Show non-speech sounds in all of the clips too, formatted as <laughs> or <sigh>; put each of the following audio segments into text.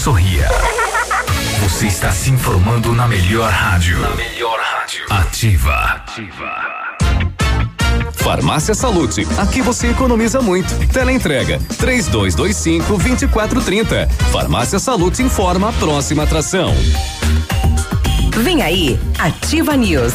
sorria. Você está se informando na melhor rádio. Na melhor rádio. Ativa. Ativa. Farmácia Salute, aqui você economiza muito. Teleentrega, três dois, dois cinco, vinte e quatro, trinta. Farmácia Salute informa a próxima atração. Vem aí, Ativa News.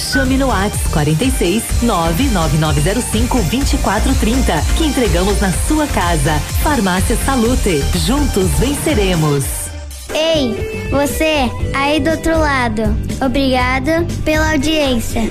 Chame no WhatsApp 46 99905 2430 que entregamos na sua casa. Farmácia Salute. Juntos venceremos. Ei, você aí do outro lado. Obrigado pela audiência.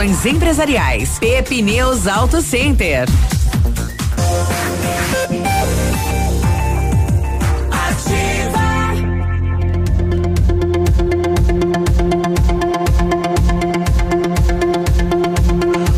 Empresariais. Pepineus Auto Center.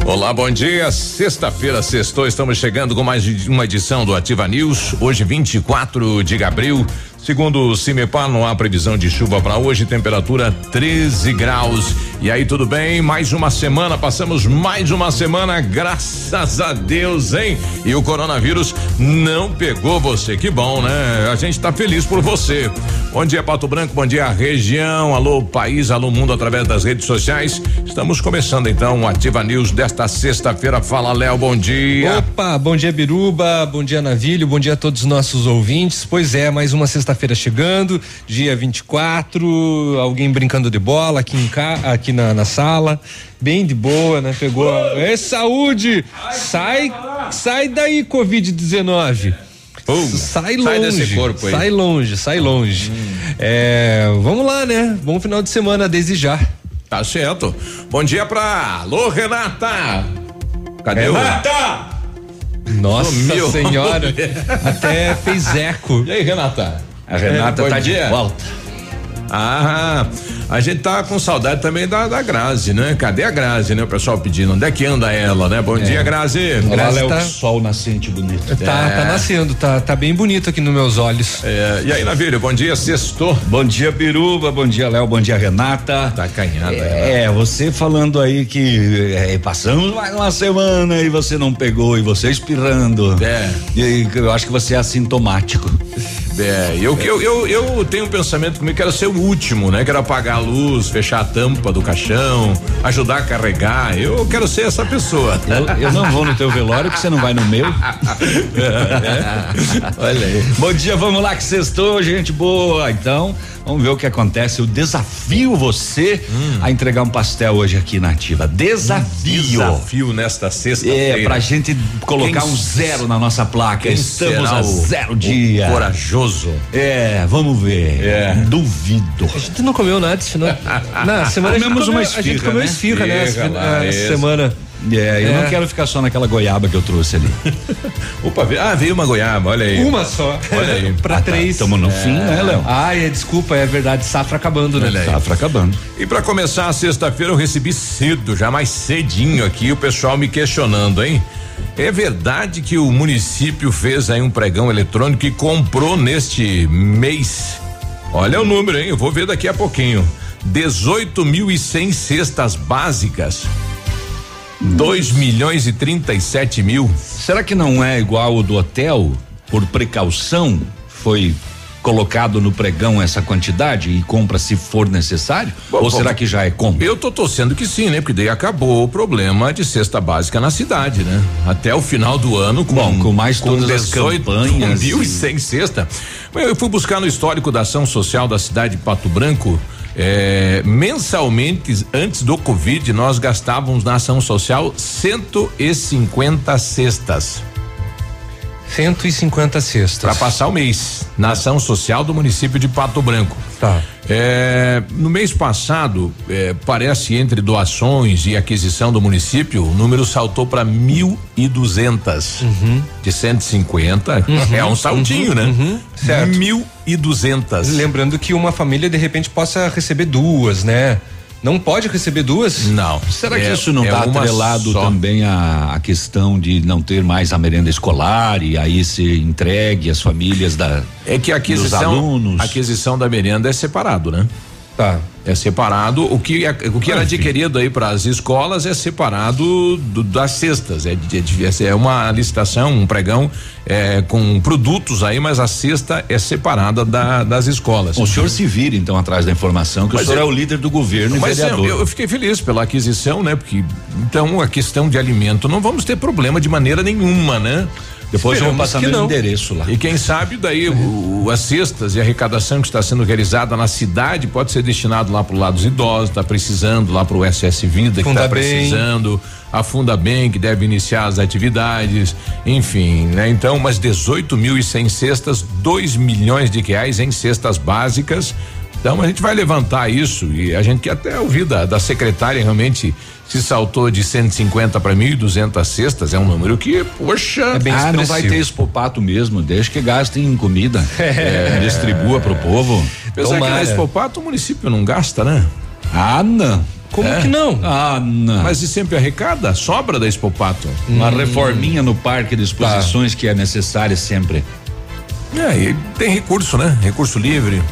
Olá, bom dia. Sexta-feira, sextou, estamos chegando com mais uma edição do Ativa News. Hoje, 24 de abril. Segundo o Cimepar, não há previsão de chuva para hoje, temperatura 13 graus. E aí, tudo bem? Mais uma semana, passamos mais uma semana, graças a Deus, hein? E o coronavírus não pegou você, que bom, né? A gente tá feliz por você. Bom dia, Pato Branco, bom dia, região, alô, país, alô, mundo, através das redes sociais. Estamos começando então o Ativa News desta sexta-feira. Fala, Léo, bom dia. Opa, bom dia, Biruba, bom dia, Navilho, bom dia a todos os nossos ouvintes. Pois é, mais uma sexta-feira chegando, dia 24, alguém brincando de bola aqui em cá, aqui na, na sala, bem de boa, né? Pegou. É saúde! Sai, sai daí, Covid-19. sai longe, sai desse corpo aí. sai longe, sai longe. É, vamos lá, né? Bom final de semana desde já. Tá certo. Bom dia pra Alô, Renata. Cadê Renata! Nossa Sumiu. senhora, <laughs> até fez eco. E aí, Renata? A Renata É, tá dia. de volta. Ah, a gente tá com saudade também da, da Grazi, né? Cadê a Grazi, né? O pessoal pedindo, onde é que anda ela, né? Bom dia, Grazi. Grazi Olha tá- o sol nascente bonito. Tá, tá nascendo, tá, tá bem bonito aqui nos meus olhos. É, e aí, Navírio, bom dia, sextou. Bom dia, Biruba, bom dia, Léo, bom dia, Renata. Tá acanhada. É, você falando aí que é, passamos mais uma semana e você não pegou e você espirrando. É. E eu acho que você é assintomático. É, eu, eu, eu, eu tenho um pensamento comigo que era ser o último, né? Quero apagar a luz, fechar a tampa do caixão, ajudar a carregar. Eu quero ser essa pessoa. Eu, eu não vou no teu velório porque você não vai no meu. <laughs> Olha aí. Bom dia, vamos lá que sextou, gente boa. Então, vamos ver o que acontece. Eu desafio você a entregar um pastel hoje aqui na ativa. Desafio. Desafio nesta sexta-feira. É, pra gente colocar Quem um zero na nossa placa. Estamos a zero o dia. Corajoso. É, vamos ver. É. Duvido. A gente não comeu nada esse final. Na semana Comemos a uma gente comeu, a gente esfirra, comeu né? esfirra, né? Esfirra essa- semana. É, eu É. não quero ficar só naquela goiaba que eu trouxe ali. <laughs> Opa, veio- ah, veio uma goiaba, olha aí. Uma só. Olha aí. <laughs> pra três. Tamo no fim, né, Léo? Ah, é, desculpa, é verdade, safra acabando, né? Olha aí. Safra acabando. E pra começar a sexta-feira eu recebi cedo, já mais cedinho aqui, o pessoal me questionando, hein? É verdade que o município fez aí um pregão eletrônico e comprou neste mês? Olha o número, hein? Eu vou ver daqui a pouquinho. 18 mil e cem cestas básicas. 2 milhões e 37 mil. Será que não é igual o do hotel? Por precaução, foi colocado no pregão essa quantidade e compra se for necessário? Bom, Ou bom, será que já é compra? Eu tô torcendo que sim, né? Porque daí acabou o problema de cesta básica na cidade, né? Até o final do ano, com, Bom, com mais todas as 18 campanhas mil e e- cem cesta. Eu fui buscar no histórico da ação social da cidade de Pato Branco. É, mensalmente, antes do Covid, nós gastávamos na ação social 150 cestas 150 cestas. para passar o mês na ação social do município de Pato Branco. Tá. É, no mês passado, é, parece entre doações e aquisição do município, o número saltou para mil e duzentas. Uhum. De 150 é um saltinho, né? Certo. Mil e duzentas. Lembrando que uma família de repente possa receber duas, né? Não pode receber duas? Não. Será que É- isso não é está uma atrelado só. também à, à questão de não ter mais a merenda escolar e aí ser entregue às famílias da É que a aquisição, alunos? a aquisição da merenda é separado, né? Tá. É separado. O que, é- o que era adquirido aí para as escolas é separado do- das cestas. É, de- é uma licitação, um pregão é, com produtos aí, mas a cesta é separada da- das escolas. O senhor se vira então atrás da informação que Mas o senhor é- é, o líder do governo Mas e é, vereador. eu, eu fiquei feliz pela aquisição, né? Porque então a questão de alimento não vamos ter problema de maneira nenhuma, né? Depois eu vou Esperamos passar que meu endereço lá. E quem sabe daí o, as cestas e a arrecadação que está sendo realizada na cidade pode ser destinado lá para o lado dos idosos, está precisando lá para o SS Vida que está Fundabem. precisando, a Fundabem que deve iniciar as atividades, enfim, né? Então, umas 18 mil e cem cestas, 2 milhões de reais em cestas básicas. Então a gente vai levantar isso e a gente quer até ouvir da, da secretária realmente se saltou de 150 para 1.200 cestas, é um número que, poxa, É bem ah, não vai ter expopato mesmo, deixa que gastem em comida. <laughs> É, distribua pro povo. Apesar que na. Expopato o município não gasta, né? Ah, não. Como É? que não? Ah, não. Mas e sempre arrecada? Sobra da Expopato. Uma reforminha no parque de exposições que é necessária sempre. É, e tem recurso, né? Recurso livre.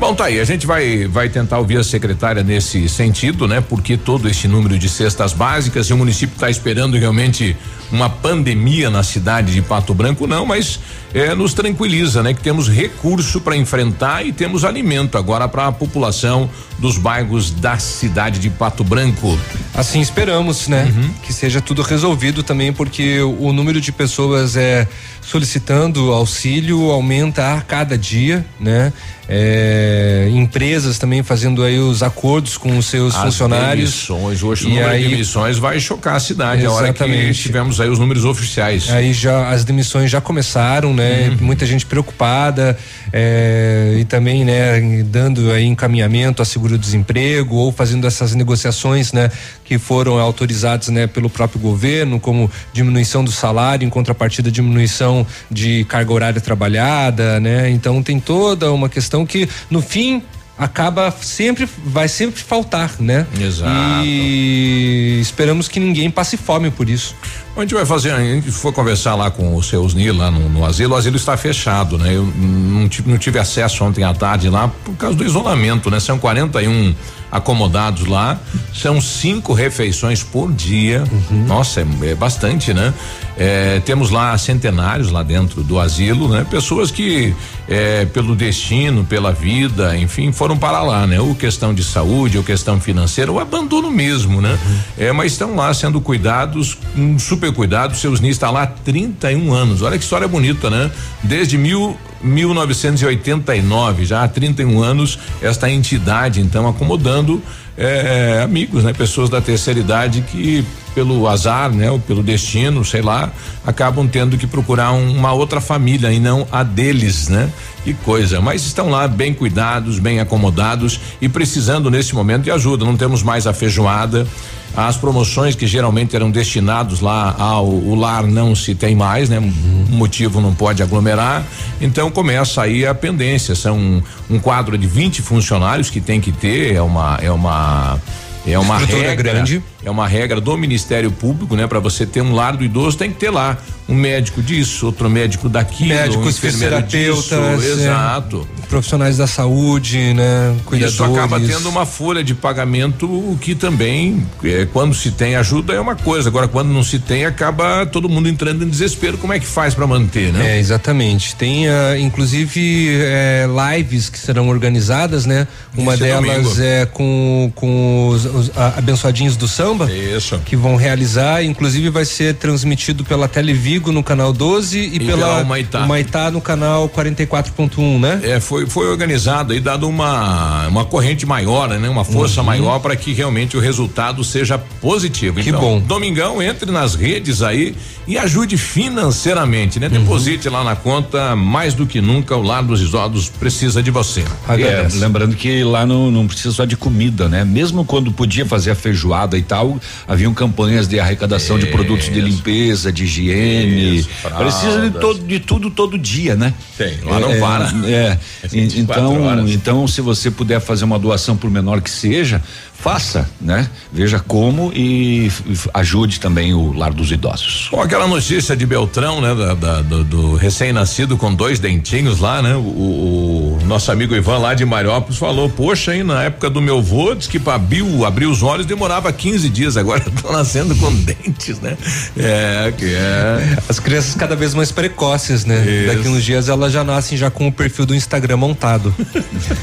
Bom, tá aí, a gente vai vai tentar ouvir a secretária nesse sentido, né? Porque todo esse número de cestas básicas e o município está esperando realmente uma pandemia na cidade de Pato Branco, não, mas é, nos tranquiliza, né? Que temos recurso para enfrentar e temos alimento agora para a população dos bairros da cidade de Pato Branco. Assim esperamos, né? Uhum. Que seja tudo resolvido também, porque o número de pessoas é solicitando auxílio aumenta a cada dia, né? É, empresas também fazendo aí os acordos com os seus As funcionários. demissões, hoje o número de aí- demissões vai chocar a cidade, a hora que Exatamente. tivemos aí os números oficiais. Aí já as demissões já começaram, né? Uhum. Muita gente preocupada é, e também, né, dando aí encaminhamento a seguro-desemprego ou fazendo essas negociações, né, que foram autorizadas, né, pelo próprio governo, como diminuição do salário em contrapartida diminuição de carga horária trabalhada, né? Então tem toda uma questão que no fim acaba sempre vai sempre faltar, né? Exato. E esperamos que ninguém passe fome por isso. A gente vai fazer, a gente foi conversar lá com o seu Osni lá no, no asilo, o asilo está fechado, né? Eu não tive, não tive acesso ontem à tarde lá por causa do isolamento, né? São 41 acomodados lá, são cinco refeições por dia. Nossa, é, é bastante, né? É, temos lá centenários lá dentro do asilo, né? Pessoas que é, pelo destino, pela vida, enfim, foram para lá, né? Ou questão de saúde, ou questão financeira, ou abandono mesmo, né? É, mas estão lá sendo cuidados, um super cuidado. Seus NIS está lá há 31 anos. Olha que história bonita, né? Desde mil 1989, já há 31 anos, esta entidade, então, acomodando eh, amigos, né? Pessoas da terceira idade que, pelo azar, né? Ou pelo destino, sei lá, acabam tendo que procurar um- uma outra família e não a deles, né? Que coisa. Mas estão lá bem cuidados, bem acomodados e precisando nesse momento de ajuda. Não temos mais a feijoada. As promoções que geralmente eram destinados lá ao lar não se tem mais, né? O motivo não pode aglomerar. Então começa aí a pendência. São um, quadro de 20 funcionários que tem que ter, é uma é uma uh, É uma regra grande. É uma regra do Ministério Público, né? Para você ter um lar do idoso tem que ter lá um médico disso, outro médico daquilo, Médicos, um enfermeiro disso, é. exato. Profissionais da saúde, né? Cuidadores. Isso acaba tendo uma folha de pagamento o que também, é, quando se tem ajuda é uma coisa, agora quando não se tem acaba todo mundo entrando em desespero, como é que faz para manter, né? É, exatamente. Tem ah, inclusive eh, lives que serão organizadas, né? Uma Esse delas domingo. é com, com os, os, abençoadinhos do samba. Isso. Que vão realizar, inclusive vai ser transmitido pela Televigo no canal 12 e, pela pela Humaitá. Humaitá no canal 44.1, né? É, foi, foi organizado e dado uma, uma corrente maior, né? Uma força maior para que realmente o resultado seja positivo. Uhum. Que então, bom. Domingão, entre nas redes aí e ajude financeiramente, né? Uhum. Deposite lá na conta, mais do que nunca, o Lar dos Idosos precisa de você. É, lembrando que lá não, não precisa só de comida, né? Mesmo quando podia fazer a feijoada e tal, haviam campanhas de arrecadação de produtos de limpeza, de higiene. Isso, precisa de, todo, de tudo todo dia, né? Tem, lá não é, para. É, É 24 então, horas. então, se você puder fazer uma doação por menor que seja, faça, né? Veja como e ajude também o lar dos idosos. Com aquela notícia de Beltrão, né? da- da- do, do recém-nascido com dois dentinhos lá, né? O, o nosso amigo Ivan lá de Mariópolis falou, poxa, aí na época do meu vô, diz que pra abriu, abrir os olhos demorava 15 dias, agora estão <laughs> nascendo com dentes, né? É, que é. As crianças cada vez mais precoces, né? Isso. Daqui uns dias elas já nascem já com o perfil do Instagram montado. <laughs>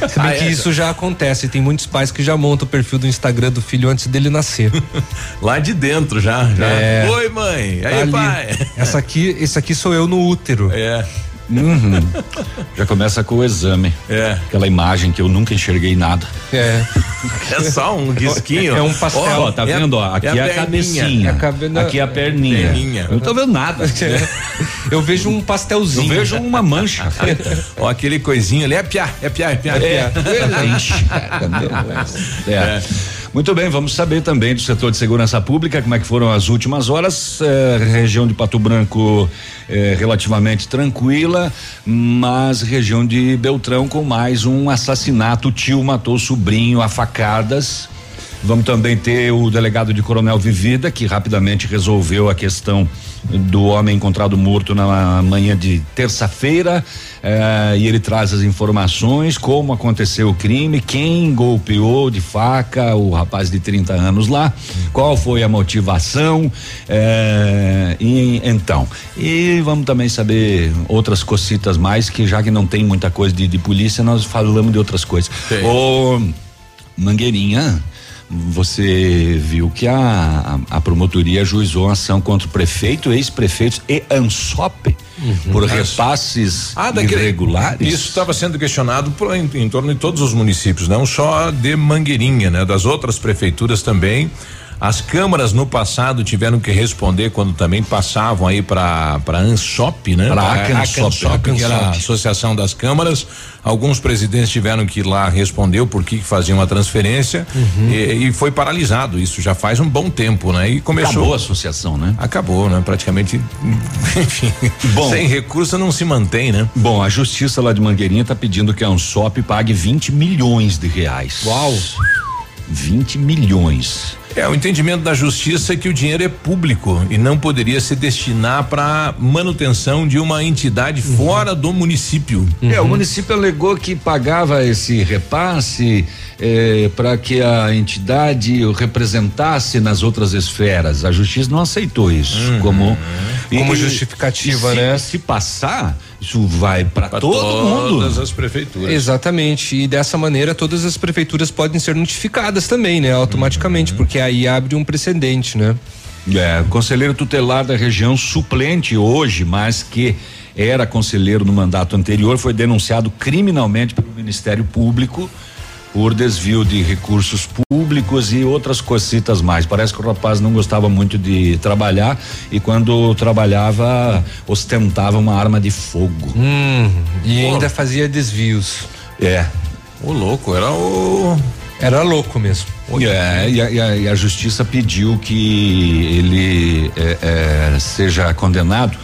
Se bem Ah, que é? isso já acontece, tem muitos pais que já montam o perfil do Instagram do filho antes dele nascer. <laughs> Lá de dentro já, já. É. Oi, mãe. Aí, Ali. pai. Essa aqui, esse aqui sou eu no útero. É, Uhum. <laughs> Já começa com o exame. é. Aquela imagem que eu nunca enxerguei nada. É. <laughs> É só um risquinho. É um pastel. Ó, tá é- vendo? Ó, aqui é, a, perninha. cabecinha. É a cabe- Aqui é a perninha. Perninha. Eu não tô vendo nada. <laughs> Eu vejo um Eu pastelzinho. vejo uma mancha. Ó, aquele coisinho ali é piá, é piá, é piá. É, enxerga, meu Deus. É. Muito bem, vamos saber também do setor de segurança pública, como é que foram as últimas horas. É, região de Pato Branco é, relativamente tranquila, mas região de Beltrão com mais um assassinato. Tio matou sobrinho a facadas. Vamos também ter o delegado de Coronel Vivida, que rapidamente resolveu a questão do homem encontrado morto na manhã de terça-feira. eh, e ele traz as informações, como aconteceu o crime, quem golpeou de faca o rapaz de 30 anos lá, qual foi a motivação. eh, e então. E vamos também saber outras cocitas mais, que já que não tem muita coisa de, de polícia, nós falamos de outras coisas. Tem. Ô, Mangueirinha, você viu que a, a, a promotoria ajuizou ação contra o prefeito, ex-prefeitos e ANSOP por repasses Ah, daquele, irregulares. Isso estava sendo questionado por, em, em torno de todos os municípios, não só de Mangueirinha, né? Das outras prefeituras também. As câmaras no passado tiveram que responder quando também passavam aí para para Ansop, né? Pra Acansop, que era a. Associação das Câmaras. Alguns presidentes tiveram que ir lá responder o porquê que faziam a transferência Uhum. e, e foi paralisado. Isso já faz um bom tempo, né? E começou. Acabou a associação, né? Acabou, né? Praticamente, <laughs> enfim, Bom. sem recurso não se mantém, né? Bom, a justiça lá de Mangueirinha está pedindo que a ANSOP pague 20 milhões de reais. Uau. 20 milhões. É, o entendimento da justiça é que o dinheiro é público e não poderia se destinar para manutenção de uma entidade fora do município. É, o município alegou que pagava esse repasse para que a entidade o representasse nas outras esferas. A justiça não aceitou isso como Como justificativa, se, né? Se passar, isso vai para todo todas mundo. as prefeituras. Exatamente. E dessa maneira todas as prefeituras podem ser notificadas também, né? Automaticamente, porque aí abre um precedente, né? É, o conselheiro tutelar da região suplente hoje, mas que era conselheiro no mandato anterior, foi denunciado criminalmente pelo Ministério Público por desvio de recursos públicos e outras cositas mais. Parece que o rapaz não gostava muito de trabalhar e quando trabalhava ostentava uma arma de fogo. Hum, e Pô. ainda fazia desvios. É. O louco, era o. Era louco mesmo. É, e a, e a- e a justiça pediu que ele é, é, seja condenado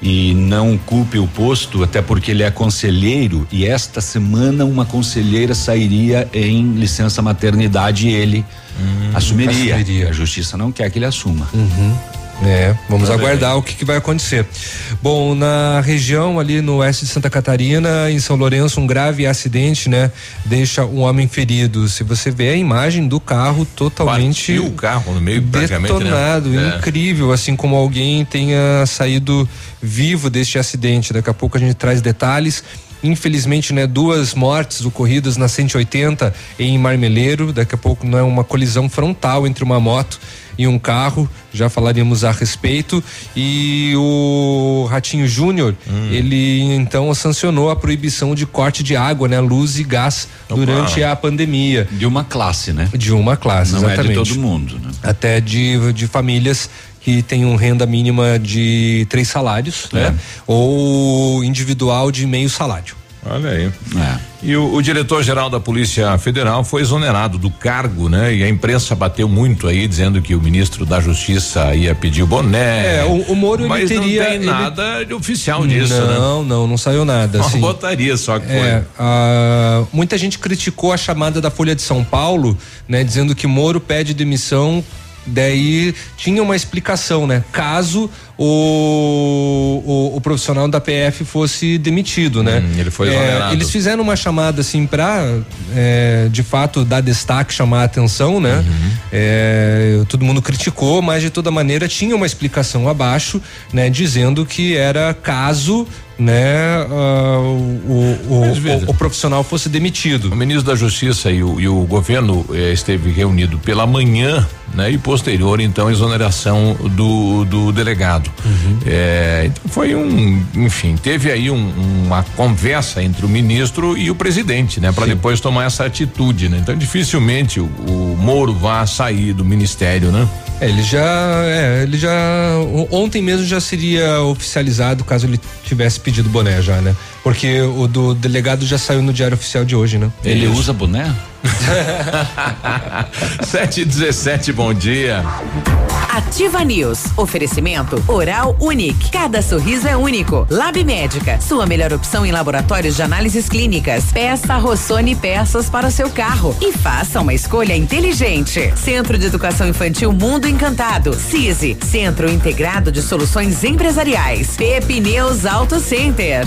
e não culpe o posto, até porque ele é conselheiro e esta semana uma conselheira sairia em licença maternidade e ele hum, assumiria. assumiria. A justiça não quer que ele assuma. Uhum. É, vamos aguardar o que, que, vai acontecer. Bom, na região ali no oeste de Santa Catarina, em São Lourenço, um grave acidente, né? Deixa um homem ferido. Se você vê a imagem do carro totalmente Partiu o carro no meio né? detonado, né? incrível, assim como alguém tenha saído vivo deste acidente. Daqui a pouco a gente traz detalhes. Infelizmente, né, duas mortes ocorridas na 180 em Marmeleiro. Daqui a pouco não é uma colisão frontal entre uma moto e um carro, já falaríamos a respeito. E o Ratinho Júnior, hum. ele então sancionou a proibição de corte de água, né, luz e gás Opa. durante a pandemia. De uma classe, né? De uma classe, Não exatamente. é de todo mundo, né? Até de, de famílias que tenham renda mínima de três salários, é. né? Ou individual de meio salário. Olha aí. É. E o, o diretor-geral da Polícia Federal foi exonerado do cargo, né? E a imprensa bateu muito aí, dizendo que o ministro da Justiça ia pedir o boné. É, o, o Moro mas teria. Não tem ele... nada de oficial disso, não, né? Não, não, não saiu nada. Uma assim. botaria só que é, foi. muita gente criticou a chamada da Folha de São Paulo, né? Dizendo que Moro pede demissão daí tinha uma explicação, né? Caso o, o, o, profissional da PF fosse demitido, né? Hum, ele foi é, Eles fizeram uma chamada assim para é, de fato dar destaque, chamar a atenção, né? Uhum. É, todo mundo criticou, mas de toda maneira tinha uma explicação abaixo, né? Dizendo que era caso né, uh, o, o, o, o, profissional fosse demitido. O ministro da Justiça e o, e o governo eh, esteve reunido pela manhã, né, e posterior então exoneração do, do delegado. Uhum. É, foi um, enfim, teve aí um, uma conversa entre o ministro e o presidente, né, para depois tomar essa atitude, né. Então dificilmente o, o Moro vá sair do ministério, né? É, ele já, é, ele já ontem mesmo já seria oficializado caso ele tivesse pedido boné já, né? Porque o do delegado já saiu no diário oficial de hoje, né? Ele Isso. usa boné? <laughs> 7 e 17, bom dia. Ativa News. Oferecimento Oral Unique. Cada sorriso é único. Lab Médica. Sua melhor opção em laboratórios de análises clínicas. Peça Rossoni peças para o seu carro e faça uma escolha inteligente. Centro de Educação Infantil Mundo Encantado. CISI. Centro Integrado de Soluções Empresariais. Pepineus Auto Center.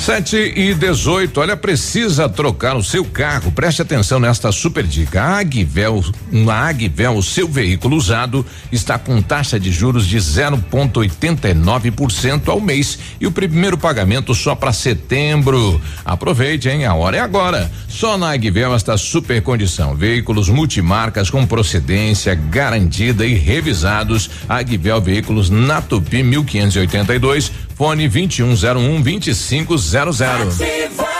7 e 18. Olha, precisa trocar o seu carro. Preste atenção nesta super dica. A Agvel, na Agvel, o seu veículo usado está com taxa de juros de 0,89% ao mês e o primeiro pagamento só para setembro. Aproveite, hein? A hora é agora. Só na Agvel esta super condição. Veículos multimarcas com procedência garantida e revisados. Agvel Veículos na Tupi 1582 Fone 2101 2500. Ativa.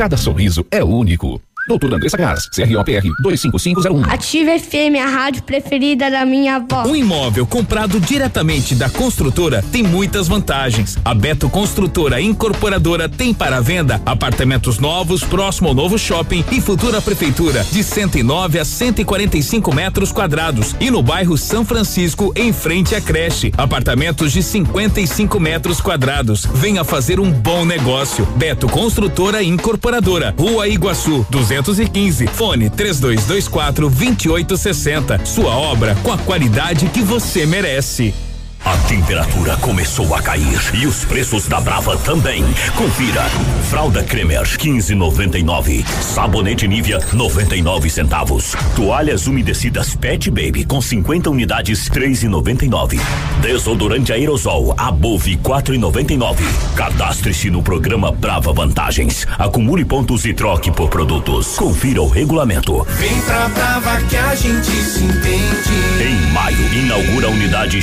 cada sorriso é único. Doutor Andressa Gás, CROPR 25501. Ativa FM, a rádio preferida da minha avó. Um imóvel comprado diretamente da construtora tem muitas vantagens. A Beto Construtora Incorporadora tem para venda apartamentos novos próximo ao novo shopping e futura prefeitura de 109 a 145 metros quadrados e no bairro São Francisco em frente à creche, apartamentos de 55 metros quadrados. Venha fazer um bom negócio. Beto Construtora Incorporadora, Rua Iguaçu, 215, fone 3224 2860. Sua obra com a qualidade que você merece. A temperatura começou a cair e os preços da Brava também. Confira. Fralda Cremer 15,99. Sabonete Nivea 99 centavos. Toalhas umedecidas Pet Baby com 50 unidades 3,99. Desodorante aerosol Above 4,99. Cadastre-se no programa Brava Vantagens. Acumule pontos e troque por produtos. Confira o regulamento. Vem pra Brava que a gente se entende. Em maio inaugura a unidade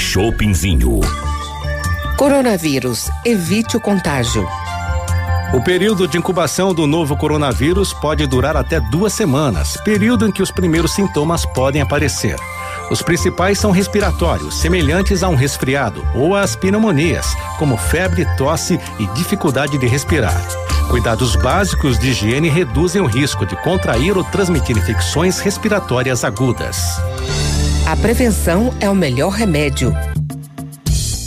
Shoppingzinho. Coronavírus. Evite o contágio. O período de incubação do novo coronavírus pode durar até duas semanas, período em que os primeiros sintomas podem aparecer. Os principais são respiratórios, semelhantes a um resfriado, ou às pneumonias, como febre, tosse e dificuldade de respirar. Cuidados básicos de higiene reduzem o risco de contrair ou transmitir infecções respiratórias agudas. A prevenção é o melhor remédio.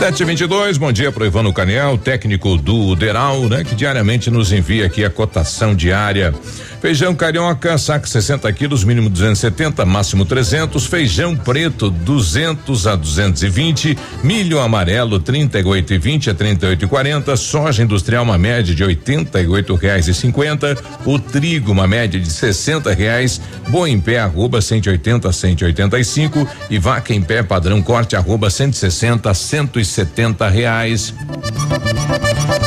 722, bom dia pro Ivano Caniel, técnico do Deral, né? Que diariamente nos envia aqui a cotação diária. Feijão carioca, saco 60 quilos, mínimo 270, máximo 300. Feijão preto, 200 a 220. Milho amarelo, 38 e 20 a 38 e 40. Soja industrial, uma média de 88 reais e 50. O trigo, uma média de 60 reais. Boi em pé, arroba 180 a 185. E vaca em pé, padrão corte, arroba 160 a 170 reais.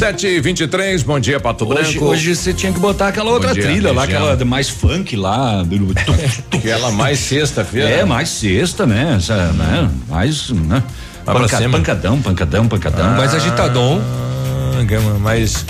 Sete e vinte e três, bom dia, Pato Hoje, Branco. hoje você tinha que botar aquela outra dia, trilha lá, aquela mais funk lá. <laughs> Aquela mais sexta-feira. É, mais sexta, né? Essa, né? Mais, né? Panca- pancadão, pancadão, pancadão. Mais agitadão. Mais,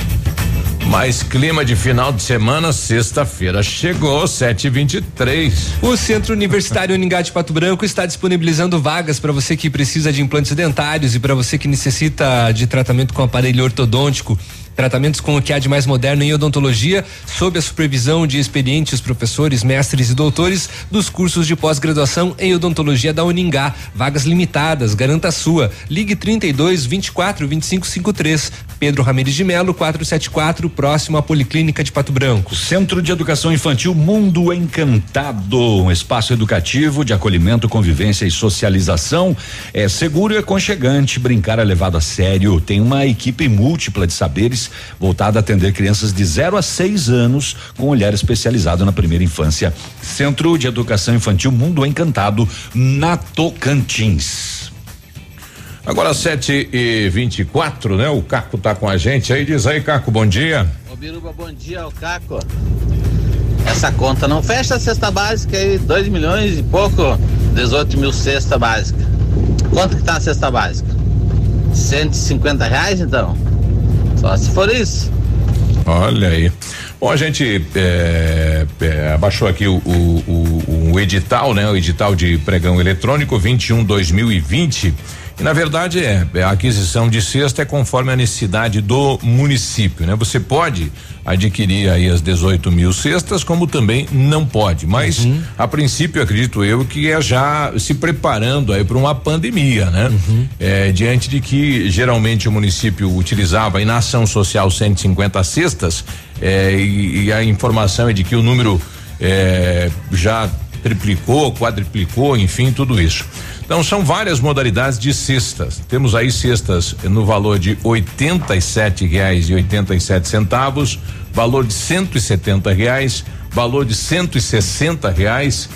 mais clima de final de semana, sexta-feira chegou, sete e vinte e três. O Centro Universitário Uningá de Pato Branco está disponibilizando vagas para você que precisa de implantes dentários e para você que necessita de tratamento com aparelho ortodôntico. Tratamentos com o que há de mais moderno em odontologia, sob a supervisão de experientes professores, mestres e doutores dos cursos de pós-graduação em odontologia da Uningá. Vagas limitadas, garanta a sua. Ligue 32 24 25 53. Pedro Ramirez de Melo, 474, próximo à Policlínica de Pato Branco. Centro de Educação Infantil Mundo Encantado, um espaço educativo de acolhimento, convivência e socialização. É seguro e aconchegante, brincar é levado a sério. Tem uma equipe múltipla de saberes voltada a atender crianças de 0 a 6 anos com olhar especializado na primeira infância. Centro de Educação Infantil Mundo Encantado, na Tocantins. Agora sete e vinte e quatro, né? O Caco tá com a gente aí, diz aí, Caco, bom dia. Ô Biruba, bom dia, o Caco. Essa conta não fecha a cesta básica aí, 2 milhões e pouco, 18 mil cesta básica. Quanto que tá a cesta básica? 150 reais então? Só se for isso. Olha aí. Bom, a gente é, é, abaixou aqui o, o, o, o edital, né? O edital de pregão eletrônico 21 2020 E, na verdade é, é, a aquisição de cesta é conforme a necessidade do município, né? Você pode adquirir aí as 18 mil cestas, como também não pode. Mas uhum. a princípio acredito eu que é já se preparando aí para uma pandemia, né? Uhum. É, diante de que geralmente o município utilizava na ação social 150 cestas é, e, e, a informação é de que o número é, já triplicou, quadriplicou, enfim, tudo isso. Então são várias modalidades de cestas. Temos aí cestas no valor de oitenta e sete reais e oitenta e sete centavos, valor de cento e setenta reais, valor de cento e sessenta reais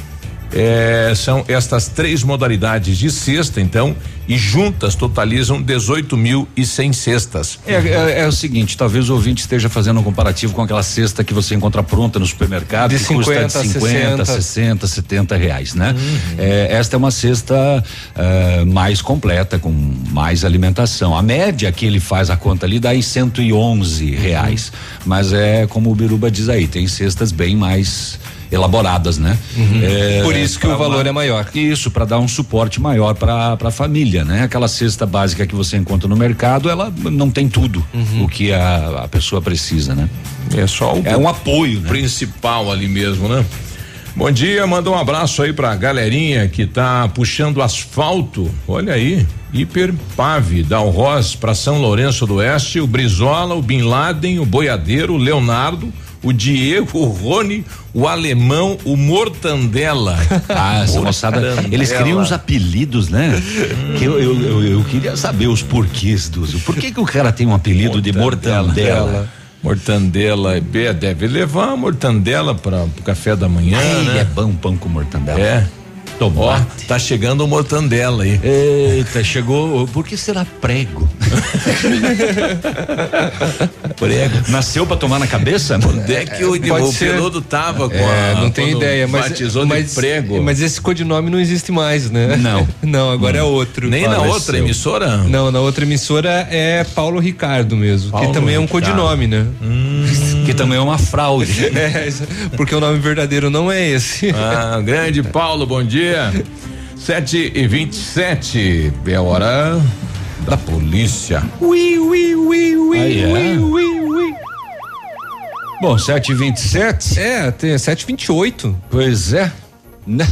é, são estas três modalidades de cesta, então, e juntas totalizam 18 mil e cem cestas. É, é, é, o seguinte, talvez o ouvinte esteja fazendo um comparativo com aquela cesta que você encontra pronta no supermercado, de que 50, custa de 50, 60, 60, 70 reais, né? Uhum. É, esta é uma cesta é, mais completa, com mais alimentação. A média que ele faz a conta ali dá em 111 reais. Uhum. Mas é como o Biruba diz aí, tem cestas bem mais elaboradas, né? Uhum. É, Por isso que o valor uma, é maior. Isso, para dar um suporte maior para a família, né? Aquela cesta básica que você encontra no mercado, ela não tem tudo uhum. o que a, a pessoa precisa, né? É só o é um apoio né? principal ali mesmo, né? Bom dia, manda um abraço aí pra galerinha que tá puxando asfalto. Olha aí, Hiperpave, Dalroz para São Lourenço do Oeste, o Brizola, o Bin Laden, o Boiadeiro, o Leonardo, o Diego, o Rony, o Alemão, o Mortandela. <laughs> Ah, essa moçada, eles criam uns apelidos, né? Hum. Que eu, eu, eu, eu, queria saber os porquês dos. Por que que o cara tem um apelido mortandela. de Mortandela? Mortandela, deve levar a mortandela para o café da manhã, Ai, né? É bom pão com mortandela. É. Ó, tá chegando o mortandela aí. Eita, chegou. Por que será prego? <laughs> prego. Nasceu pra tomar na cabeça? Onde é que o, o peludo tava com é, a. Não tenho ideia, mas. Batizou mas, de prego. Mas esse codinome não existe mais, né? Não. <laughs> não, agora é outro. Nem na outra emissora? Não, na outra emissora é Paulo Ricardo mesmo, Paulo que também é um codinome, né? Hum. Que também é uma fraude. <laughs> é, porque o nome verdadeiro não é esse. Ah, grande Paulo, bom dia dia. Sete e vinte e sete, é hora da polícia. Ui, ui, ui, ui, Aí é. ui, ui, ui. Bom, sete e vinte e sete. É, tem sete e vinte e oito. Pois é, né?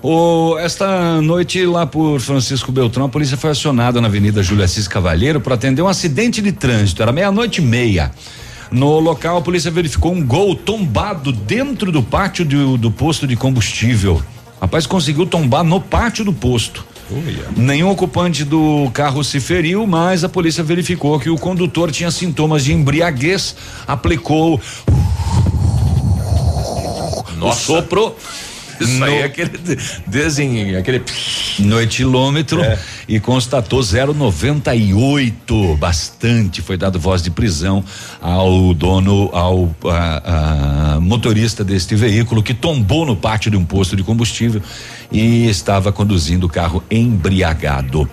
O, esta noite lá por Francisco Beltrão, a polícia foi acionada na Avenida Júlia Assis Cavalheiro para atender um acidente de trânsito. Era meia-noite e meia. No local, a polícia verificou um gol tombado dentro do pátio do, do posto de combustível. Rapaz conseguiu tombar no pátio do posto. Nenhum ocupante do carro se feriu, mas a polícia verificou que o condutor tinha sintomas de embriaguez, aplicou Nossa. o sopro isso no, aí é aquele desenho, aquele no etilômetro é. e constatou 098, bastante. Foi dado voz de prisão ao dono, ao a, a, motorista deste veículo que tombou no pátio de um posto de combustível e estava conduzindo o carro embriagado.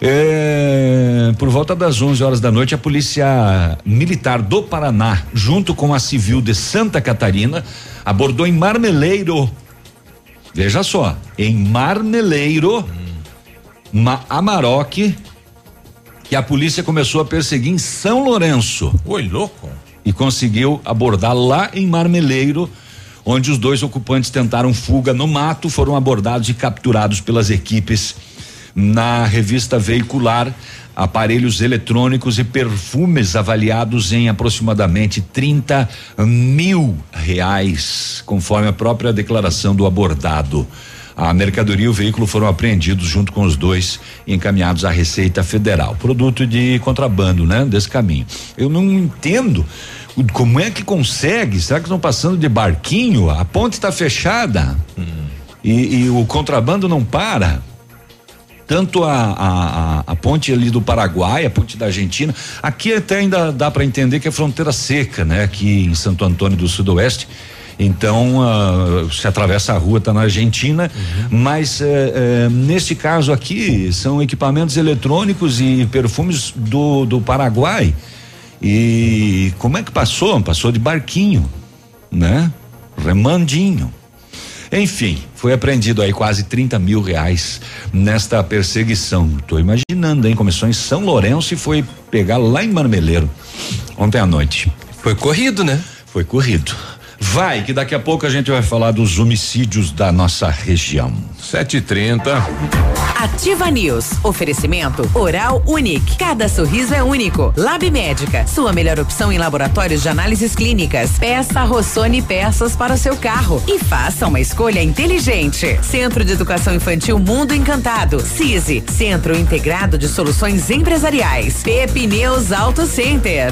É, por volta das 11 horas da noite, a Polícia Militar do Paraná, junto com a Civil de Santa Catarina, abordou em Marmeleiro Veja só, em Marmeleiro, hum. Amarok, que a polícia começou a perseguir em São Lourenço. Oi, louco. E conseguiu abordar lá em Marmeleiro, onde os dois ocupantes tentaram fuga no mato, foram abordados e capturados pelas equipes na revista veicular aparelhos eletrônicos e perfumes avaliados em aproximadamente 30 mil reais, conforme a própria declaração do abordado. A mercadoria e o veículo foram apreendidos junto com os dois e encaminhados à Receita Federal. Produto de contrabando, né? Desse caminho. Eu não entendo como é que consegue? Será que estão passando de barquinho? A ponte está fechada hum. e, e o contrabando não para tanto a, a, a, ponte ali do Paraguai, a ponte da Argentina, aqui até ainda dá para entender que é fronteira seca, né? Aqui em Santo Antônio do Sudoeste. Então, uh, se atravessa a rua, está na Argentina, uhum. mas uh, uh, neste caso aqui são equipamentos eletrônicos e perfumes do, do Paraguai. E como é que passou? Passou de barquinho, né? Remandinho. Enfim, Foi apreendido aí quase 30 mil reais nesta perseguição. Tô imaginando, hein? Começou em São Lourenço e foi pegar lá em Marmeleiro ontem à noite. Foi corrido, né? Foi corrido. Vai, que daqui a pouco a gente vai falar dos homicídios da nossa região. 7h30. Ativa News. Oferecimento Oral Unique. Cada sorriso é único. Lab Médica. Sua melhor opção em laboratórios de análises clínicas. Peça Rossoni peças para o seu carro. E faça uma escolha inteligente. Centro de Educação Infantil Mundo Encantado. CISI. Centro Integrado de Soluções Empresariais. Pepineus Auto Center.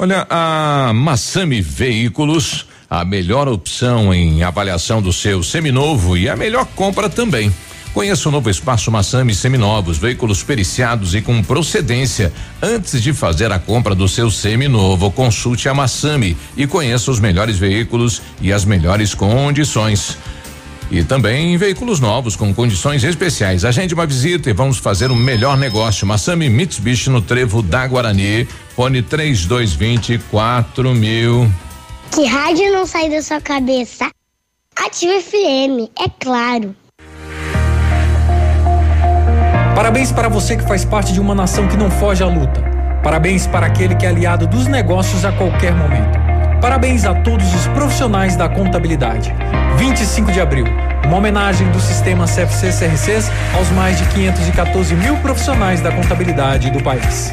Olha, a Massami Veículos, a melhor opção em avaliação do seu seminovo e a melhor compra também. Conheça o novo espaço Massami Seminovos, veículos periciados e com procedência. Antes de fazer a compra do seu seminovo, consulte a Massami e conheça os melhores veículos e as melhores condições. E também veículos novos com condições especiais. Agende uma visita e vamos fazer o melhor negócio. Massami Mitsubishi no Trevo da Guarani. Fone 3220 mil. Que rádio não sai da sua cabeça? Ativa FM, é claro. Parabéns para você que faz parte de uma nação que não foge à luta. Parabéns para aquele que é aliado dos negócios a qualquer momento. Parabéns a todos os profissionais da contabilidade. 25 de abril, uma homenagem do sistema CFC CRCs aos mais de 514 mil profissionais da contabilidade do país.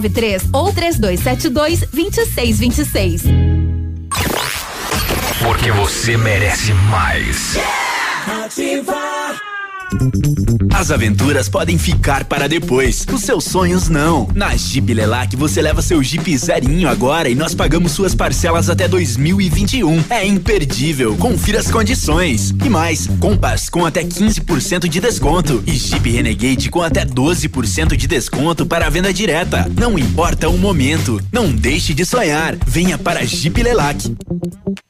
93 ou 3272 2626. Porque você merece mais. As aventuras podem ficar para depois, os seus sonhos não. Na Jeep Lelac você leva seu Jeep zerinho agora e nós pagamos suas parcelas até 2021. É imperdível, confira as condições. E mais, Compass com até 15% de desconto e Jeep Renegade com até 12% de desconto para a venda direta. Não importa o momento, não deixe de sonhar. Venha para Jeep Lelac.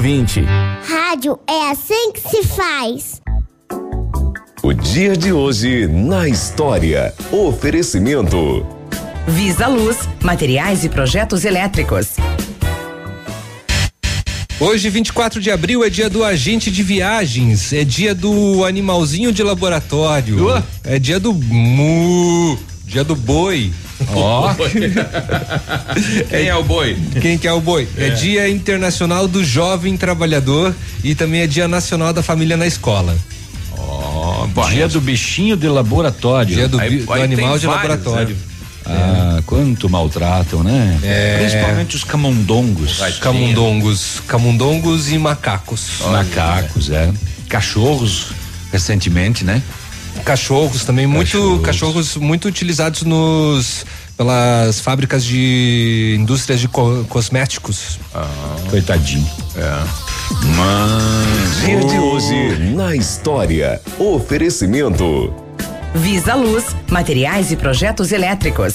2520. Rádio é assim que se faz. O dia de hoje na história. Oferecimento. Visa Luz, materiais e projetos elétricos. Hoje, 24 de abril, é dia do agente de viagens, é dia do animalzinho de laboratório, é dia do mu, dia do <laughs> boi. Ó. Quem é o boi? Quem que é o boi? É. É. dia internacional do jovem trabalhador e também é dia nacional da família na escola. Ó, Dia do bichinho de laboratório. Dia do, bi- do animal de laboratório. Ah, quanto maltratam, né? É. Principalmente os camundongos. Camundongos, camundongos e macacos. Macacos, é. Cachorros, recentemente, né? Cachorros também, muito cachorros muito utilizados nos pelas fábricas de indústrias de co- cosméticos. Coitadinho. É. Mas. Dia de hoje na história. Oferecimento. Visa Luz, materiais e projetos elétricos.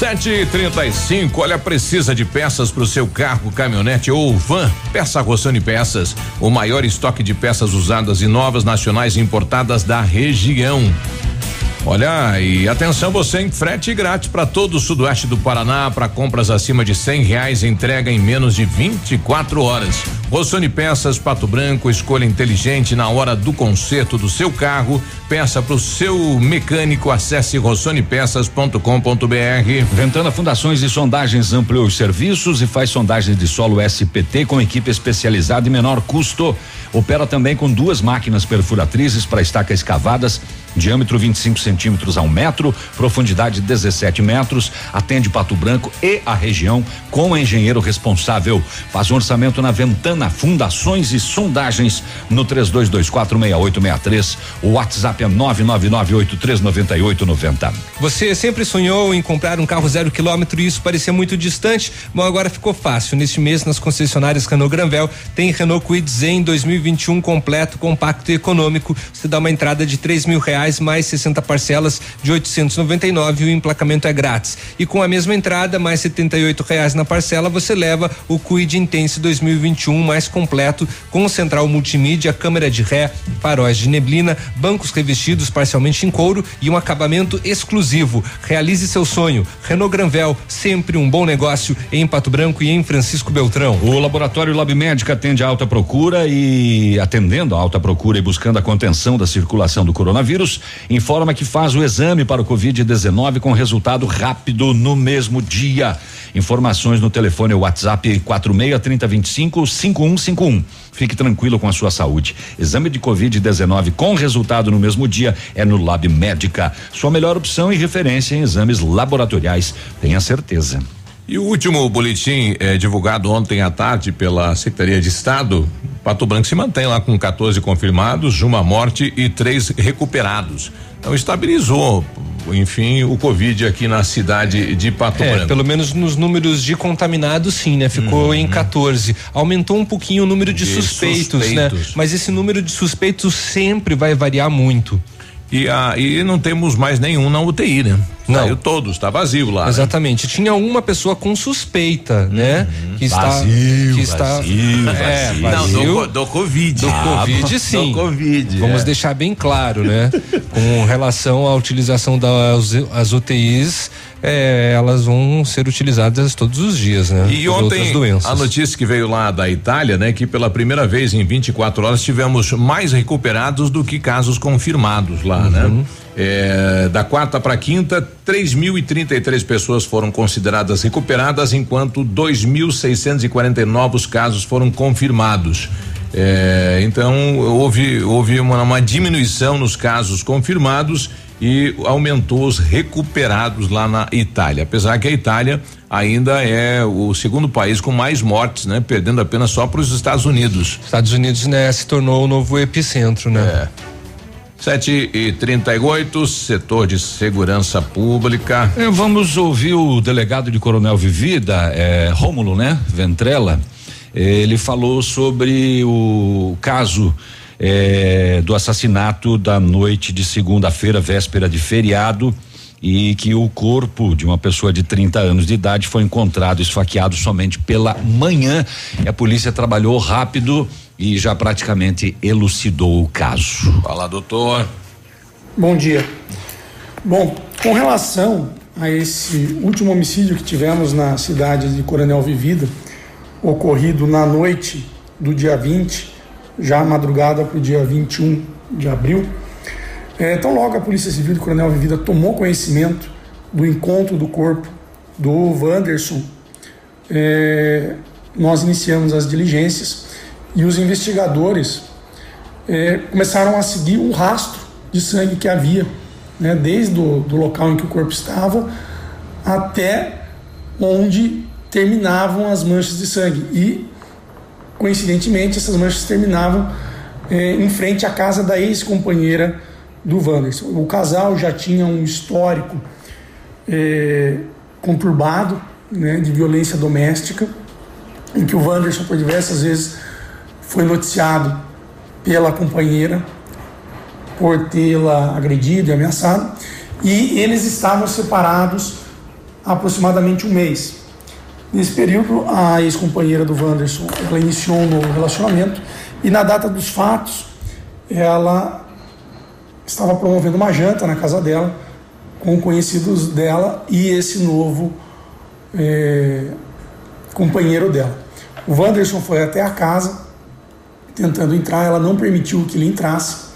Sete e trinta e cinco, olha, precisa de peças para o seu carro, caminhonete ou van? Peça Rossoni Peças, o maior estoque de peças usadas e novas nacionais importadas da região. Olha, e atenção você em frete grátis para todo o sudoeste do Paraná para compras acima de cem reais entrega em menos de 24 horas. Rossoni Peças Pato Branco, escolha inteligente na hora do conserto do seu carro. Peça para o seu mecânico. Acesse rossonepeças.com.br. Ventana Fundações e Sondagens ampliou os serviços e faz sondagens de solo SPT com equipe especializada e menor custo. Opera também com duas máquinas perfuratrizes para estacas escavadas diâmetro 25 centímetros a um metro, profundidade 17 metros, atende Pato Branco e a região com o engenheiro responsável. Faz um orçamento na Ventana Fundações e Sondagens no 32246863. O WhatsApp é 999839890. Você sempre sonhou em comprar um carro zero quilômetro e isso parecia muito distante? Bom, agora ficou fácil. Neste mês, nas concessionárias Renault Granvel, tem Renault Kwid Zen 2021 completo, compacto e econômico. Você dá uma entrada de três mil reais reais mais 60 parcelas de 899 e o emplacamento é grátis. E com a mesma entrada mais 78 reais na parcela você leva o Quid Intense 2021 mais completo com central multimídia, câmera de ré, faróis de neblina, bancos revestidos parcialmente em couro e um acabamento exclusivo. Realize seu sonho. Renault Granvel, sempre um bom negócio em Pato Branco e em Francisco Beltrão. O laboratório Lab Médica atende a alta procura e atendendo a alta procura e buscando a contenção da circulação do coronavírus informa que faz o exame para o Covid-19 com resultado rápido no mesmo dia. Informações no telefone WhatsApp 46 3025 5151. Fique tranquilo com a sua saúde. Exame de Covid-19 com resultado no mesmo dia é no Lab Médica. Sua melhor opção e referência em exames laboratoriais. Tenha certeza. E o último boletim eh, divulgado ontem à tarde pela Secretaria de Estado, Pato Branco se mantém lá com 14 confirmados, uma morte e três recuperados. Então estabilizou, enfim, o Covid aqui na cidade de Pato é, Branco. Pelo menos nos números de contaminados, sim, né? Ficou uhum. em 14. Aumentou um pouquinho o número de, de suspeitos, né? suspeitos, né? Mas esse número de suspeitos sempre vai variar muito. E, a, e não temos mais nenhum na UTI, né? Não. Saiu todos, está vazio lá. Né? Exatamente. Né? Tinha uma pessoa com suspeita, né? Uhum. Que vazio, está. Que está vazio, é, vazio. Não, do, do Covid. Do ah, Covid, sim. Do Covid. Vamos é. deixar bem claro, né? com relação à utilização das UTIs é, elas vão ser utilizadas todos os dias, né? E ontem a notícia que veio lá da Itália, né, que pela primeira vez em 24 horas tivemos mais recuperados do que casos confirmados lá, né? uhum. né? É, da quarta para quinta, 3.033 pessoas foram consideradas recuperadas, enquanto 2.640 novos casos foram confirmados. É, então houve houve uma, uma diminuição nos casos confirmados e aumentou os recuperados lá na Itália. Apesar que a Itália ainda é o segundo país com mais mortes, né? Perdendo apenas só para os Estados Unidos. Estados Unidos, né, se tornou o novo epicentro, né? É. Sete e trinta e oito, setor de segurança pública. É, vamos ouvir o delegado de Coronel Vivida, é, Rômulo, né? Ventrela. Ele falou sobre o caso é, do assassinato da noite de segunda-feira, véspera de feriado, e que o corpo de uma pessoa de 30 anos de idade foi encontrado esfaqueado somente pela manhã. A polícia trabalhou rápido e já praticamente elucidou o caso. Fala, doutor. Bom dia. Bom, com relação a esse último homicídio que tivemos na cidade de Coronel Vivida, ocorrido na noite do dia 20, já madrugada para o dia 21 de abril. É, então, logo a Polícia Civil de Coronel Vivida tomou conhecimento do encontro do corpo do Wanderson, é, nós iniciamos as diligências e os investigadores é, começaram a seguir o rastro de sangue que havia, né, desde o do local em que o corpo estava até onde terminavam as manchas de sangue. E coincidentemente, essas manchas terminavam eh, em frente à casa da ex-companheira do Wanderson. O casal já tinha um histórico eh, conturbado né, de violência doméstica, em que o Wanderson, por diversas vezes, foi noticiado pela companheira por tê-la agredido e ameaçado, e eles estavam separados há aproximadamente um mês. Nesse período, a ex-companheira do Wanderson, ela iniciou um novo relacionamento e na data dos fatos, ela estava promovendo uma janta na casa dela com conhecidos dela e esse novo é, companheiro dela. O Wanderson foi até a casa tentando entrar, ela não permitiu que ele entrasse.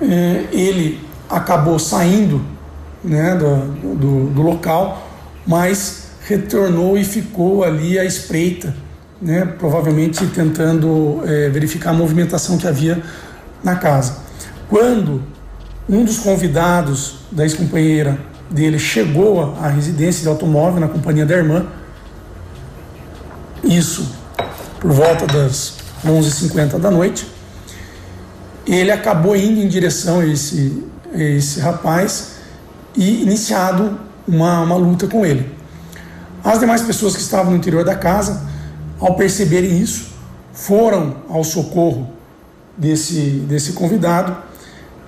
É, ele acabou saindo né, do, do, do, local, mas retornou e ficou ali à espreita, né, provavelmente tentando é, verificar a movimentação que havia na casa. Quando um dos convidados da ex-companheira dele chegou à residência de automóvel na companhia da irmã, isso por volta das 11h50 da noite, ele acabou indo em direção a esse, a esse rapaz e iniciado uma, uma luta com ele. As demais pessoas que estavam no interior da casa, ao perceberem isso, foram ao socorro desse, desse convidado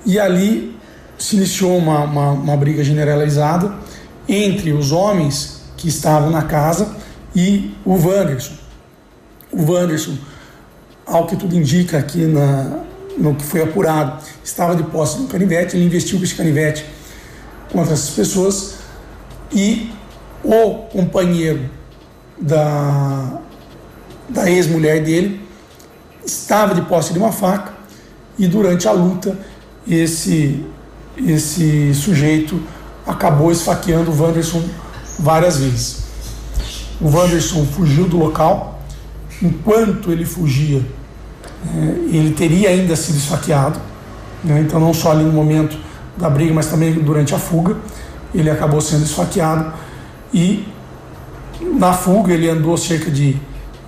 e ali se iniciou uma, uma, uma briga generalizada entre os homens que estavam na casa e o Wanderson. O Wanderson, ao que tudo indica aqui na, no que foi apurado, estava de posse de um canivete, ele investiu com esse canivete contra essas pessoas e o companheiro da, da ex-mulher dele estava de posse de uma faca e durante a luta esse, esse sujeito acabou esfaqueando o Wanderson várias vezes. O Wanderson fugiu do local. Enquanto ele fugia, ele teria ainda sido esfaqueado. Né? Então, não só ali no momento da briga, mas também durante a fuga, ele acabou sendo esfaqueado. E na fuga, ele andou cerca de,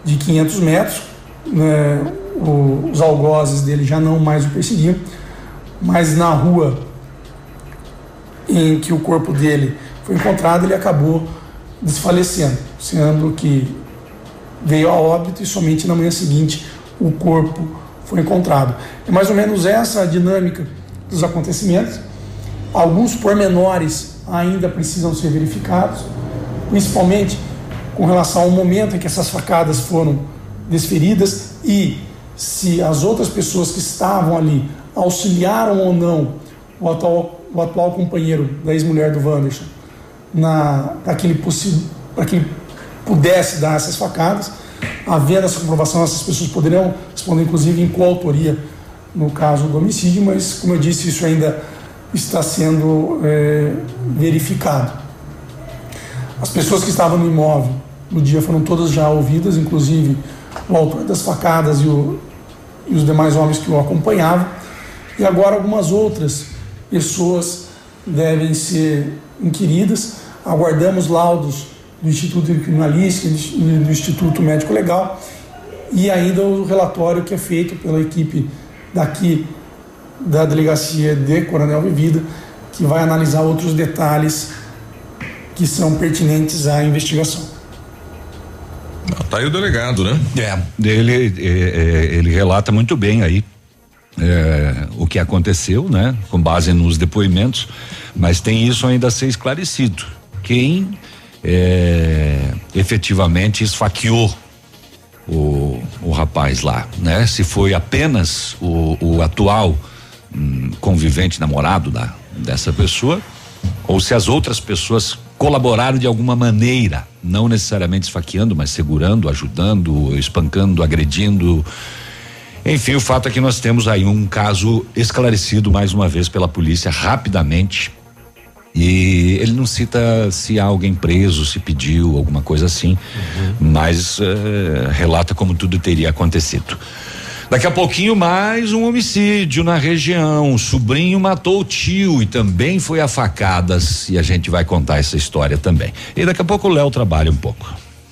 de 500 metros. Né? O, os algozes dele já não mais o perseguiam, mas na rua em que o corpo dele foi encontrado, ele acabou desfalecendo, sendo que veio a óbito e somente na manhã seguinte o corpo foi encontrado. É mais ou menos essa a dinâmica dos acontecimentos. Alguns pormenores ainda precisam ser verificados, principalmente com relação ao momento em que essas facadas foram desferidas e se as outras pessoas que estavam ali auxiliaram ou não o atual, o atual companheiro da ex-mulher do Wanderson para que ele, para que ele pudesse dar essas facadas. Havendo essa comprovação, essas pessoas poderiam responder, inclusive, em coautoria no caso do homicídio, mas, como eu disse, isso ainda está sendo é, verificado. As pessoas que estavam no imóvel no dia foram todas já ouvidas, inclusive o autor das facadas e, o, e os demais homens que o acompanhavam. E agora algumas outras pessoas devem ser inquiridas. Aguardamos laudos do Instituto de Criminalística do Instituto Médico Legal e ainda o relatório que é feito pela equipe daqui da Delegacia de Coronel Vivida, que vai analisar outros detalhes que são pertinentes à investigação. Tá aí o delegado, né? É, ele, é, é, ele relata muito bem aí é, o que aconteceu, né? Com base nos depoimentos, mas tem isso ainda a ser esclarecido. Quem é, efetivamente esfaqueou o, o rapaz lá, né? Se foi apenas o, o atual hum, convivente namorado da, dessa pessoa, ou se as outras pessoas colaboraram de alguma maneira, não necessariamente esfaqueando, mas segurando, ajudando, espancando, agredindo. Enfim, o fato é que nós temos aí um caso esclarecido mais uma vez pela polícia rapidamente e ele não cita se há alguém preso, se pediu, alguma coisa assim, uhum. mas uh, relata como tudo teria acontecido. Daqui a pouquinho, mais um homicídio na região. O sobrinho matou o tio e também foi a facadas. E a gente vai contar essa história também. E daqui a pouco o Léo trabalha um pouco.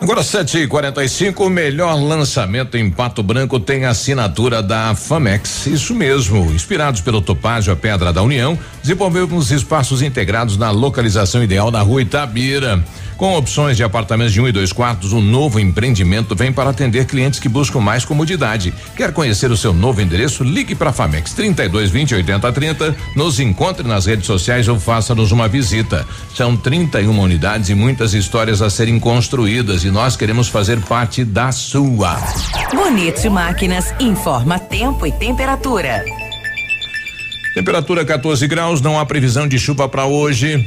Agora 7h45, o melhor lançamento em Pato Branco tem assinatura da Famex. Isso mesmo. Inspirados pelo Topázio, a Pedra da União, desenvolvemos espaços integrados na localização ideal na rua Itabira. Com opções de apartamentos de um e dois quartos, o novo empreendimento vem para atender clientes que buscam mais comodidade. Quer conhecer o seu novo endereço? Ligue para Famex 32 20 80 30. Nos encontre nas redes sociais ou faça-nos uma visita. São 31 unidades e muitas histórias a serem construídas e nós queremos fazer parte da sua. Bonito Máquinas informa tempo e temperatura. Temperatura 14 graus, não há previsão de chuva para hoje.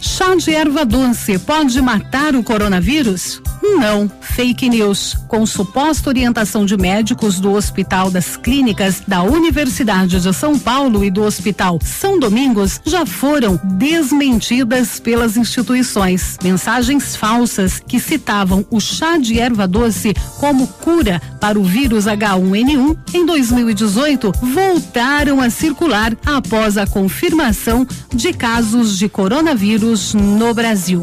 Chá de erva doce pode matar o coronavírus? Não, fake news. Com suposta orientação de médicos do Hospital das Clínicas da Universidade de São Paulo e do Hospital São Domingos já foram desmentidas pelas instituições. Mensagens falsas que citavam o chá de erva doce como cura para o vírus H1N1 em 2018 voltaram a circular após a confirmação de casos de coronavírus no Brasil.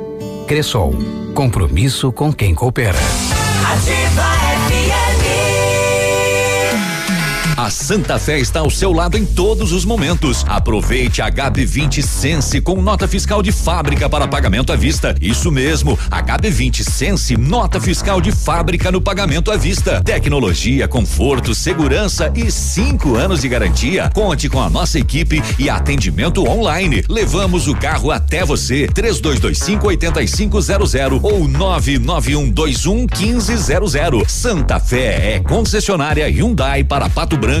Compromisso com quem coopera. Ativa Santa Fé está ao seu lado em todos os momentos. Aproveite a HB20 Sense com nota fiscal de fábrica para pagamento à vista. Isso mesmo, HB20 Sense, nota fiscal de fábrica no pagamento à vista. Tecnologia, conforto, segurança e cinco anos de garantia. Conte com a nossa equipe e atendimento online. Levamos o carro até você. 3225 8500 ou 99121 1500. Santa Fé é concessionária Hyundai para Pato Branco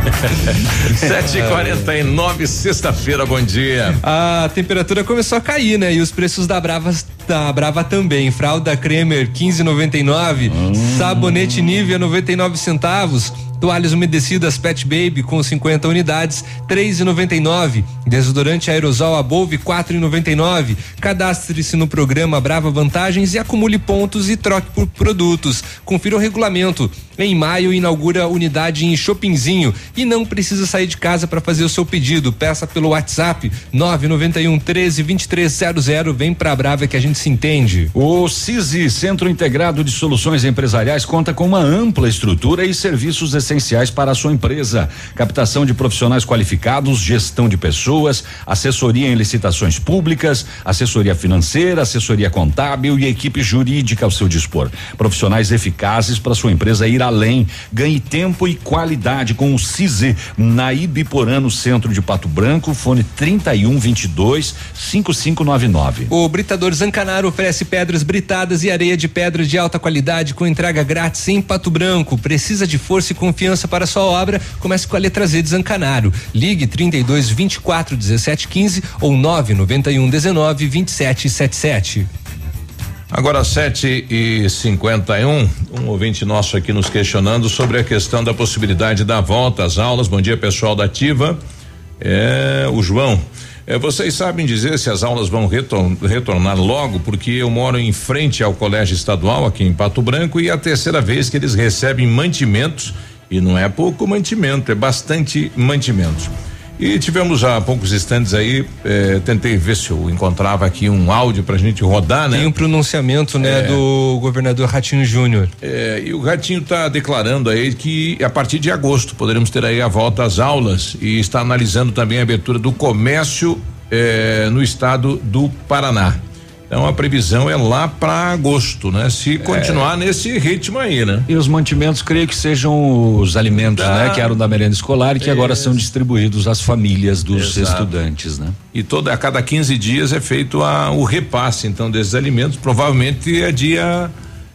<laughs> 7h49, sexta-feira, bom dia. A temperatura começou a cair, né? E os preços da Brava da Brava também. Fralda Cremer 15,99, hum. sabonete Nivea 99 centavos. Toalhas umedecidas Pet Baby com 50 unidades, 3,99. Desodorante aerosol Above 4,99. Cadastre-se no programa Brava Vantagens e acumule pontos e troque por produtos. Confira o regulamento. Em maio inaugura unidade em Shoppingzinho e não precisa sair de casa para fazer o seu pedido. Peça pelo WhatsApp 991 13 2300. Vem pra Brava que a gente se entende. O CISI, Centro Integrado de Soluções Empresariais, conta com uma ampla estrutura e serviços essenciais para a sua empresa. Captação de profissionais qualificados, gestão de pessoas, assessoria em licitações públicas, assessoria financeira, assessoria contábil e equipe jurídica ao seu dispor. Profissionais eficazes para sua empresa ir além. Ganhe tempo e qualidade com o CISI na Ibiporã, no centro de Pato Branco, fone 31 22 5599. O Britador Zancanaro oferece pedras britadas e areia de pedra de alta qualidade com entrega grátis em Pato Branco. Precisa de força e confiança para sua obra? Comece com a letra Z de Zancanaro. Ligue 32 24 17 15 ou 991 19 27 77. Agora, 7 e 51 um, ouvinte nosso aqui nos questionando sobre a questão da possibilidade da volta às aulas. Bom dia, pessoal da Ativa. É, o João. É, vocês sabem dizer se as aulas vão retor retornar logo, porque eu moro em frente ao colégio estadual aqui em Pato Branco e é a terceira vez que eles recebem mantimentos e não é pouco mantimento, é bastante mantimentos. E tivemos há poucos instantes aí, eh, tentei ver se eu encontrava aqui um áudio pra gente rodar, né? Tem um pronunciamento, né, é, do governador Ratinho Júnior. É, e o Ratinho está declarando aí que a partir de agosto poderemos ter aí a volta às aulas e está analisando também a abertura do comércio eh, no estado do Paraná. Então a previsão é lá para agosto, né? Se continuar é. nesse ritmo aí, né? E os mantimentos, creio que sejam os alimentos, ah, né? Que eram da merenda escolar e que agora são distribuídos às famílias dos Exato. estudantes, né? E toda a cada 15 dias é feito a, o repasse, então, desses alimentos. Provavelmente é dia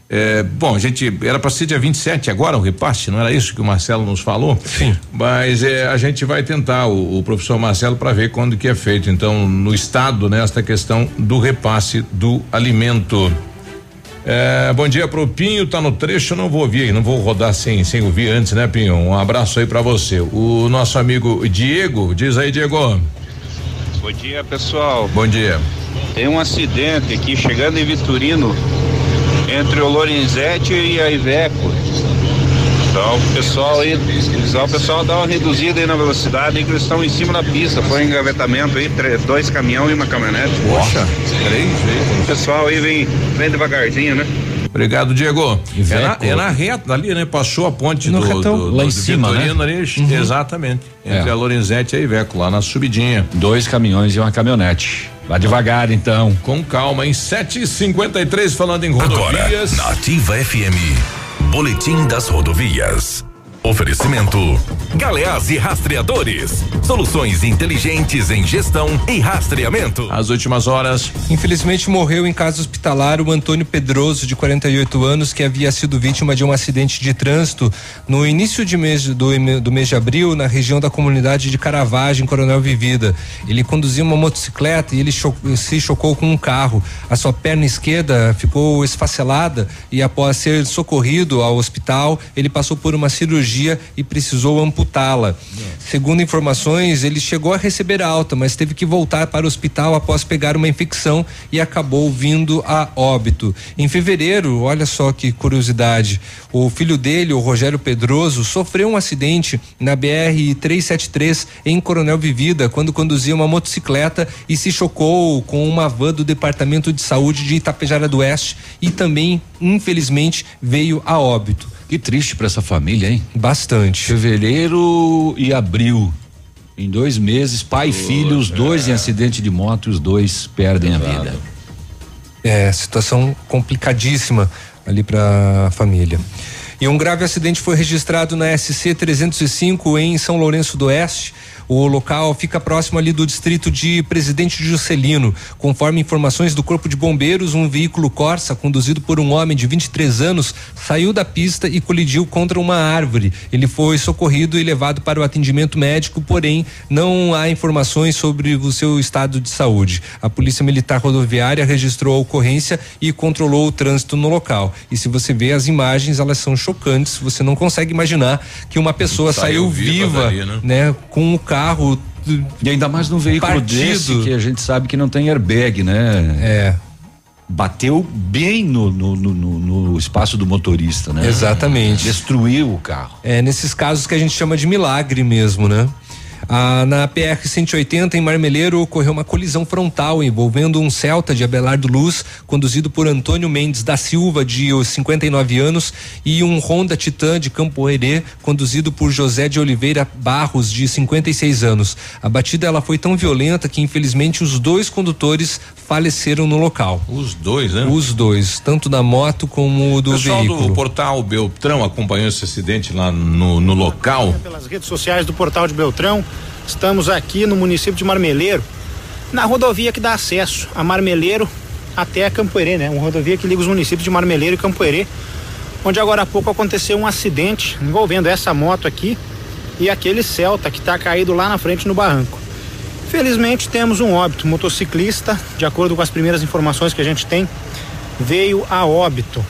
é, bom, a gente era para ser dia 27 agora o repasse, não era isso que o Marcelo nos falou? Sim. Mas é, a gente vai tentar o, o professor Marcelo para ver quando que é feito. Então, no estado, nesta né, questão do repasse do alimento. É, bom dia pro Pinho, tá no trecho, eu não vou ouvir, não vou rodar sem, sem ouvir antes, né, Pinho? Um abraço aí para você. O nosso amigo Diego, diz aí, Diego. Bom dia, pessoal. Bom dia. Tem um acidente aqui chegando em Vitorino, entre o Lorenzetti e a Iveco. Então, o pessoal aí, o pessoal dá uma reduzida aí na velocidade, aí que eles estão em cima da pista. Foi um engavetamento aí, três, dois caminhões e uma caminhonete. Poxa, três vezes. O pessoal aí vem, vem devagarzinho, né? Obrigado, Diego. É na, é na, reta ali, né? Passou a ponte no do, retão, do, lá do, em cima, né? Ali, uhum. Exatamente. Entre é. a Lorenzetti e a Iveco, lá na subidinha. Dois caminhões e uma caminhonete. Vá devagar, então. Com calma, em 7h53, falando em rodovias. Agora, na Ativa FM. Boletim das rodovias. Oferecimento: Galeás e Rastreadores. Soluções inteligentes em gestão e rastreamento. As últimas horas. Infelizmente morreu em casa hospitalar o Antônio Pedroso, de 48 anos, que havia sido vítima de um acidente de trânsito no início de mês do, do mês de abril, na região da comunidade de Caravagem, Coronel Vivida. Ele conduzia uma motocicleta e ele se chocou com um carro. A sua perna esquerda ficou esfacelada e após ser socorrido ao hospital, ele passou por uma cirurgia cirurgia e precisou amputá-la. Segundo informações, ele chegou a receber alta, mas teve que voltar para o hospital após pegar uma infecção e acabou vindo a óbito. Em fevereiro, olha só que curiosidade, o filho dele, o Rogério Pedroso, sofreu um acidente na BR 373 em Coronel Vivida quando conduzia uma motocicleta e se chocou com uma van do Departamento de Saúde de Itapejara do Oeste e também, infelizmente, veio a óbito. Que triste para essa família, hein? Bastante. Fevereiro e abril. Em dois meses, pai e filho, os dois é. em acidente de moto, os dois perdem Exato. a vida. É, situação complicadíssima ali para a família. E um grave acidente foi registrado na SC 305 em São Lourenço do Oeste. O local fica próximo ali do distrito de Presidente Juscelino. Conforme informações do Corpo de Bombeiros, um veículo Corsa conduzido por um homem de 23 anos saiu da pista e colidiu contra uma árvore. Ele foi socorrido e levado para o atendimento médico, porém não há informações sobre o seu estado de saúde. A Polícia Militar Rodoviária registrou a ocorrência e controlou o trânsito no local. E se você vê as imagens, elas são chocantes. Você não consegue imaginar que uma pessoa saiu, Saiu viva, viva né? né? Com o carro E ainda mais num veículo partido. desse que a gente sabe que não tem airbag, né? É. Bateu bem no, no, no- no- no espaço do motorista, né? Exatamente. Destruiu o carro. É nesses casos que a gente chama de milagre mesmo, né? Ah, na PR 180 em Marmeleiro ocorreu uma colisão frontal envolvendo um Celta de Abelardo Luz, conduzido por Antônio Mendes da Silva, de os 59 anos, e um Honda Titan de Campo Herê, conduzido por José de Oliveira Barros, de 56 anos. A batida ela foi tão violenta que infelizmente os dois condutores faleceram no local. Os dois, né? Os dois, tanto da moto como do O pessoal veículo. do portal Beltrão acompanhou esse acidente lá no, no local. pelas redes sociais do Portal de Beltrão. Estamos aqui no município de Marmeleiro, na rodovia que dá acesso a Marmeleiro até Campoerê, né? Uma rodovia que liga os municípios de Marmeleiro e Campoerê, onde agora há pouco aconteceu um acidente envolvendo essa moto aqui e aquele Celta que está caído lá na frente no barranco. Felizmente temos um óbito, motociclista, de acordo com as primeiras informações que a gente tem, veio a óbito.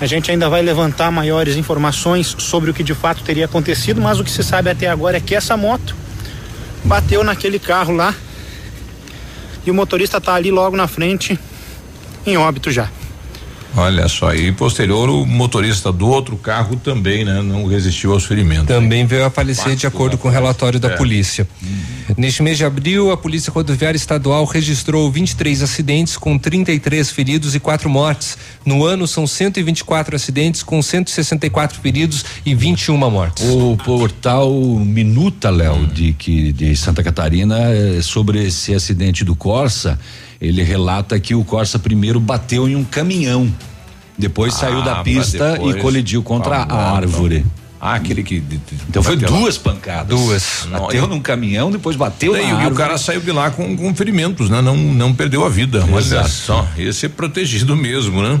A gente ainda vai levantar maiores informações sobre o que de fato teria acontecido, mas o que se sabe até agora é que essa moto bateu naquele carro lá e o motorista tá ali logo na frente, em óbito já. Olha só, e posterior o motorista do outro carro também, né? Não resistiu aos ferimentos. Também veio a falecer de acordo com o relatório da É. polícia. Neste mês de abril, a Polícia Rodoviária Estadual registrou 23 acidentes com 33 feridos e quatro mortes. No ano, são 124 acidentes com 164 feridos e 21 mortes. O portal Minuta, Léo, de, que, de Santa Catarina, eh, sobre esse acidente do Corsa, ele relata que o Corsa primeiro bateu em um caminhão. Depois Ah, saiu da pista e colidiu contra Ah, a árvore. Ah, aquele que. Então foi bateu lá. duas pancadas. Duas. Bateu num caminhão, depois bateu Daí, na e o cara saiu de lá com, com ferimentos, né? Não, não perdeu a vida. Olha só, esse é protegido mesmo, né?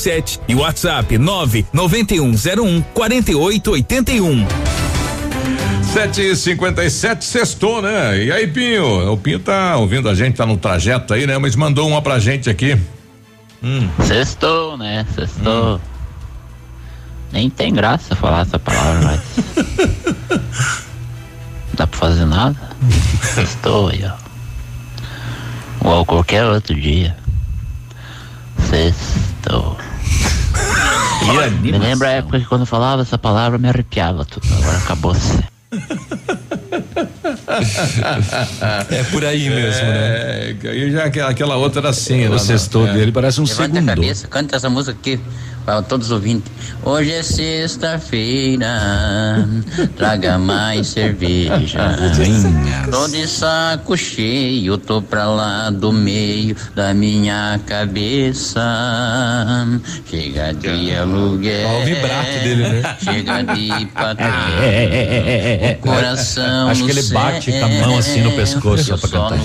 3367 e WhatsApp 99101 4881. 7h57, sextou, né? E aí, Pinho? O Pinho tá ouvindo a gente, tá no trajeto aí, né? Mas mandou uma pra gente aqui. Hum. Sextou, né? Sextou. Nem tem graça falar essa palavra, mas. Não <laughs> dá pra fazer nada. Sextou aí, ó. Igual qualquer outro dia. Sextou. <laughs> Me lembra a época que quando eu falava essa palavra me arrepiava tudo. Agora acabou-se. <laughs> É por aí mesmo, né? É, e já aquela, aquela outra era assim, O né? sextou É. dele parece um Levanta a segundo. cabeça, canta essa música aqui para todos os ouvintes. Hoje é sexta-feira, traga mais <laughs> cerveja. Tô de saco cheio, tô pra lá do meio da minha cabeça. Chega de aluguel. Olha o vibrato dele, né? Chega de patrão. É, é, é, é, é. O coração Acho que ele bate com a mão assim no pescoço só pra cantar. no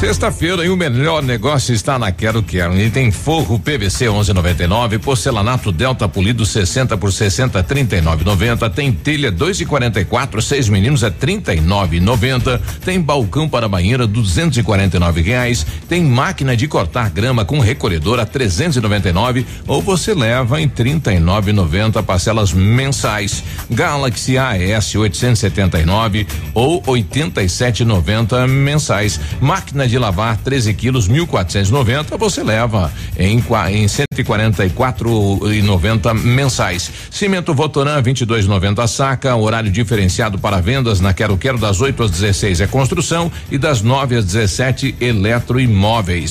Sexta-feira e o melhor negócio está na Quero Quero. E tem forro PVC 11,99, porcelanato Delta polido 60 por 60 39,90. Tem telha 2,44, seis meninos é 39,90. Tem balcão para banheira 249 reais. Tem máquina de cortar grama com recolhedor a 399 ou você leva em 39,90 parcelas mensais. Galaxy AS 879 ou 87,90 mensais. Máquina de lavar 13 quilos 1.490 você leva em em 144,90 mensais. Cimento Votoran 22,90 saca. Horário diferenciado para vendas na Quero Quero das 8 às 16 é construção e das 9 às 17 eletroimóveis.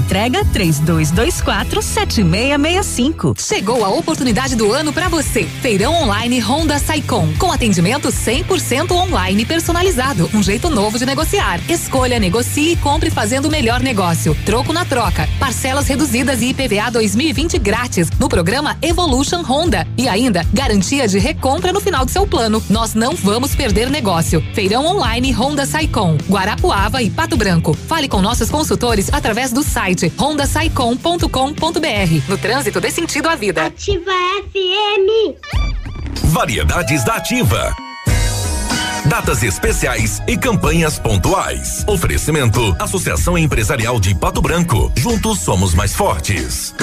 Teleentrega 3224 7665. Chegou a oportunidade do ano para você. Feirão online Honda Saicom, com atendimento 100% online personalizado, um jeito novo de negociar. Escolha, negocie e compre fazendo o melhor negócio. Troco na troca, parcelas reduzidas e IPVA 2020 grátis no programa Evolution Honda e ainda garantia de recompra no final do seu plano. Nós não vamos perder negócio. Feirão online Honda Saicom, Guarapuava e Pato Branco. Fale com nossos consultores através do site hondasaicom.com.br. No trânsito dê sentido à vida. Ativa FM. Variedades da Ativa. Datas especiais e campanhas pontuais. Oferecimento: Associação Empresarial de Pato Branco. Juntos somos mais fortes.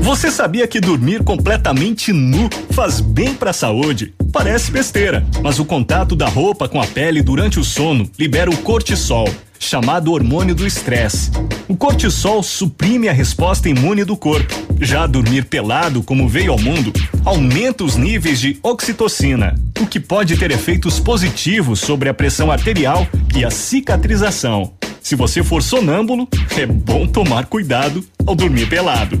Você sabia que dormir completamente nu faz bem para a saúde? Parece besteira, mas o contato da roupa com a pele durante o sono libera o cortisol, chamado hormônio do estresse. O cortisol suprime a resposta imune do corpo. Já dormir pelado, como veio ao mundo, aumenta os níveis de oxitocina, o que pode ter efeitos positivos sobre a pressão arterial e a cicatrização. Se você for sonâmbulo, é bom tomar cuidado ao dormir pelado.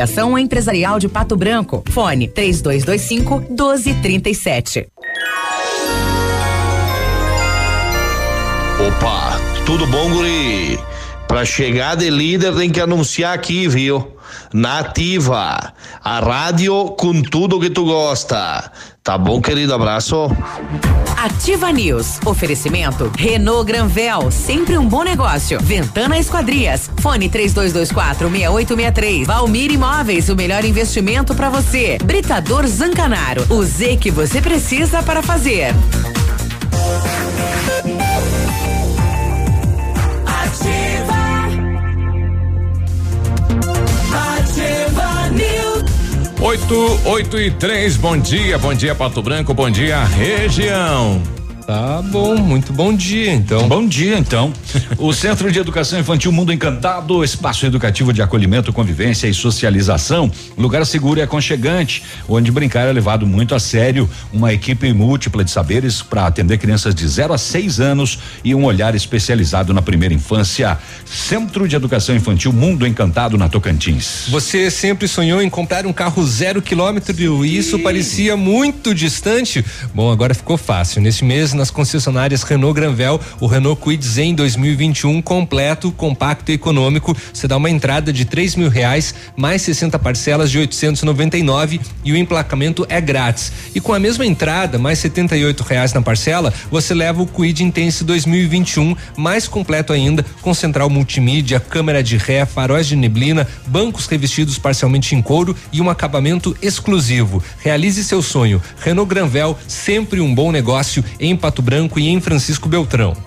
Empresarial de Pato Branco. Fone 3225 1237. Opa, tudo bom, guri? Pra chegar de líder tem que anunciar aqui, viu? Nativa, a rádio com tudo que tu gosta. Tá bom, querido? Abraço. Ativa News. Oferecimento Renault Granvel, sempre um bom negócio. Ventana Esquadrias. Fone 3224 6863. Valmir Imóveis, o melhor investimento para você. Britador Zancanaro. O Z que você precisa para fazer. 8, 8 e 3, bom dia, bom dia Pato Branco, bom dia região. Tá bom, muito bom dia então. Bom dia então. O Centro de Educação Infantil Mundo Encantado, espaço educativo de acolhimento, convivência e socialização, lugar seguro e aconchegante, onde brincar é levado muito a sério, uma equipe múltipla de saberes para atender crianças de 0 a 6 anos e um olhar especializado na primeira infância. Centro de Educação Infantil Mundo Encantado na Tocantins. Você sempre sonhou em comprar um carro zero quilômetro e isso parecia muito distante? Bom, agora ficou fácil. Neste mês nas concessionárias Renault Granvel, o Renault Kwid Zen 2021 completo, compacto e econômico. Você dá uma entrada de três mil reais, mais 60 parcelas de 899 e o emplacamento é grátis. E com a mesma entrada, mais 78 reais na parcela, você leva o Kwid Intense 2021 mais completo ainda, com central multimídia, câmera de ré, faróis de neblina, bancos revestidos parcialmente em couro e um acabamento exclusivo. Realize seu sonho. Renault Granvel, sempre um bom negócio em Pato Branco e em Francisco Beltrão.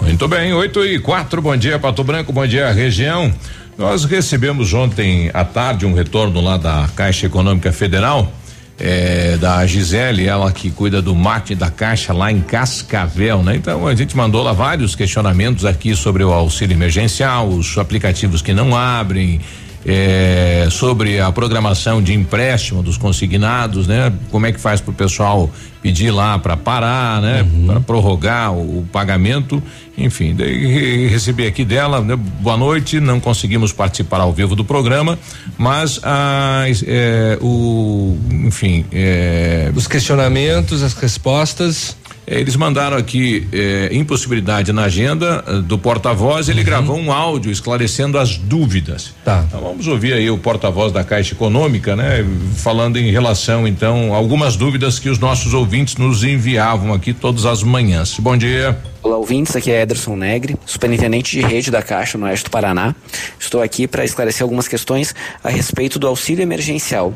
Muito bem, 8 e 4, bom dia Pato Branco, bom dia região. Nós recebemos ontem à tarde um retorno lá da Caixa Econômica Federal, eh, da Gisele, ela que cuida do marketing da Caixa lá em Cascavel, né? Então a gente mandou lá vários questionamentos aqui sobre o auxílio emergencial, os aplicativos que não abrem, é, sobre a programação de empréstimo dos consignados, né? Como é que faz para o pessoal pedir lá para parar, né? Uhum. Para prorrogar o, o pagamento, enfim. Daí re- recebi aqui dela, né? Boa noite, não conseguimos participar ao vivo do programa, mas a, é, o, enfim, é, os questionamentos, as respostas. Eles mandaram aqui eh, impossibilidade na agenda eh, do porta-voz. Ele gravou um áudio esclarecendo as dúvidas. Uhum. Tá. Então vamos ouvir aí o porta-voz da Caixa Econômica, né? Falando em relação, então, a algumas dúvidas que os nossos ouvintes nos enviavam aqui todas as manhãs. Bom dia. Olá, ouvintes. Aqui é Ederson Negre, superintendente de rede da Caixa no Oeste do Paraná. Estou aqui para esclarecer algumas questões a respeito do auxílio emergencial.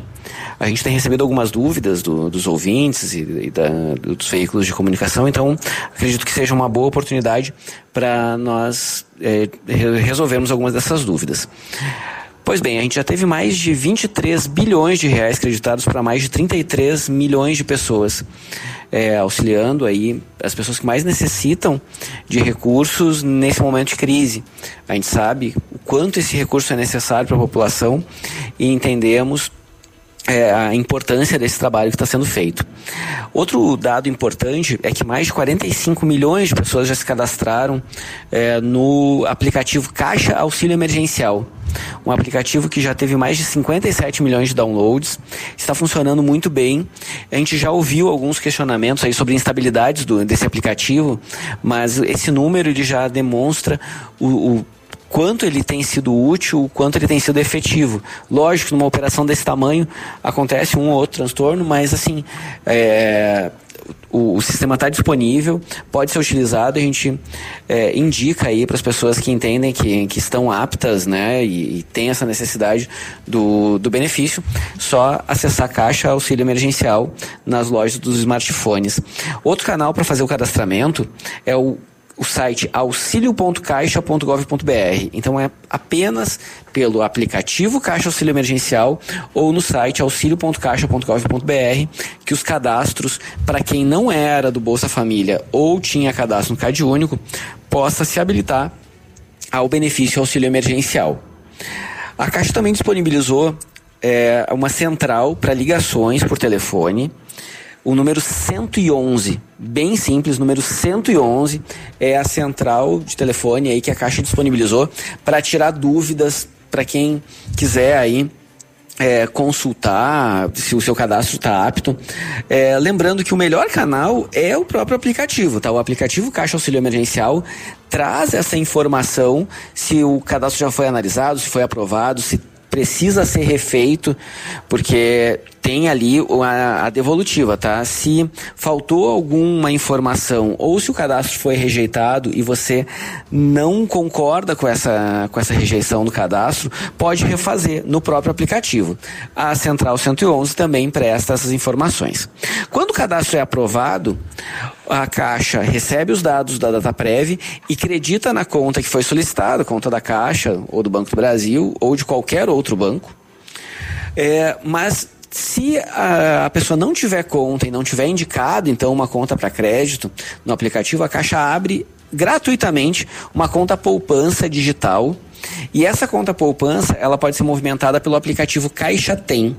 A gente tem recebido algumas dúvidas do- dos ouvintes e, e da- dos veículos de comunicação, então acredito que seja uma boa oportunidade para nós re- resolvermos algumas dessas dúvidas. Pois bem, a gente já teve mais de 23 bilhões de reais creditados para mais de 33 milhões de pessoas, é, auxiliando aí as pessoas que mais necessitam de recursos nesse momento de crise. A gente sabe o quanto esse recurso é necessário para a população e entendemos é, a importância desse trabalho que está sendo feito. Outro dado importante é que mais de 45 milhões de pessoas já se cadastraram é, no aplicativo Caixa Auxílio Emergencial. Um aplicativo que já teve mais de 57 milhões de downloads, está funcionando muito bem. A gente já ouviu alguns questionamentos aí sobre instabilidades do, desse aplicativo, mas esse número ele já demonstra o, o quanto ele tem sido útil, o quanto ele tem sido efetivo. Lógico, numa operação desse tamanho acontece um ou outro transtorno, mas assim, é, o, o sistema está disponível, pode ser utilizado, a gente é, indica aí para as pessoas que entendem que, que estão aptas, né, e, e têm essa necessidade do, do benefício, só acessar a caixa auxílio emergencial nas lojas dos smartphones. Outro canal para fazer o cadastramento é o o site auxilio.caixa.gov.br. Então é apenas pelo aplicativo Caixa Auxílio Emergencial ou no site auxilio.caixa.gov.br que os cadastros para quem não era do Bolsa Família ou tinha cadastro no Cade Único possa se habilitar ao benefício auxílio emergencial. A Caixa também disponibilizou é, uma central para ligações por telefone. O número 111, bem simples, número 111 é a central de telefone aí que a Caixa disponibilizou para tirar dúvidas para quem quiser aí é, consultar se o seu cadastro está apto. É, lembrando que o melhor canal é o próprio aplicativo, tá? O aplicativo Caixa Auxílio Emergencial traz essa informação se o cadastro já foi analisado, se foi aprovado, se precisa ser refeito, porque tem ali a, a devolutiva, tá? Se faltou alguma informação ou se o cadastro foi rejeitado e você não concorda com essa, com essa rejeição do cadastro, pode refazer no próprio aplicativo. A Central 111 também presta essas informações. Quando o cadastro é aprovado, a Caixa recebe os dados da DataPrev e credita na conta que foi solicitada, conta da Caixa ou do Banco do Brasil ou de qualquer outro banco. É, mas se a, a pessoa não tiver conta e não tiver indicado, então, uma conta para crédito no aplicativo, a Caixa abre gratuitamente uma conta poupança digital. E essa conta poupança, ela pode ser movimentada pelo aplicativo Caixa Tem.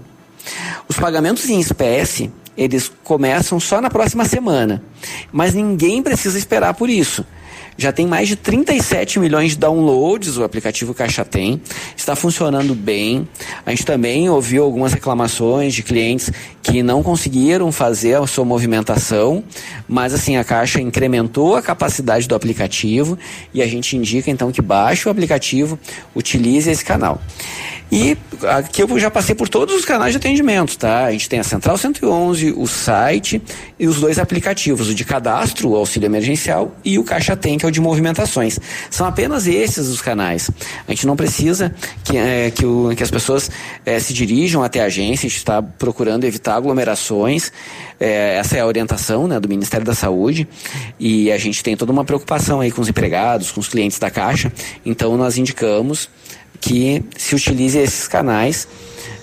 Os pagamentos em espécie eles começam só na próxima semana. Mas ninguém precisa esperar por isso. Já tem mais de 37 milhões de downloads o aplicativo Caixa Tem. Está funcionando bem. A gente também ouviu algumas reclamações de clientes que não conseguiram fazer a sua movimentação, mas assim a Caixa incrementou a capacidade do aplicativo e a gente indica então que baixe o aplicativo, utilize esse canal. E aqui eu já passei por todos os canais de atendimento, tá? A gente tem a Central 111, o site e os dois aplicativos, o de cadastro, o auxílio emergencial, e o Caixa Tem, que é o de movimentações. São apenas esses os canais. A gente não precisa que, é, que, o, que as pessoas é, se dirijam até a agência, a gente está procurando evitar aglomerações. É, essa é a orientação né, do Ministério da Saúde e a gente tem toda uma preocupação aí com os empregados, com os clientes da Caixa. Então nós indicamos que se utilize esses canais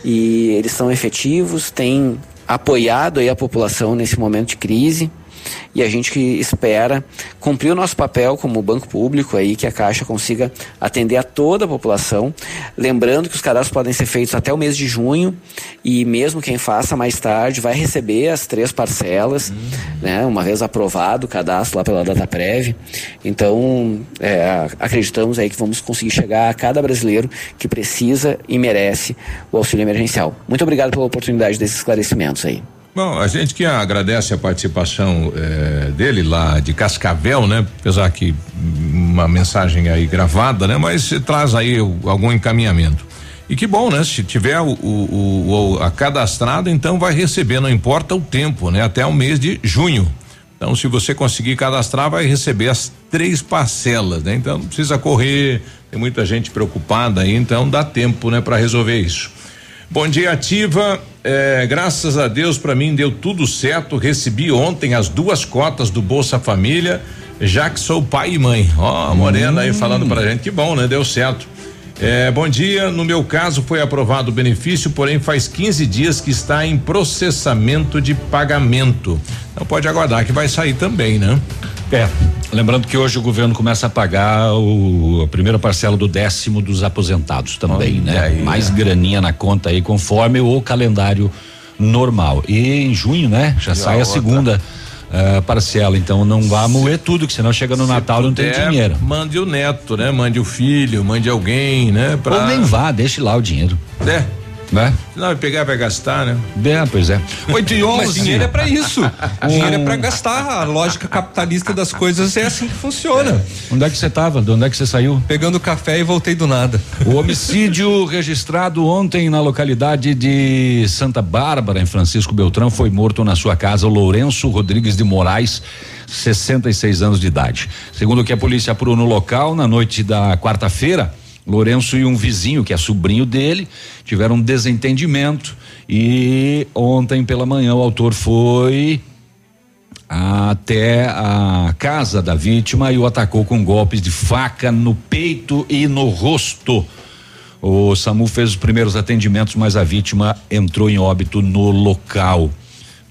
e eles são efetivos, têm apoiado aí a população nesse momento de crise e a gente espera cumprir o nosso papel como banco público aí que a Caixa consiga atender a toda a população, lembrando que os cadastros podem ser feitos até o mês de junho e mesmo quem faça mais tarde vai receber as três parcelas, uhum. né, uma vez aprovado o cadastro lá pela DataPrev. Então, é, acreditamos aí que vamos conseguir chegar a cada brasileiro que precisa e merece o auxílio emergencial. Muito obrigado pela oportunidade desses esclarecimentos aí. Bom, a gente que agradece a participação eh, dele lá de Cascavel, né? Apesar que uma mensagem aí gravada, né? Mas traz aí algum encaminhamento. E que bom, né? Se tiver o, o, o, a cadastrado, então vai receber, não importa o tempo, né? Até o mês de junho. Então, se você conseguir cadastrar, vai receber as três parcelas, né? Então, não precisa correr, tem muita gente preocupada aí, então dá tempo, né, para resolver isso. Bom dia, Ativa. É, graças a Deus, para mim deu tudo certo. Recebi ontem as duas cotas do Bolsa Família, já que sou pai e mãe. Ó, a Morena hum. aí falando pra gente que bom, né? Deu certo. É, bom dia. No meu caso, foi aprovado o benefício, porém faz 15 dias que está em processamento de pagamento. Então pode aguardar que vai sair também, né? É. Lembrando que hoje o governo começa a pagar o, a primeira parcela do décimo dos aposentados também, né? Aí, Mais é. graninha na conta aí, conforme o calendário normal. E em junho, né? Já sai a, a segunda. Uh, parcela, então não vá moer tudo, que senão chega no Natal e não tem dinheiro. Mande o neto, né? Mande o filho, mande alguém, né? Pra... Ou nem vá, deixe lá o dinheiro. É, né? Não, pegar, vai gastar, né? É, pois é. 8 e 11. Mas dinheiro é para isso. <laughs> dinheiro é para gastar. A lógica capitalista das coisas é assim que funciona. É. Onde é que você estava? De onde é que você saiu? Pegando café e voltei do nada. O homicídio <laughs> registrado ontem na localidade de Santa Bárbara, em Francisco Beltrão, foi morto na sua casa Lourenço Rodrigues de Moraes, 66 anos de idade. Segundo o que a polícia apurou no local, na noite da quarta-feira, Lourenço e um vizinho, que é sobrinho dele, tiveram um desentendimento e ontem pela manhã o autor foi até a casa da vítima e o atacou com golpes de faca no peito e no rosto. O SAMU fez os primeiros atendimentos, mas a vítima entrou em óbito no local.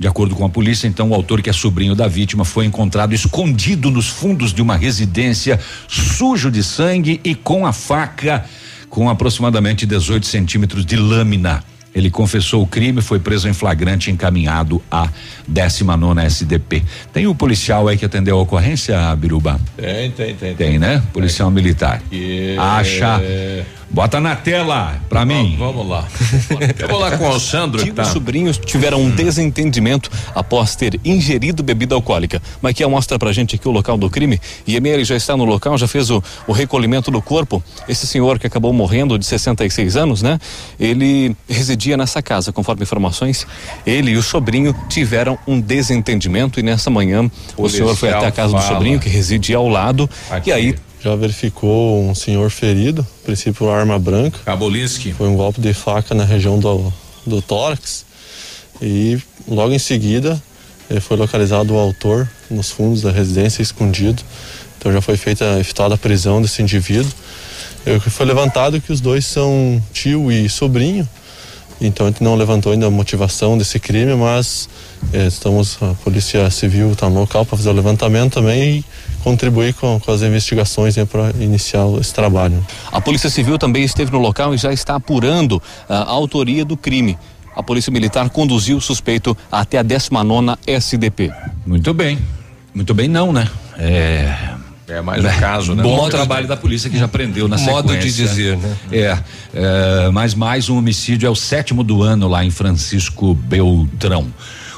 De acordo com a polícia, então, o autor, que é sobrinho da vítima, foi encontrado escondido nos fundos de uma residência, sujo de sangue e com a faca com aproximadamente 18 centímetros de lâmina. Ele confessou o crime, foi preso em flagrante e encaminhado à 19 SDP. Tem o policial aí que atendeu a ocorrência, Biruba? Tem, tem, tem. Tem, né? Policial tem. militar. E... Acha. Bota na tela pra mim. Vamos lá. Eu vou lá com o Sandro. Tio tá. sobrinhos tiveram um hum. desentendimento após ter ingerido bebida alcoólica. Mas que mostra pra gente aqui o local do crime. E Emery já está no local, já fez o, o recolhimento do corpo. Esse senhor que acabou morrendo de 66 anos, né? Ele residia nessa casa, conforme informações. Ele e o sobrinho tiveram um desentendimento e nessa manhã o, o senhor foi até a casa fala. do sobrinho que reside ao lado. Aqui. E aí já verificou um senhor ferido, a princípio arma branca. Kabolinski. Foi um golpe de faca na região do, do tórax. E logo em seguida eh, foi localizado o autor nos fundos da residência escondido. Então já foi feita efetuada a prisão desse indivíduo. E foi levantado que os dois são tio e sobrinho. Então a gente não levantou ainda a motivação desse crime, mas eh, estamos a polícia civil está no local para fazer o levantamento também e contribuir com, com as investigações né, para iniciar esse trabalho. A Polícia Civil também esteve no local e já está apurando a autoria do crime. A Polícia Militar conduziu o suspeito até a 19 SDP. Muito bem. Muito bem, não, né? É. É mais um caso, né? Bom Modo trabalho da polícia que já prendeu na Modo sequência. de dizer, né? É, é, mas mais um homicídio é o sétimo do ano lá em Francisco Beltrão.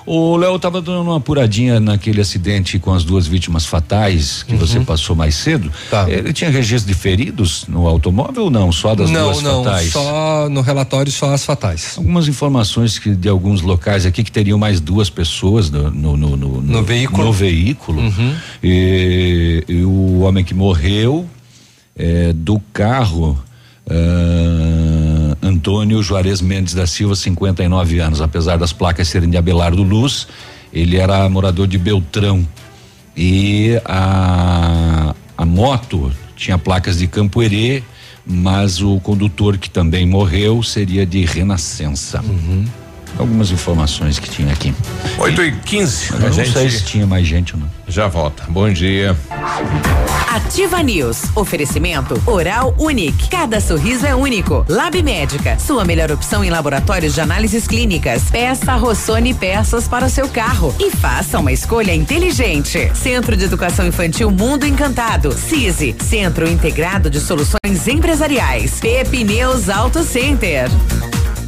O Léo estava dando uma apuradinha naquele acidente com as duas vítimas fatais que você passou mais cedo. Ele tinha registro de feridos no automóvel ou não? Só das não, duas não, fatais? só no relatório só as fatais. Algumas informações que de alguns locais aqui que teriam mais duas pessoas no, no, no, no- no- veículo. No veículo. Uhum. E, e o homem que morreu é, do carro. ah, Antônio Juarez Mendes da Silva, 59 anos. Apesar das placas serem de Abelardo Luz, ele era morador de Beltrão. E a, a moto tinha placas de Campo Herê, mas o condutor que também morreu seria de Renascença. Algumas informações que tinha aqui. 8 e 15 Eu não sei se tinha mais gente ou não. Já volta. Bom dia. Ativa News. Oferecimento Oral Unique. Cada sorriso é único. Lab Médica. Sua melhor opção em laboratórios de análises clínicas. Peça Rossoni peças para o seu carro. E faça uma escolha inteligente. Centro de Educação Infantil Mundo Encantado. CISI. Centro Integrado de Soluções Empresariais. Pepineus Auto Center.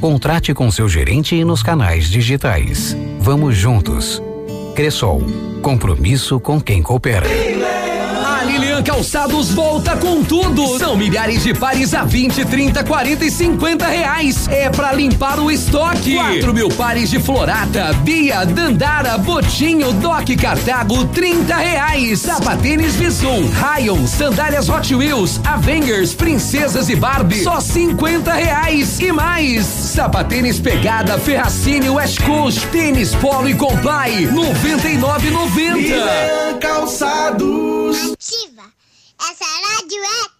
Contrate com seu gerente e nos canais digitais. Vamos juntos. Cressol. Compromisso com quem coopera. Calçados volta com tudo. São milhares de pares a 20, 30, 40 e 50 reais. É pra limpar o estoque. 4 mil pares de Florata, Bia, Dandara, Botinho, Doc Cartago, 30 reais. Sapatênis Visum, Rayon, Sandálias Hot Wheels, Avengers, Princesas e Barbie, só 50 reais. E mais, Sapatênis Pegada, Ferracini, West Coast, Tênis Polo e Comply, 99,90. Lilian Calçados. Ativa. Essa rádio é top.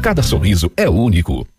cada sorriso é único.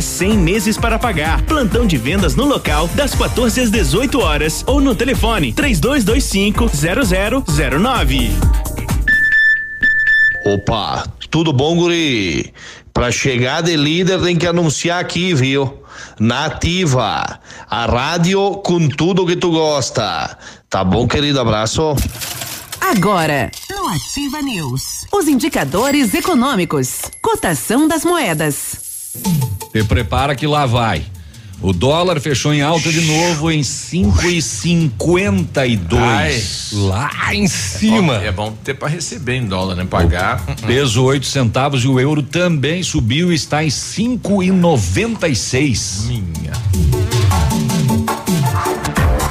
100 meses para pagar. Plantão de vendas no local das 14 às 18 horas ou no telefone 3225 0009. Opa, tudo bom, guri? Pra chegar de líder tem que anunciar aqui, viu? Nativa, a rádio com tudo que tu gosta. Tá bom, querido? Abraço. Agora, no Ativa News, os indicadores econômicos, cotação das moedas. Te prepara que lá vai. O dólar fechou em alta de novo em 5,52. Lá em cima. É bom ter para receber em dólar, né? Pagar. Peso 8 centavos e o euro também subiu e está em 5,96. Minha.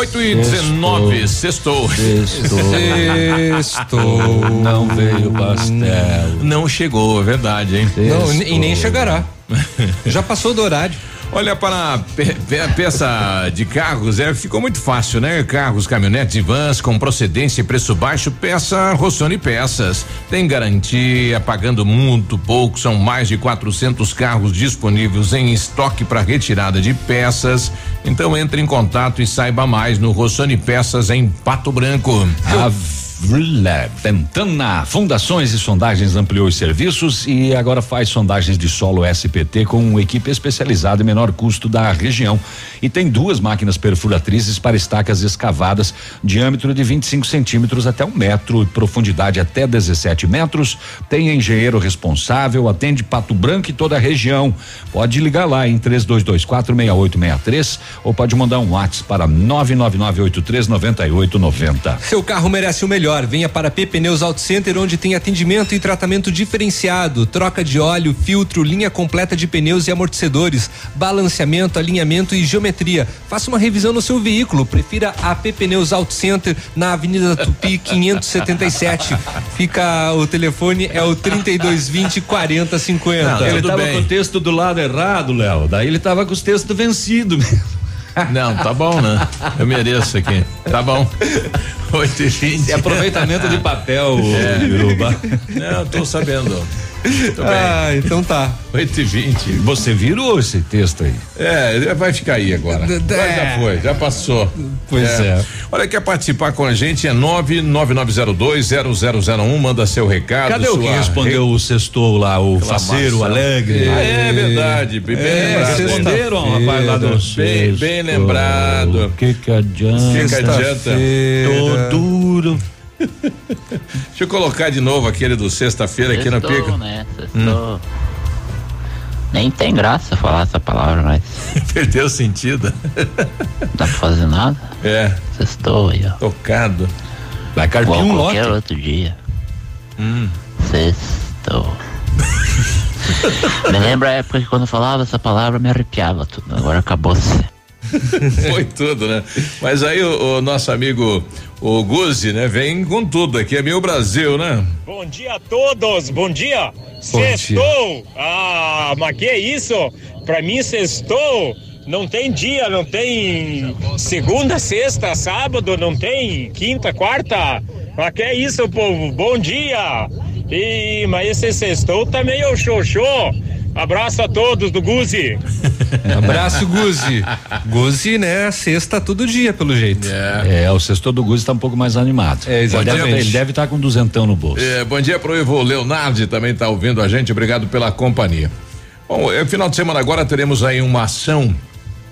8 e 19, sextou. Sextou. Não veio pastel. Não chegou, é verdade, hein? Não, e nem chegará. Já passou do horário. Olha, para pe pe peça de carros, é, ficou muito fácil, né? Carros, caminhonetes e vans com procedência e preço baixo, peça Rossoni Peças. Tem garantia, pagando muito pouco, são mais de 400 carros disponíveis em estoque para retirada de peças. Então entre em contato e saiba mais no Rossoni Peças em Pato Branco. A Vrlab, Ventana Fundações e Sondagens ampliou os serviços e agora faz sondagens de solo SPT com equipe especializada em menor custo da região. E tem duas máquinas perfuratrizes para estacas escavadas, diâmetro de 25 centímetros até um metro, profundidade até 17 metros. Tem engenheiro responsável, atende Pato Branco e toda a região. Pode ligar lá em 3224 6863 ou pode mandar um WhatsApp para 999839890. Seu carro merece o melhor. Venha para P Pneus Auto Center, onde tem atendimento e tratamento diferenciado, troca de óleo, filtro, linha completa de pneus e amortecedores, balanceamento, alinhamento e geometria. Faça uma revisão no seu veículo. Prefira a P Pneus Auto Center na Avenida Tupi <laughs> 577. Fica o telefone é o 3220 4050. ele estava com o texto do lado errado, Léo. Daí ele estava com os textos vencidos mesmo. Não, tá bom, né? Eu mereço aqui. Tá bom. <laughs> 8 e 20. É aproveitamento de papel, <laughs> É. Biruba. Não, tô sabendo. Muito bem. Ah, então tá. 8 e 20. Você virou esse texto aí? É, vai ficar aí agora. Mas já foi, já passou. Pois é. Olha, quer participar com a gente? É 999020001. Manda seu recado. Cadê o que respondeu o sextou lá, o faceiro, o alegre? É, é verdade. Bem É, lembrado. responderam, rapaz, lá do Bem, bem lembrado. O que que adianta? O que que adianta? Tô duro. Deixa eu colocar de novo aquele do sexta-feira aqui na pica. né? Nem tem graça falar essa palavra, mas <laughs> Perdeu o sentido. não dá pra fazer nada. É. Sextou aí, ó. Tocado. Vai carpir um qualquer lote. outro dia. Hum. Sextou. <laughs> me lembra a época que quando eu falava essa palavra me arrepiava tudo. Agora acabou-se. <laughs> Foi tudo, né? Mas aí o, o nosso amigo, o Guzi, né? Vem com tudo aqui, é meu Brasil, né? Bom dia a todos, bom dia. Sextou. Ah, mas que é isso? Pra mim, sextou. Não tem dia, não tem segunda, sexta, sábado, não tem quinta, quarta. Mas que é isso, povo? Bom dia. E, mas esse sextou tá meio xoxô. Abraço a todos do Guzi. <laughs> Abraço, Guzi. Guzi, né? Sexta todo dia, pelo jeito. É, o sextor do Guzi tá um pouco mais animado. É, exatamente. Ele deve- Ele deve estar com duzentão no bolso. É, bom dia pro Ivo Leonardo, também tá ouvindo a gente, obrigado pela companhia. Bom, é, final de semana agora teremos aí uma ação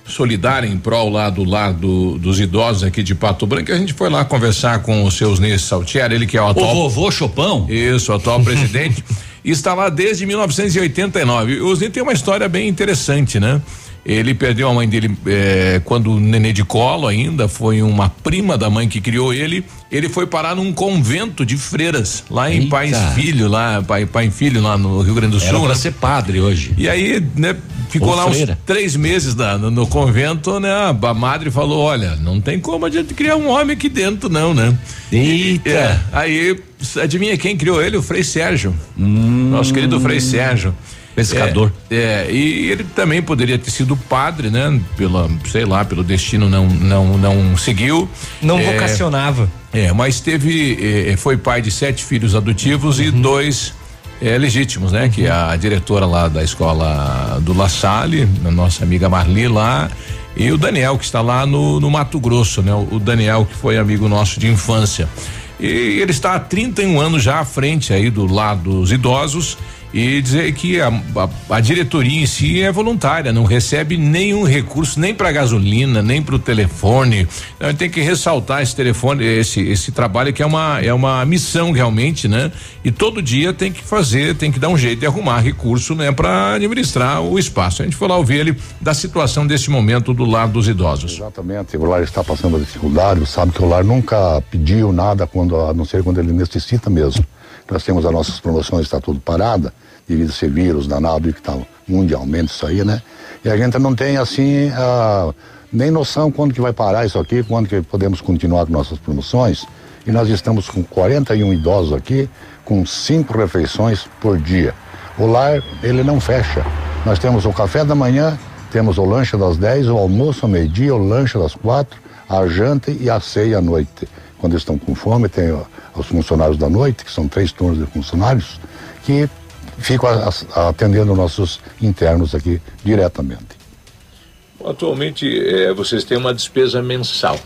solidária em prol lá do lar do- dos idosos aqui de Pato Branco. A gente foi lá conversar com o seu Ney Saltieri, ele que é o atual. vovô Chopão? Isso, o atual presidente. <laughs> está lá desde 1989. O Osni tem uma história bem interessante, né? Ele perdeu a mãe dele eh, quando nenê de colo ainda, foi uma prima da mãe que criou ele. Ele foi parar num convento de freiras, lá em Eita. Pais Filho, lá, pai, pai Filho, lá no Rio Grande do Era Sul. pra né? ser padre hoje. E aí, né, ficou Ou lá uns freira. três meses na- no, no convento, né? A madre falou: olha, não tem como a gente criar um homem aqui dentro, não, né? Eita! É, aí, adivinha quem criou ele? O Frei Sérgio. Nosso querido Frei Sérgio. Pescador. É, é, e ele também poderia ter sido padre, né? Pela, sei lá, pelo destino não, não, não seguiu. Não É, vocacionava. é, mas teve, eh, foi pai de sete filhos adotivos e dois eh, legítimos, né? Que a diretora lá da escola do La Salle, a nossa amiga Marli lá, e o Daniel, que está lá no, no Mato Grosso, né? O Daniel, que foi amigo nosso de infância. E ele está há 31 anos já à frente aí do lado dos idosos e dizer que a, a, a, diretoria em si é voluntária, não recebe nenhum recurso nem para gasolina, nem para o telefone. Então, tem que ressaltar esse telefone, esse esse trabalho que é uma é uma missão realmente, né? E todo dia tem que fazer, tem que dar um jeito de arrumar recurso, né, para administrar o espaço. A gente foi lá ouvir ele da situação desse momento do lar dos idosos. Exatamente, o lar está passando dificuldade, sabe que o lar nunca pediu nada quando a não ser quando ele necessita mesmo. Nós temos as nossas promoções, está tudo parada, devido a esse vírus danado que está mundialmente isso aí, né? E a gente não tem assim a, nem noção quando que vai parar isso aqui, quando que podemos continuar com nossas promoções. E nós estamos com 41 idosos aqui, com cinco refeições por dia. O lar, ele não fecha. Nós temos o café da manhã, temos o lanche das 10, o almoço ao meio-dia, o lanche das quatro, a janta e a ceia à noite. Quando estão com fome, tem os funcionários da noite, que são três turnos de funcionários, que ficam atendendo nossos internos aqui diretamente. Atualmente, é, vocês têm uma despesa mensal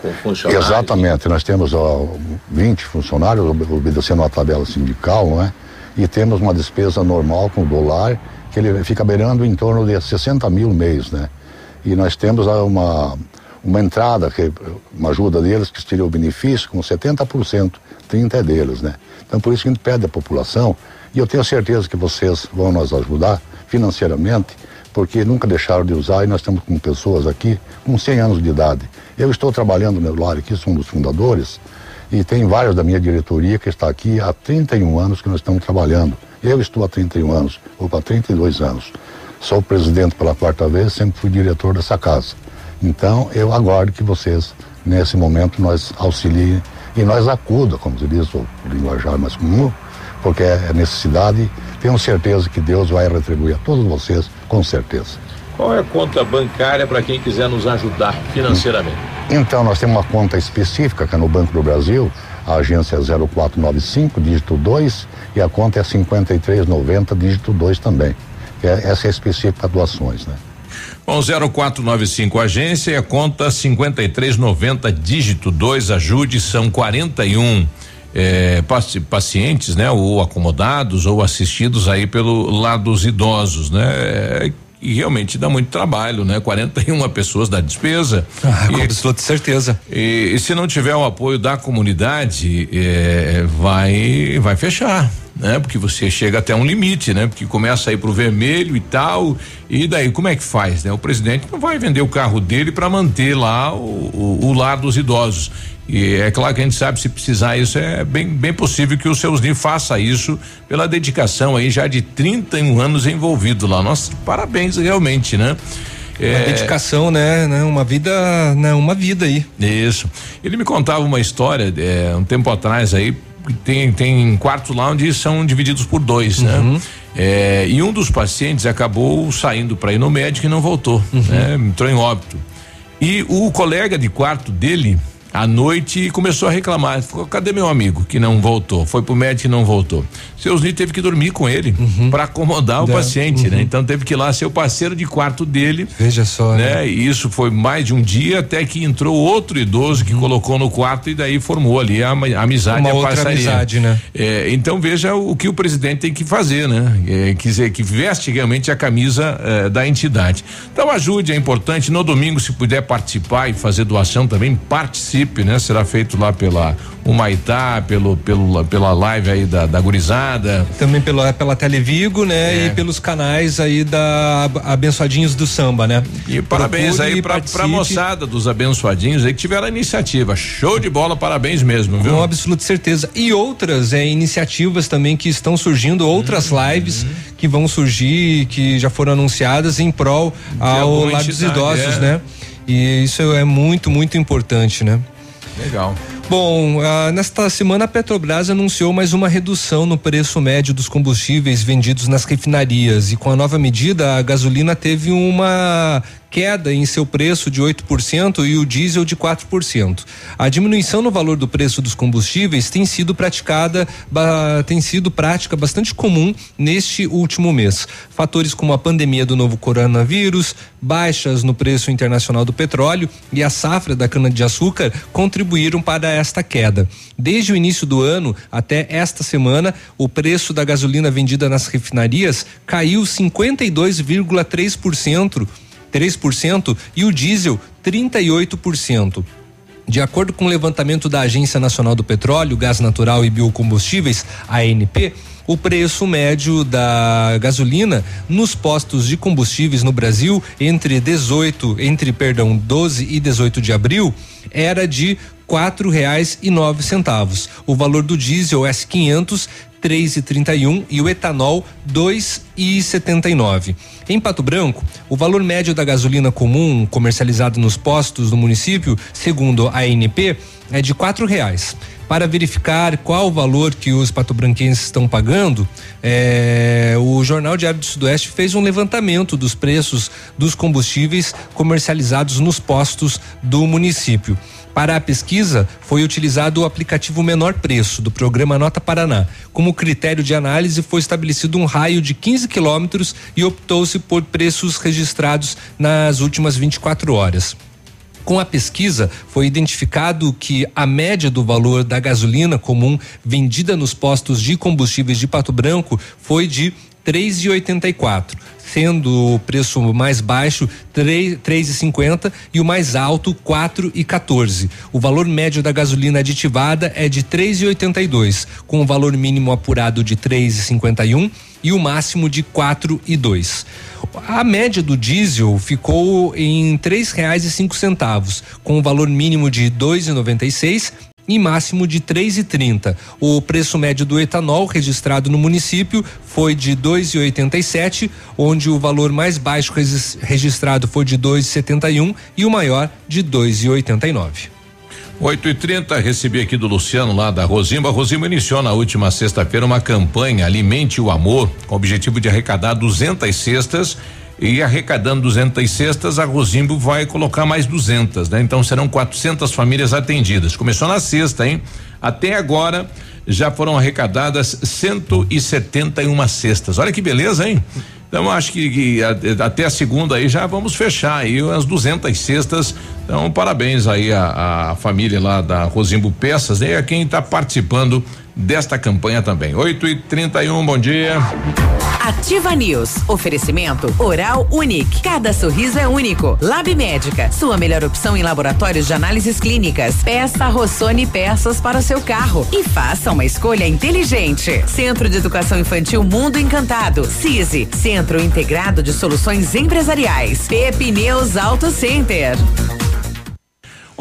com funcionários? Exatamente, nós temos ó, 20 funcionários, obedecendo a tabela sindical, não é? E temos uma despesa normal com o dólar, que ele fica beirando em torno de 60 mil mês, né? E nós temos uma, uma entrada, uma ajuda deles, que seria o benefício, com 70%, 30% é deles, né? Então por isso que a gente pede à população, e eu tenho certeza que vocês vão nos ajudar financeiramente, porque nunca deixaram de usar e nós estamos com pessoas aqui com 100 anos de idade. Eu estou trabalhando no lar aqui, sou um dos fundadores, e tem vários da minha diretoria que está aqui há 31 anos que nós estamos trabalhando. Eu estou há 31 anos, ou para 32 anos. Sou presidente pela quarta vez, sempre fui diretor dessa casa. Então, eu aguardo que vocês, nesse momento, nós auxiliem e nós acuda, como se diz o linguajar mais comum, porque é necessidade. Tenho certeza que Deus vai retribuir a todos vocês, com certeza. Qual é a conta bancária para quem quiser nos ajudar financeiramente? Então, nós temos uma conta específica que é no Banco do Brasil, a agência é 0495, dígito 2, e a conta é 5390, dígito 2 também. É, essa é específica para doações, né? Bom, 0495 agência, a conta 5390, dígito 2, ajude, são 41 é, pacientes, né, ou acomodados ou assistidos aí pelo lado dos idosos, né? É, e realmente dá muito trabalho, né? 41 pessoas da despesa. Ah, com absoluta certeza. E, e, se não tiver o apoio da comunidade, é, vai vai fechar, né? Porque você chega até um limite, né? Porque começa a ir pro vermelho e tal, e daí como é que faz, né? O presidente não vai vender o carro dele para manter lá o, o, o lar dos idosos. E é claro que a gente sabe se precisar isso é bem bem possível que o seu Osni faça isso pela dedicação aí já de 31 anos envolvido lá. Nossa, parabéns realmente, né? É, uma dedicação, né, né? Uma vida, né? Uma vida aí. Isso. Ele me contava uma história é, um tempo atrás aí tem tem quartos lá onde são divididos por dois, né? uhum. né? É, e um dos pacientes acabou saindo para ir no médico e não voltou, uhum. né? Entrou em óbito. E o colega de quarto dele à noite começou a reclamar. Ficou, cadê meu amigo que não voltou? Foi pro médico e não voltou. Seu Osni teve que dormir com ele uhum. para acomodar o da, paciente, né? uhum. né? Então teve que ir lá ser o parceiro de quarto dele. Veja só. Né? né? E isso foi mais de um dia até que entrou outro idoso que uhum. colocou no quarto e daí formou ali a, a amizade, Uma a outra parceria. amizade, né? É, então veja o, o, que o presidente tem que fazer, né? É, quer dizer, que veste realmente a camisa é, da entidade. Então ajude, é importante. No domingo, se puder participar e fazer doação também, participe, né? Será feito lá pela Humaitá, pelo, pelo, pela live aí da, da gurizada. Também pela, pela Televigo, né? É. E pelos canais aí da Abençoadinhos do Samba, né? E parabéns Procure aí pra, pra moçada dos Abençoadinhos aí que tiveram a iniciativa. Show de bola, parabéns mesmo, viu? Com absoluta certeza. E outras é, iniciativas também que estão surgindo, outras uhum. lives que vão surgir, que já foram anunciadas em prol ao lado dos idosos, é. né? E isso é muito, muito importante, né? Legal. Bom, ah, nesta semana a Petrobras anunciou mais uma redução no preço médio dos combustíveis vendidos nas refinarias e com a nova medida a gasolina teve uma queda em seu preço de 8% e o diesel de 4%. A diminuição no valor do preço dos combustíveis tem sido praticada, tem sido prática bastante comum neste último mês. Fatores como a pandemia do novo coronavírus, baixas no preço internacional do petróleo e a safra da cana-de-açúcar contribuíram para esta queda. Desde o início do ano até esta semana, o preço da gasolina vendida nas refinarias caiu 52,3%. 3% e o diesel 38%. De acordo com o levantamento da Agência Nacional do Petróleo, Gás Natural e Biocombustíveis, ANP, o preço médio da gasolina nos postos de combustíveis no Brasil entre 18, entre perdão, 12 e 18 de abril era de quatro reais e nove centavos. O valor do diesel é S500 3,31 e o etanol 2,79. Em Pato Branco, o valor médio da gasolina comum comercializado nos postos do município, segundo a ANP, é de quatro reais. Para verificar qual o valor que os patobranquenses estão pagando, é, o Jornal Diário do Sudoeste fez um levantamento dos preços dos combustíveis comercializados nos postos do município. Para a pesquisa, foi utilizado o aplicativo Menor Preço do programa Nota Paraná. Como critério de análise, foi estabelecido um raio de 15 quilômetros e optou-se por preços registrados nas últimas 24 horas. Com a pesquisa, foi identificado que a média do valor da gasolina comum vendida nos postos de combustíveis de Pato Branco foi de três e oitenta e quatro, sendo o preço mais baixo três, três e cinquenta o mais alto quatro e 14. O valor médio da gasolina aditivada é de três e oitenta e dois, com o valor mínimo apurado de três e cinquenta o máximo de quatro e dois. A média do diesel ficou em R$ 3,05, com o valor mínimo de R$ 2,96 e máximo de 3,30. O preço médio do etanol registrado no município foi de 2,87, onde o valor mais baixo registrado foi de 2,71 e o maior de 2,89. 8 e 30 recebi aqui do Luciano lá da Rosimba. A Rosimba iniciou na última sexta-feira uma campanha Alimente o Amor, com o objetivo de arrecadar 200 cestas e arrecadando 200 cestas, a Rosimbo vai colocar mais 200, né? Então serão 400 famílias atendidas. Começou na sexta, hein? Até agora já foram arrecadadas 171 cestas. Olha que beleza, hein? Então acho que, que a, até a segunda aí já vamos fechar aí as 200 cestas. Então parabéns aí a, a família lá da Rosimbo Peças né? e a quem está participando desta campanha também. 8 e 31 bom dia. Ativa News. Oferecimento Oral Unique. Cada sorriso é único. Lab Médica. Sua melhor opção em laboratórios de análises clínicas. Peça Rossoni peças para o seu carro e faça uma escolha inteligente. Centro de Educação Infantil Mundo Encantado. CISI. Centro Integrado de Soluções Empresariais. Pepineus Auto Center.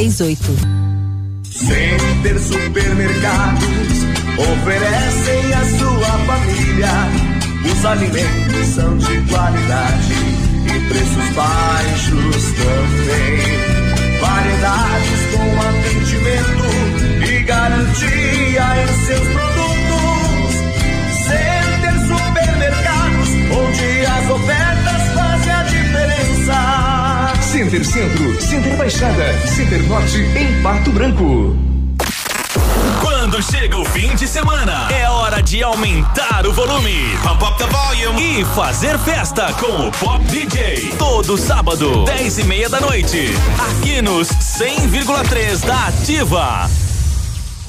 38. Center Supermercados oferecem à sua família. Os alimentos são de qualidade e preços baixos também. Variedades com atendimento e garantia em seus produtos. Center Centro, Center Baixada, Center Norte em Pato Branco. Quando chega o fim de semana, é hora de aumentar o volume. Pump up the volume. E fazer festa com o Pop DJ. Todo sábado, 10 e meia da noite. Aqui nos 100,3 da Ativa.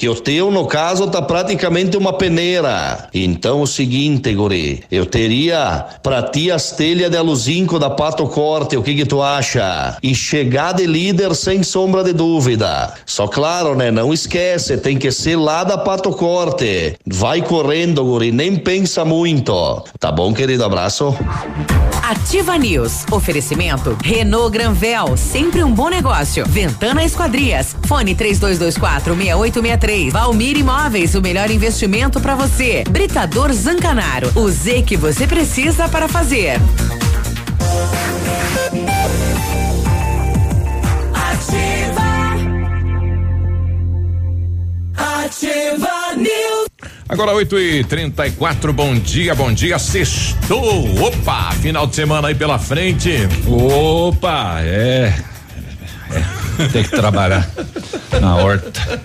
que o teu, no caso, tá praticamente uma peneira. Então, o seguinte, guri, eu teria pra ti as telhas de aluzinco da Pato Corte, o que que tu acha? E chegar de líder sem sombra de dúvida. Só claro, né, não esquece, tem que ser lá da Pato Corte. Vai correndo, guri, nem pensa muito. Tá bom, querido? Abraço. Ativa News. Oferecimento Renault Granvel, sempre um bom negócio. Ventana Esquadrias. Fone 3224 6863. Valmir Imóveis, o melhor investimento para você. Britador Zancanaro. O Z que você precisa para fazer. Ativa. Ativa News. Agora 8 e 34 bom dia, bom dia, sextou. Opa, final de semana aí pela frente. Opa, é. Tem que trabalhar na horta.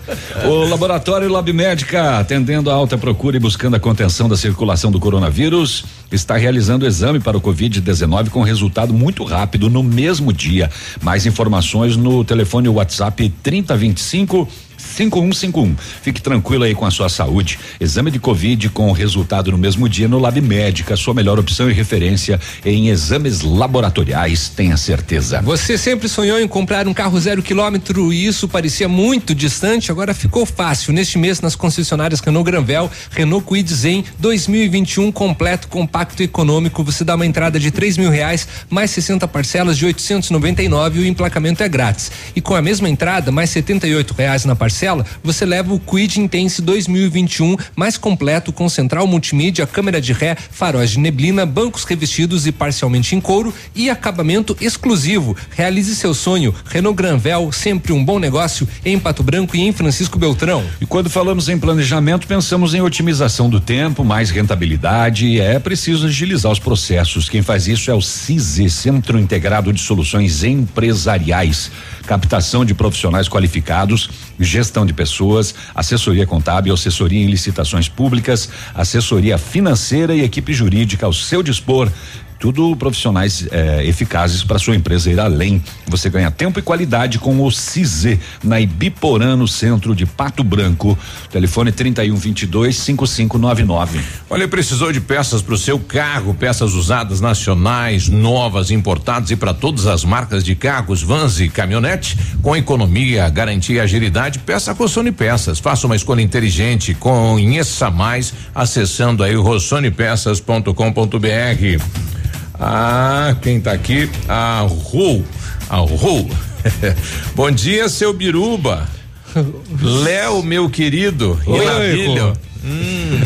O laboratório Lab Médica, atendendo a alta procura e buscando a contenção da circulação do coronavírus, está realizando exame para o Covid-19 com resultado muito rápido no mesmo dia. Mais informações no telefone WhatsApp 3025 5151. Fique tranquilo aí com a sua saúde. Exame de Covid com resultado no mesmo dia no Lab Médica, sua melhor opção e referência em exames laboratoriais, tenha certeza. Você sempre sonhou em comprar um carro zero quilômetro e isso parecia muito distante, agora ficou fácil. Neste mês, nas concessionárias Renault Granvel, Renault Kwid Zen 2021 completo, compacto e econômico. Você dá uma entrada de três mil reais, mais 60 parcelas de 899 e o emplacamento é grátis. E com a mesma entrada, mais 78 reais na parcela, você leva o Quid Intense 2021 mais completo com central multimídia, câmera de ré, faróis de neblina, bancos revestidos e parcialmente em couro e acabamento exclusivo. Realize seu sonho. Renault Granvel, sempre um bom negócio em Pato Branco e em Francisco Beltrão. E quando falamos em planejamento, pensamos em otimização do tempo, mais rentabilidade. É preciso agilizar os processos. Quem faz isso é o CISE, Centro Integrado de Soluções Empresariais. Captação de profissionais qualificados, gestão de pessoas, assessoria contábil, assessoria em licitações públicas, assessoria financeira e equipe jurídica ao seu dispor. Tudo profissionais eh, eficazes para sua empresa ir além. Você ganha tempo e qualidade com o CISE na Ibiporã, no centro de Pato Branco. Telefone 3122 5599. Olha, precisou de peças para o seu carro, peças usadas nacionais, novas, importadas e para todas as marcas de carros, vans e caminhonete, com economia, garantia e agilidade, peça a Rossoni Peças. Faça uma escolha inteligente, conheça mais acessando aí o rossonepeças.com.br. Ah, quem tá aqui? A Ru. A Ru. Bom dia, seu Biruba. Léo, meu querido. Maravilha. Hum.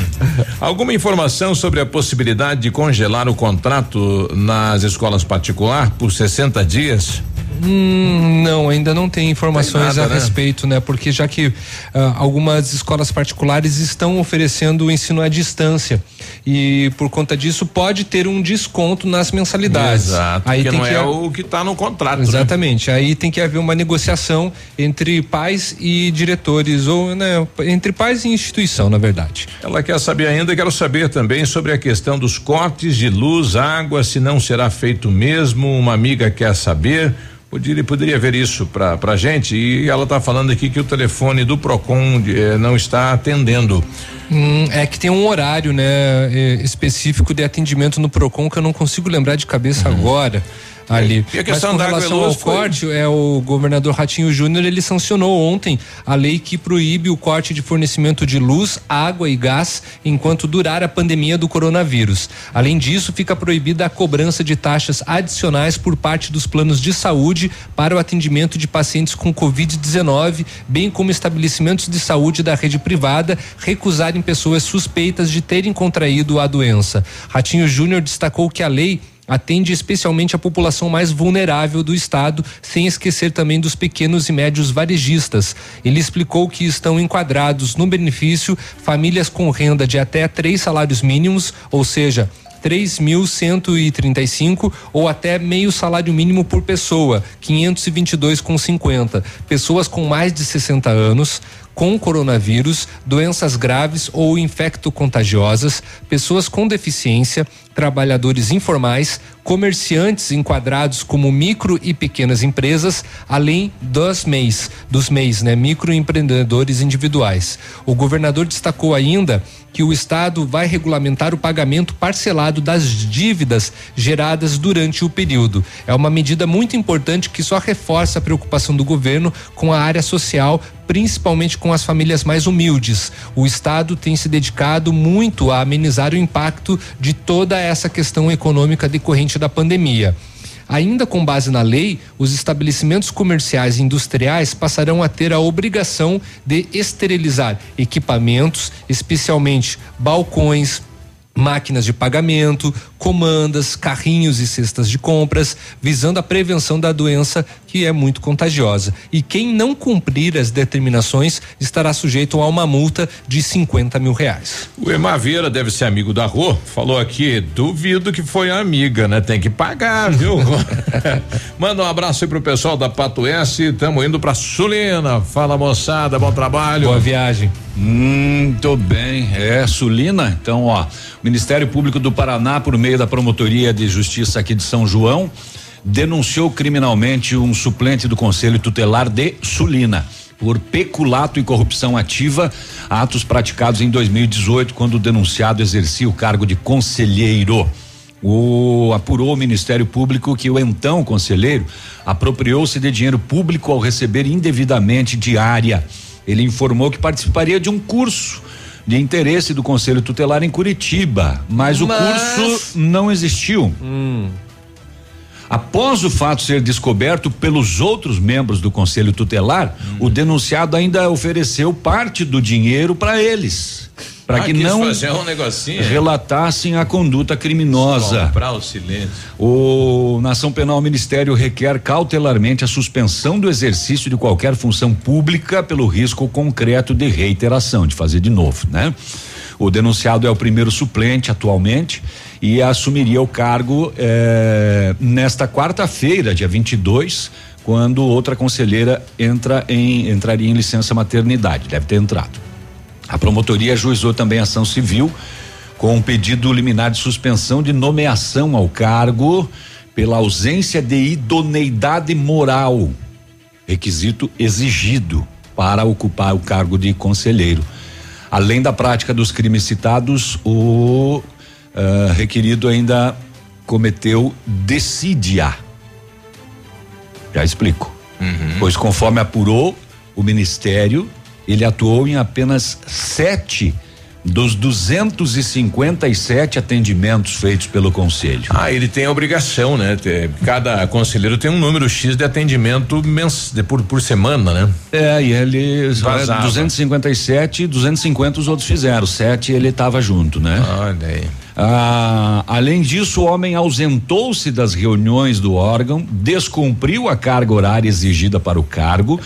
Alguma informação sobre a possibilidade de congelar o contrato nas escolas particular por 60 dias? Hum, não, ainda não tem informações Tem nada, a né? respeito, né? Porque já que ah, algumas escolas particulares estão oferecendo o ensino à distância e por conta disso pode ter um desconto nas mensalidades. Exato, Aí porque tem não que é o que está no contrato. né? Exatamente. Aí tem que haver uma negociação entre pais e diretores ou né, entre pais e instituição, na verdade. Ela quer saber ainda, quero saber também sobre a questão dos cortes de luz, água, se não será feito mesmo. Uma amiga quer saber. Poderia, poderia ver isso pra, pra gente e ela tá falando aqui que o telefone do Procon eh, não está atendendo. Hum, é que tem um horário, né, eh, específico de atendimento no Procon que eu não consigo lembrar de cabeça agora. Ali. E a questão Mas com da relação ao foi- corte, é o governador Ratinho Júnior, ele sancionou ontem a lei que proíbe o corte de fornecimento de luz, água e gás enquanto durar a pandemia do coronavírus. Além disso, fica proibida a cobrança de taxas adicionais por parte dos planos de saúde para o atendimento de pacientes com Covid-19, bem como estabelecimentos de saúde da rede privada recusarem pessoas suspeitas de terem contraído a doença. Ratinho Júnior destacou que a lei atende especialmente a população mais vulnerável do estado, sem esquecer também dos pequenos e médios varejistas. Ele explicou que estão enquadrados no benefício famílias com renda de até três salários mínimos, ou seja, 3.135 ou até meio salário mínimo por pessoa, 522,50. Pessoas com mais de 60 anos, com coronavírus, doenças graves ou infecto-contagiosas, pessoas com deficiência, trabalhadores informais, comerciantes enquadrados como micro e pequenas empresas, além dos MEIs, dos MEIs, né, microempreendedores individuais. O governador destacou ainda que o Estado vai regulamentar o pagamento parcelado das dívidas geradas durante o período. É uma medida muito importante que só reforça a preocupação do governo com a área social, principalmente com as famílias mais humildes. O Estado tem se dedicado muito a amenizar o impacto de toda essa questão econômica decorrente da pandemia. Ainda com base na lei, os estabelecimentos comerciais e industriais passarão a ter a obrigação de esterilizar equipamentos, especialmente balcões, máquinas de pagamento, comandas, carrinhos e cestas de compras, visando a prevenção da doença que é muito contagiosa. E quem não cumprir as determinações estará sujeito a uma multa de 50 mil reais. O Emaveira deve ser amigo da Rô, falou aqui, duvido que foi amiga, né? Tem que pagar, viu? <laughs> Manda um abraço aí pro pessoal da Pato S, tamo indo pra Sulina. Fala moçada, bom trabalho. Boa viagem. Muito bem, é Sulina. Então, ó, o Ministério Público do Paraná, por meio da Promotoria de Justiça aqui de São João, denunciou criminalmente um suplente do Conselho Tutelar de Sulina por peculato e corrupção ativa, atos praticados em 2018, quando o denunciado exercia o cargo de conselheiro. O apurou o Ministério Público que o então conselheiro apropriou-se de dinheiro público ao receber indevidamente diária. Ele informou que participaria de um curso de interesse do Conselho Tutelar em Curitiba, mas, mas... o curso não existiu. Hum. Após o fato ser descoberto pelos outros membros do Conselho Tutelar, hum. o denunciado ainda ofereceu parte do dinheiro para eles. Para ah, que não um negocinho, relatassem a conduta criminosa. Comprar o silêncio. O Nação Penal Ministério requer cautelarmente a suspensão do exercício de qualquer função pública pelo risco concreto de reiteração, de fazer de novo, né? O denunciado é o primeiro suplente atualmente e assumiria o cargo eh, nesta quarta-feira, dia 22, quando outra conselheira entra em entraria em licença maternidade, deve ter entrado. A promotoria ajuizou também ação civil com um pedido liminar de suspensão de nomeação ao cargo pela ausência de idoneidade moral, requisito exigido para ocupar o cargo de conselheiro. Além da prática dos crimes citados, o uh, requerido ainda cometeu decídia. Já explico. Uhum. Pois conforme apurou o Ministério, ele atuou em apenas sete dos 257 atendimentos feitos pelo conselho. Ah, ele tem a obrigação, né? Cada conselheiro tem um número X de atendimento mens, de, por, por semana, né? É, e ele Vazava. 257, 250 os outros fizeram, sete ele estava junto, né? Olha aí. Ah, além disso, o homem ausentou-se das reuniões do órgão, descumpriu a carga horária exigida para o cargo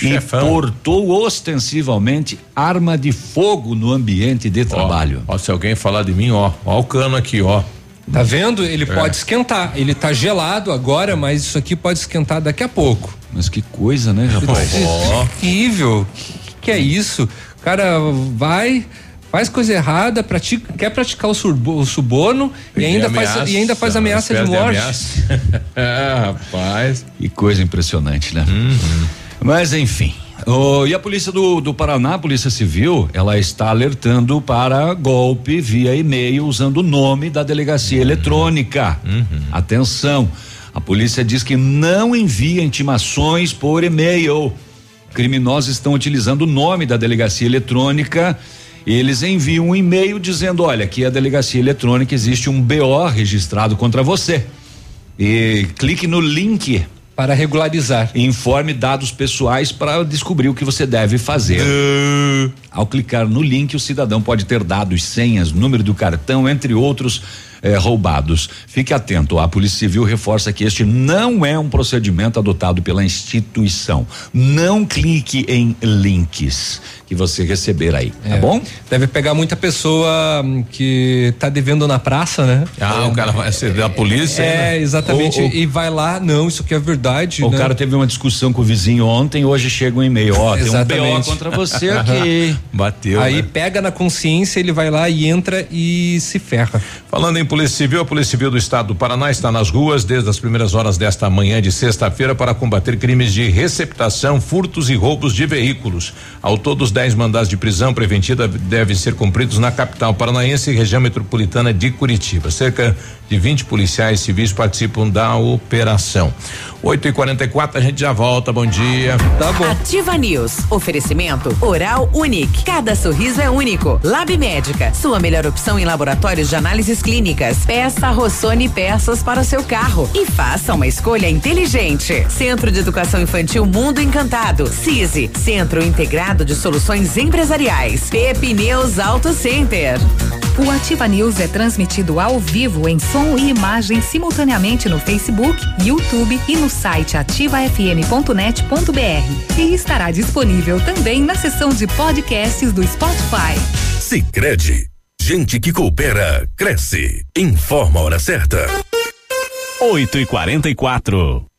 e portou ostensivamente arma de fogo no ambiente de trabalho. Ó, se alguém falar de mim, ó, ó o cano aqui, ó. Tá vendo? Ele é. pode esquentar. Ele tá gelado agora, mas isso aqui pode esquentar daqui a pouco. Mas que coisa, né, rapaz? Horrível. Que, que é isso? O cara vai faz coisa errada, pratica, quer praticar o, surbo, o suborno e, e ainda, ameaça, faz, e ainda faz ameaça de morte. Ameaça. é, <laughs> rapaz. Que coisa impressionante, né? Uhum. Mas enfim. Oh, e a polícia do, do Paraná, a Polícia Civil, ela está alertando para golpe via e-mail usando o nome da delegacia uhum. eletrônica. Uhum. Atenção, a polícia diz que não envia intimações por e-mail. Criminosos estão utilizando o nome da delegacia eletrônica eles enviam um e-mail dizendo: olha, aqui é a delegacia eletrônica, existe um BO registrado contra você. E clique no link para regularizar. Informe dados pessoais para descobrir o que você deve fazer. Uh. Ao clicar no link, o cidadão pode ter dados, senhas, número do cartão, entre outros eh, roubados. Fique atento, a Polícia Civil reforça que este não é um procedimento adotado pela instituição. Não clique em links que você receber aí, tá É. bom? Deve pegar muita pessoa hum, que tá devendo na praça, né? Ah, o cara vai ser da polícia. É, né? exatamente. Ou- ou- E vai lá, não, isso aqui é verdade. O né? cara teve uma discussão com o vizinho ontem, hoje chega um e-mail, ó, tem um BO contra você aqui. <laughs> Bateu. Aí né? pega na consciência, ele vai lá e entra e se ferra. Falando em Polícia Civil, a Polícia Civil do Estado do Paraná está nas ruas desde as primeiras horas desta manhã de sexta-feira para combater crimes de receptação, furtos e roubos de veículos. Ao todo, os 10 mandados de prisão preventiva devem ser cumpridos na capital paranaense e região metropolitana de Curitiba. Cerca de 20 policiais civis participam da operação. 8 e 44 a gente já volta. Bom dia. Tá bom. Ativa News. Oferecimento Oral Unique. Cada sorriso é único. Lab Médica. Sua melhor opção em laboratórios de análises clínicas. Peça Rossoni peças para o seu carro. E faça uma escolha inteligente. Centro de Educação Infantil Mundo Encantado. CISI. Centro Integrado de Soluções Empresariais. Pepineus Auto Center. O Ativa News é transmitido ao vivo em som e imagem simultaneamente no Facebook, YouTube e no site ativafm.net.br. E estará disponível também na seção de podcasts do Spotify. Sicredi, gente que coopera cresce. Informa a hora certa. 8 e 44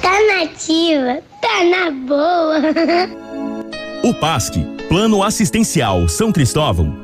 Tá nativa, tá na boa. O PASC, Plano Assistencial São Cristóvão,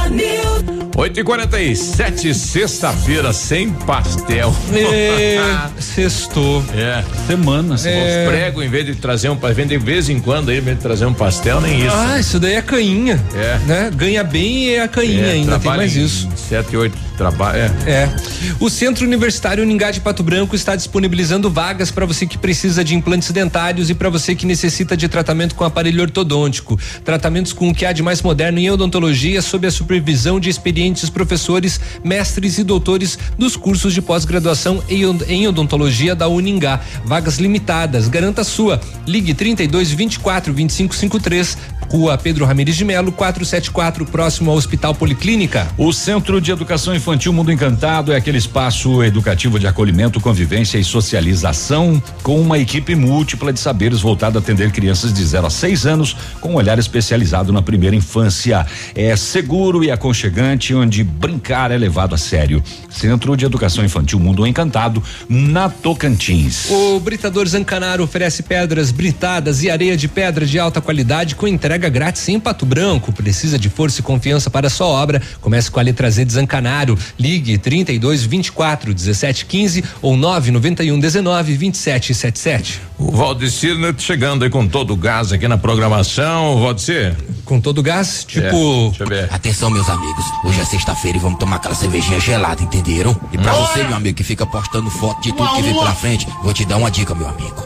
8 e 47 sexta-feira, sem pastel. É, <laughs> sextou. É. Semana, É. Os pregos, em vez de trazer um, vem de vez em quando aí, em vez de trazer um pastel, nem isso. Ah, isso daí é cainha. É. Né? Ganha bem e é a cainha É, ainda, tem trabalha mais isso. Sete, oito, trabalho. É. É. O Centro Universitário Uningá de Pato Branco está disponibilizando vagas para você que precisa de implantes dentários e para você que necessita de tratamento com aparelho ortodôntico. Tratamentos com o que há de mais moderno em odontologia sob a supervisão de experientes professores, mestres e doutores dos cursos de pós-graduação em od- em odontologia da Uningá. Vagas limitadas. Garanta sua. Ligue 32 24 25 53, Rua Pedro Ramires de Melo, 474, próximo ao Hospital Policlínica. O Centro de Educação Infantil Mundo Encantado é aquele espaço educativo de acolhimento, convivência e socialização com uma equipe múltipla de saberes voltada a atender crianças de 0 a 6 anos com um olhar especializado na primeira infância. É seguro e aconchegante, onde brincar é levado a sério. Centro de Educação Infantil Mundo Encantado, na Tocantins. O Britador Zancanaro oferece pedras britadas e areia de pedra de alta qualidade com entrega grátis em Pato Branco. Precisa de força e confiança para a sua obra? Comece com a letra Z de Zancanaro. Ligue 32 24 17 15 ou 991 19 27 77. O Valdecir né, chegando aí com todo o gás aqui na programação. Valdecir. Com todo o gás? Tipo. deixa eu ver. Atenção, meus amigos. Hoje é sexta-feira e vamos tomar aquela cervejinha gelada, entenderam? E pra Hum. você, meu amigo, que fica postando foto de tudo que vem pela frente, vou te dar uma dica, meu amigo.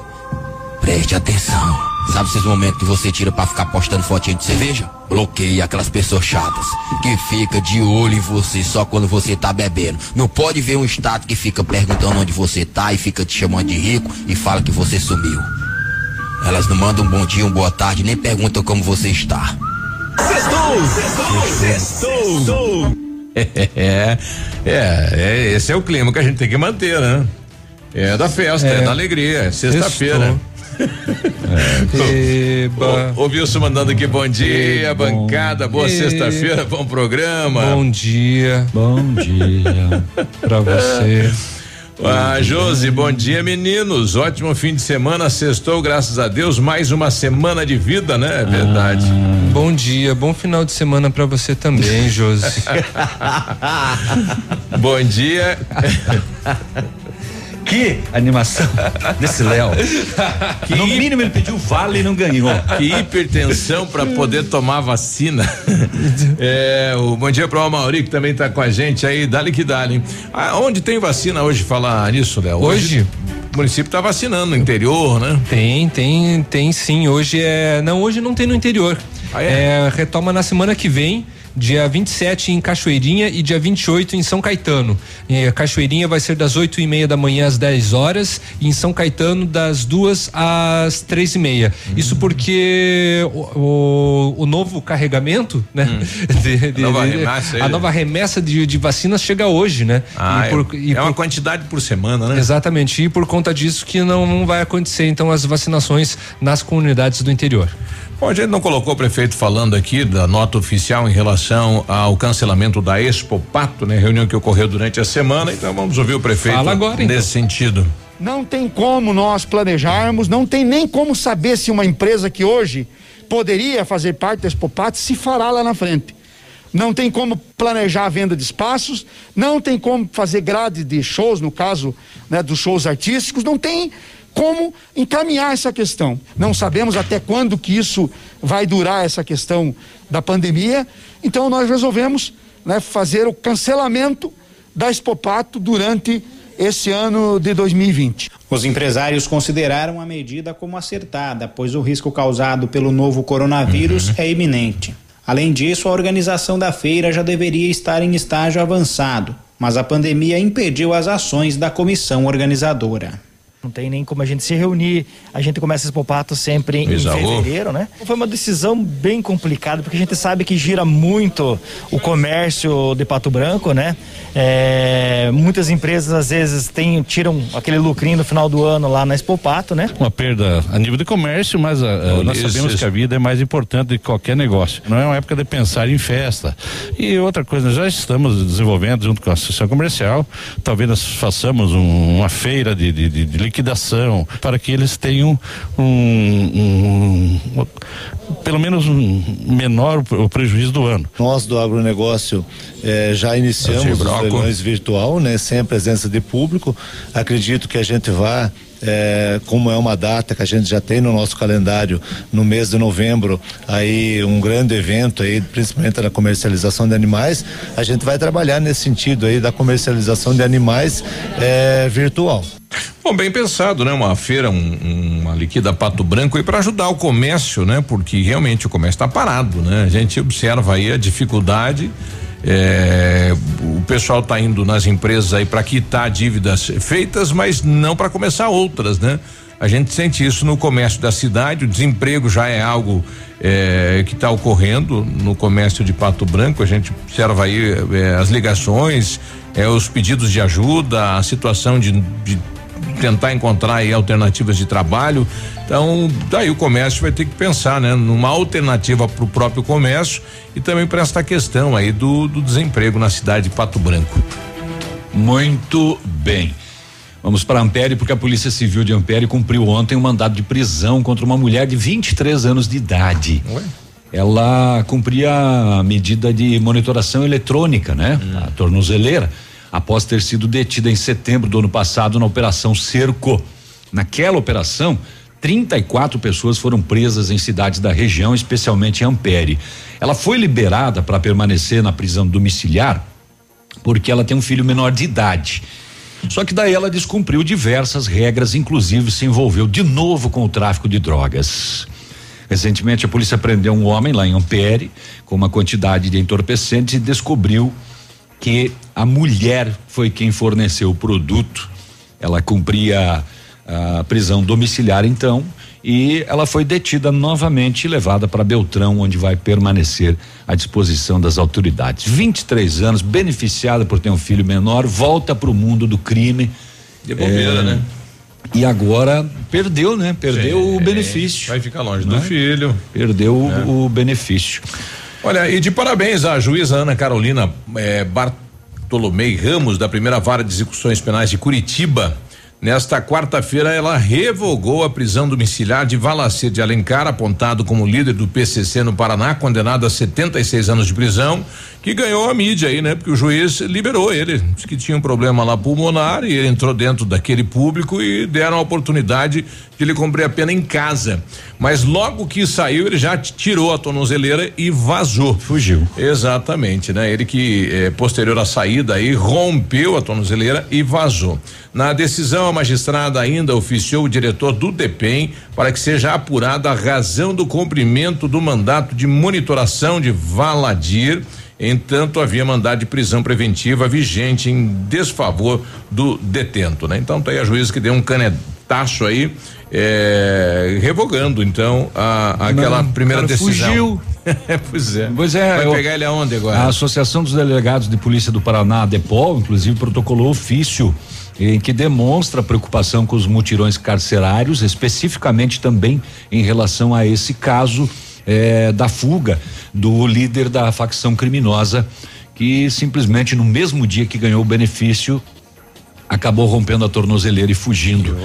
Preste atenção. Sabe esses momentos que você tira pra ficar postando fotinha de cerveja? Bloqueie aquelas pessoas chatas que fica de olho em você só quando você tá bebendo. Não pode ver um status que fica perguntando onde você tá e fica te chamando de rico e fala que você sumiu. Elas não mandam um bom dia, uma boa tarde, nem perguntam como você está. É, é, é, esse é o clima que a gente tem que manter, né? É da festa, é, É. da alegria, é sexta-feira. <laughs> Eba. O, o Wilson mandando aqui bom dia, bom. bancada, boa sexta-feira, bom programa. Bom dia. Bom dia. <laughs> pra você. Ah, Josi, bom dia, meninos. Ótimo fim de semana, sextou, graças a Deus. Mais uma semana de vida, né? É verdade. Bom dia, bom final de semana pra você também, Josi. <laughs> bom dia. <laughs> Que animação <laughs> desse Léo. No mínimo ele pediu vale e não ganhou. Que hipertensão para poder tomar vacina. <laughs> É, o bom dia para o Mauri que também tá com a gente aí, dali que dali. Ah, onde tem vacina hoje falar nisso, Léo? Hoje? O município tá vacinando no interior, né? Tem, tem, tem sim. Hoje é. Não, hoje não tem no interior. Ah, é? É, retoma na semana que vem. Dia 27 em Cachoeirinha e dia 28 em São Caetano. É, Cachoeirinha vai ser das 8 e meia da manhã às 10 horas e em São Caetano das duas às três e meia. Hum. Isso porque o, o, o novo carregamento, né? <laughs> de- de- Hum. nova remessa aí. a nova remessa de, de vacinas chega hoje, né? Ah, E por- é, e é uma por- quantidade por semana, né? Exatamente, e por conta disso que não, não vai acontecer então as vacinações nas comunidades do interior. Bom, a gente não colocou o prefeito falando aqui da nota oficial em relação ao cancelamento da Expo Pato, né? Reunião que ocorreu durante a semana, então vamos ouvir o prefeito Fala agora, então. nesse sentido. Não tem como nós planejarmos, não tem nem como saber se uma empresa que hoje poderia fazer parte da Expopat se fará lá na frente. Não tem como planejar a venda de espaços, não tem como fazer grade de shows, no caso né, dos shows artísticos, não tem como encaminhar essa questão. Não sabemos até quando que isso vai durar essa questão da pandemia. Então nós resolvemos né, fazer o cancelamento da Expopato durante esse ano de 2020. Os empresários consideraram a medida como acertada, pois o risco causado pelo novo coronavírus é iminente. Além disso, a organização da feira já deveria estar em estágio avançado, mas a pandemia impediu as ações da comissão organizadora. Não tem nem como a gente se reunir. A gente começa esse popato sempre em Exaú. fevereiro, né? Foi uma decisão bem complicada, porque a gente sabe que gira muito o comércio de Pato Branco, né? É, muitas empresas às vezes têm, tiram aquele lucrinho no final do ano lá na Expopato, né? uma perda a nível de comércio, mas ah, ah, nós Isso, sabemos isso. que a vida é mais importante do que qualquer negócio. Não é uma época de pensar em festa. E outra coisa, nós já estamos desenvolvendo junto com a Associação Comercial, talvez nós façamos um- uma feira de, de- de- de liquidação para que eles tenham um, um- um- pelo menos um menor o prejuízo do ano. Nós do agronegócio eh, já iniciamos os leilões virtual, né, sem a presença de público. Acredito que a gente vai é, como é uma data que a gente já tem no nosso calendário, no mês de novembro, aí um grande evento aí, principalmente na comercialização de animais, a gente vai trabalhar nesse sentido aí da comercialização de animais é, virtual. Bom, bem pensado, né? Uma feira, um, uma liquida pato branco e para ajudar o comércio, né? Porque realmente o comércio está parado, né? A gente observa aí a dificuldade. É, o pessoal está indo nas empresas aí para quitar dívidas feitas, mas não para começar outras, né? A gente sente isso no comércio da cidade, o desemprego já é algo é, que está ocorrendo no comércio de Pato Branco. A gente observa aí é, as ligações, é, os pedidos de ajuda, a situação de, de tentar encontrar aí alternativas de trabalho. Então, daí o comércio vai ter que pensar, né, numa alternativa para o próprio comércio e também para esta questão aí do, do desemprego na cidade de Pato Branco. Muito bem. Vamos para Ampere, porque a Polícia Civil de Ampere cumpriu ontem um mandado de prisão contra uma mulher de 23 anos de idade. Ué? Ela cumpria a medida de monitoração eletrônica, né? Hum. A tornozeleira após ter sido detida em setembro do ano passado na Operação Cerco. Naquela operação, 34 pessoas foram presas em cidades da região, especialmente em Ampere. Ela foi liberada para permanecer na prisão domiciliar porque ela tem um filho menor de idade. Só que daí ela descumpriu diversas regras, inclusive se envolveu de novo com o tráfico de drogas. Recentemente a polícia prendeu um homem lá em Ampere com uma quantidade de entorpecentes e descobriu que a mulher foi quem forneceu o produto. Ela cumpria a prisão domiciliar então e ela foi detida novamente e levada para Beltrão, onde vai permanecer à disposição das autoridades. 23 anos, beneficiada por ter um filho menor, volta para o mundo do crime. De bobeira, é, né? E agora perdeu, né? Perdeu Sim, o benefício. Vai ficar longe né? do filho. Perdeu é. o, benefício. Olha, e de parabéns à juíza Ana Carolina é, Bartolomei Ramos, da primeira vara de execuções penais de Curitiba. Nesta quarta-feira, ela revogou a prisão domiciliar de Valacir de Alencar, apontado como líder do PCC no Paraná, condenado a 76 anos de prisão que ganhou a mídia aí, né? Porque o juiz liberou ele, disse que tinha um problema lá pulmonar e ele entrou dentro daquele público e deram a oportunidade de ele cumprir a pena em casa. Mas logo que saiu, ele já tirou a tornozeleira e vazou. Fugiu. Exatamente, né? Ele que eh, posterior à saída aí rompeu a tornozeleira e vazou. Na decisão, a magistrada ainda oficiou o diretor do DEPEN para que seja apurada a razão do cumprimento do mandato de monitoração de Valadir Entanto, havia mandado de prisão preventiva vigente em desfavor do detento, né? Então, tá aí a juíza que deu um canetaço aí, é, revogando, então, a, aquela Não, primeira decisão. Fugiu. <laughs> pois é. Pois é. Vai eu, pegar ele aonde agora? A Associação dos Delegados de Polícia do Paraná, a DEPOL, inclusive, protocolou ofício em que demonstra preocupação com os mutirões carcerários, especificamente também em relação a esse caso é, da fuga do líder da facção criminosa que simplesmente no mesmo dia que ganhou o benefício acabou rompendo a tornozeleira e fugindo.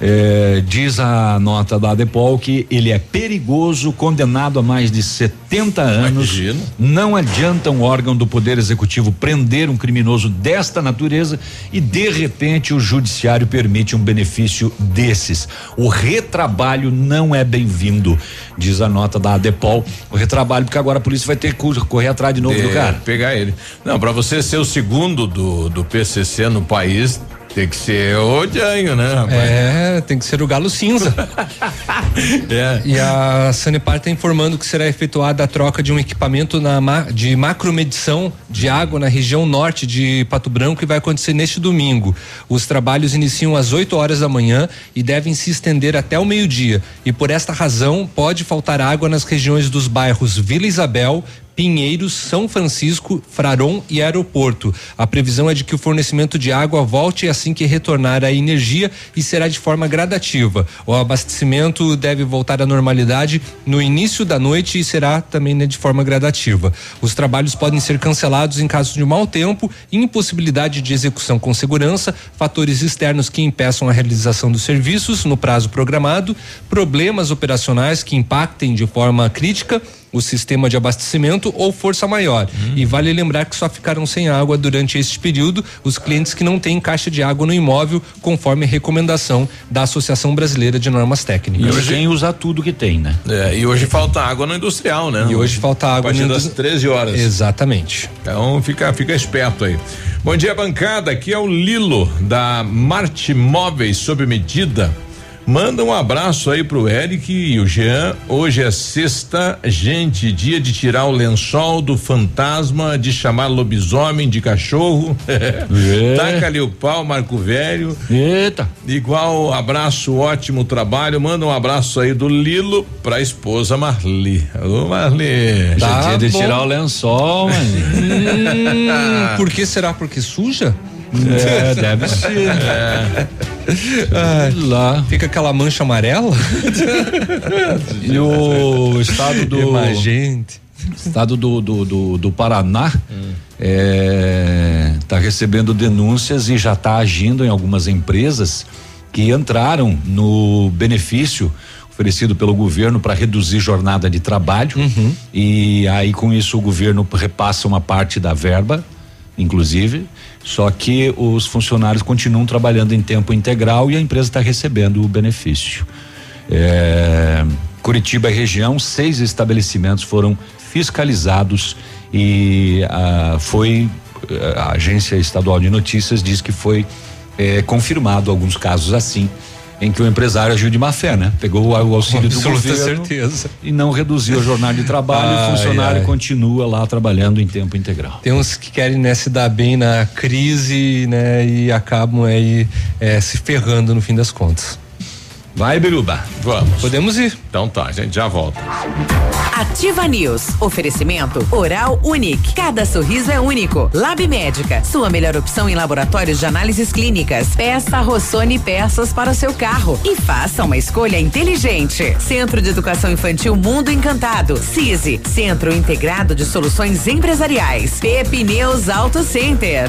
É, diz a nota da Adepol que ele é perigoso, condenado a mais de 70 anos. Imagina. Não adianta um órgão do Poder Executivo prender um criminoso desta natureza e de repente o judiciário permite um benefício desses. O retrabalho não é bem-vindo, diz a nota da Adepol. O retrabalho porque agora a polícia vai ter que correr atrás de novo de, do cara. Pegar ele. Não, para você ser o segundo do do PCC no país just tem que ser o Janho, né, rapaz? É, tem que ser o galo cinza. <laughs> é. E a Sanepar está informando que será efetuada a troca de um equipamento na, de macromedição de água na região norte de Pato Branco e vai acontecer neste domingo. Os trabalhos iniciam às 8 horas da manhã e devem se estender até o meio-dia. E por esta razão, pode faltar água nas regiões dos bairros Vila Isabel, Pinheiros, São Francisco, Fraron e Aeroporto. A previsão é de que o fornecimento de água volte assim que retornar a energia e será de forma gradativa. O abastecimento deve voltar à normalidade no início da noite e será também né, de forma gradativa. Os trabalhos podem ser cancelados em caso de mau tempo, impossibilidade de execução com segurança, fatores externos que impeçam a realização dos serviços no prazo programado, problemas operacionais que impactem de forma crítica o sistema de abastecimento ou força maior. E vale lembrar que só ficaram sem água durante este período os clientes que não têm caixa de água no imóvel, conforme recomendação da Associação Brasileira de Normas Técnicas. E hoje quem usa tudo que tem, né? É, e hoje falta água no industrial, né? E hoje falta água a partir no das industri- 13 horas. Exatamente. Então fica, fica esperto aí. Bom dia, bancada. Aqui é o Lilo da Marte Móveis sob medida. Manda um abraço aí pro Eric e o Jean. Hoje é sexta, gente, dia de tirar o lençol do fantasma, de chamar lobisomem de cachorro. <laughs> Taca ali o pau, Marco Velho. Eita. Igual abraço, ótimo trabalho. Manda um abraço aí do Lilo pra esposa Marli. Ô, Marli. Tá Tá dia de tirar o lençol, mano. <laughs> Hum, por que será? Porque suja? É, deve ser. É. Ai, lá. Fica aquela mancha amarela? E o estado do. Imagente. Estado do, do, do, do Paraná Hum. está recebendo denúncias e já está agindo em algumas empresas que entraram no benefício oferecido pelo governo para reduzir jornada de trabalho Uhum. e aí com isso o governo repassa uma parte da verba, inclusive, só que os funcionários continuam trabalhando em tempo integral e a empresa está recebendo o benefício. É, Curitiba região, seis estabelecimentos foram fiscalizados e ah, foi a agência estadual de notícias diz que foi eh, confirmado alguns casos assim em que o empresário agiu de má fé, né? Pegou o auxílio do governo certeza. e não reduziu a jornada de trabalho e Ai, o funcionário ai. continua lá trabalhando em tempo integral. Tem uns que querem né, se dar bem na crise, né? E acabam aí eh, se ferrando no fim das contas. Vai, Biruba. Vamos. Podemos ir. Então tá, a gente já volta. Ativa News. Oferecimento Oral Unique. Cada sorriso é único. Lab Médica. Sua melhor opção em laboratórios de análises clínicas. Peça Rossoni peças para o seu carro. E faça uma escolha inteligente. Centro de Educação Infantil Mundo Encantado. CISI. Centro Integrado de Soluções Empresariais. Pepineus Auto Center.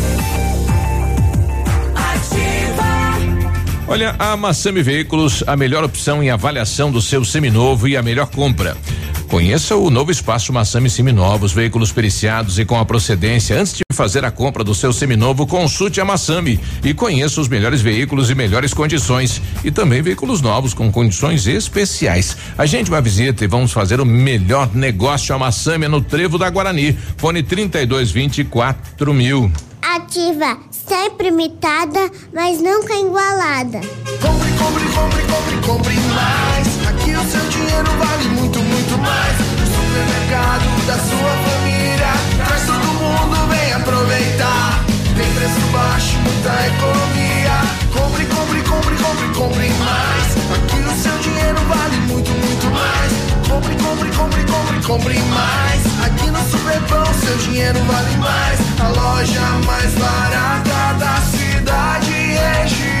Olha, a Massami Veículos, a melhor opção em avaliação do seu seminovo e a melhor compra. Conheça o novo espaço Massami Seminovos, veículos periciados e com a procedência. Antes de fazer a compra do seu seminovo, consulte a Massami e conheça os melhores veículos e melhores condições. E também veículos novos com condições especiais. A gente vai visita e vamos fazer o melhor negócio. A Massami no Trevo da Guarani. Fone 3224 mil. Ativa, sempre imitada, mas nunca igualada. Compre, compre, compre, compre, compre mais. Aqui o seu dinheiro vale muito, muito mais. No supermercado da sua família. Traz todo mundo, vem aproveitar. Tem preço baixo, muita economia. Compre, compre, compre, compre, compre Compre, compre, compre, compre, compre mais. Aqui no Superpão, seu dinheiro vale mais. A loja mais barata da cidade e região.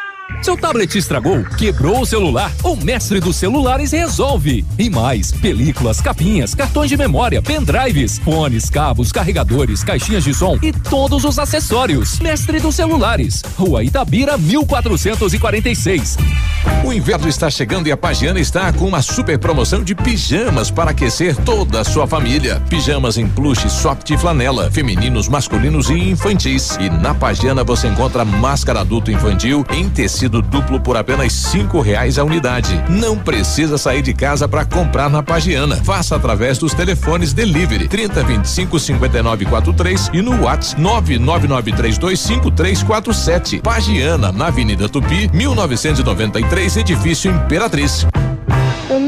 Seu tablet estragou, quebrou o celular? O mestre dos celulares resolve. E mais, películas, capinhas, cartões de memória, pendrives, fones, cabos, carregadores, caixinhas de som e todos os acessórios. Mestre dos celulares, Rua Itabira, 1446. O inverno está chegando e a Pagiana está com uma super promoção de pijamas para aquecer toda a sua família. Pijamas em plush, soft e flanela, femininos, masculinos e infantis. E na Pagiana você encontra máscara adulto infantil em tecido vidro duplo por apenas cinco reais a unidade. Não precisa sair de casa para comprar na Pagiana. Faça através dos telefones delivery 30 25 59 43 e no WhatsApp 999325347. Pagiana, na Avenida Tupi, 1993, edifício Imperatriz.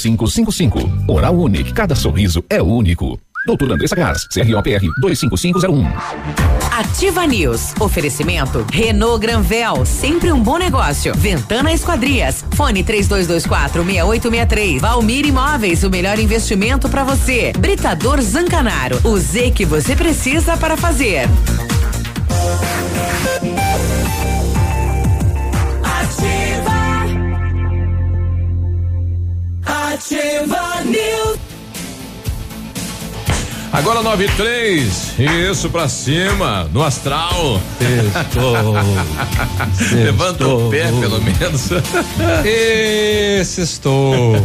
6555. Oral Unique, cada sorriso é único. Doutor Andressa Gás, CROPR 25501. Ativa News. Oferecimento Renault Granvel, sempre um bom negócio. Ventana Esquadrias. Fone 3224 6863. Valmir Imóveis, o melhor investimento para você. Britador Zancanaro. O Z que você precisa para fazer. Ativa News. Agora 9 e 3. Isso pra cima, no astral. Levanta o pé, pelo menos. <laughs> Esse estou.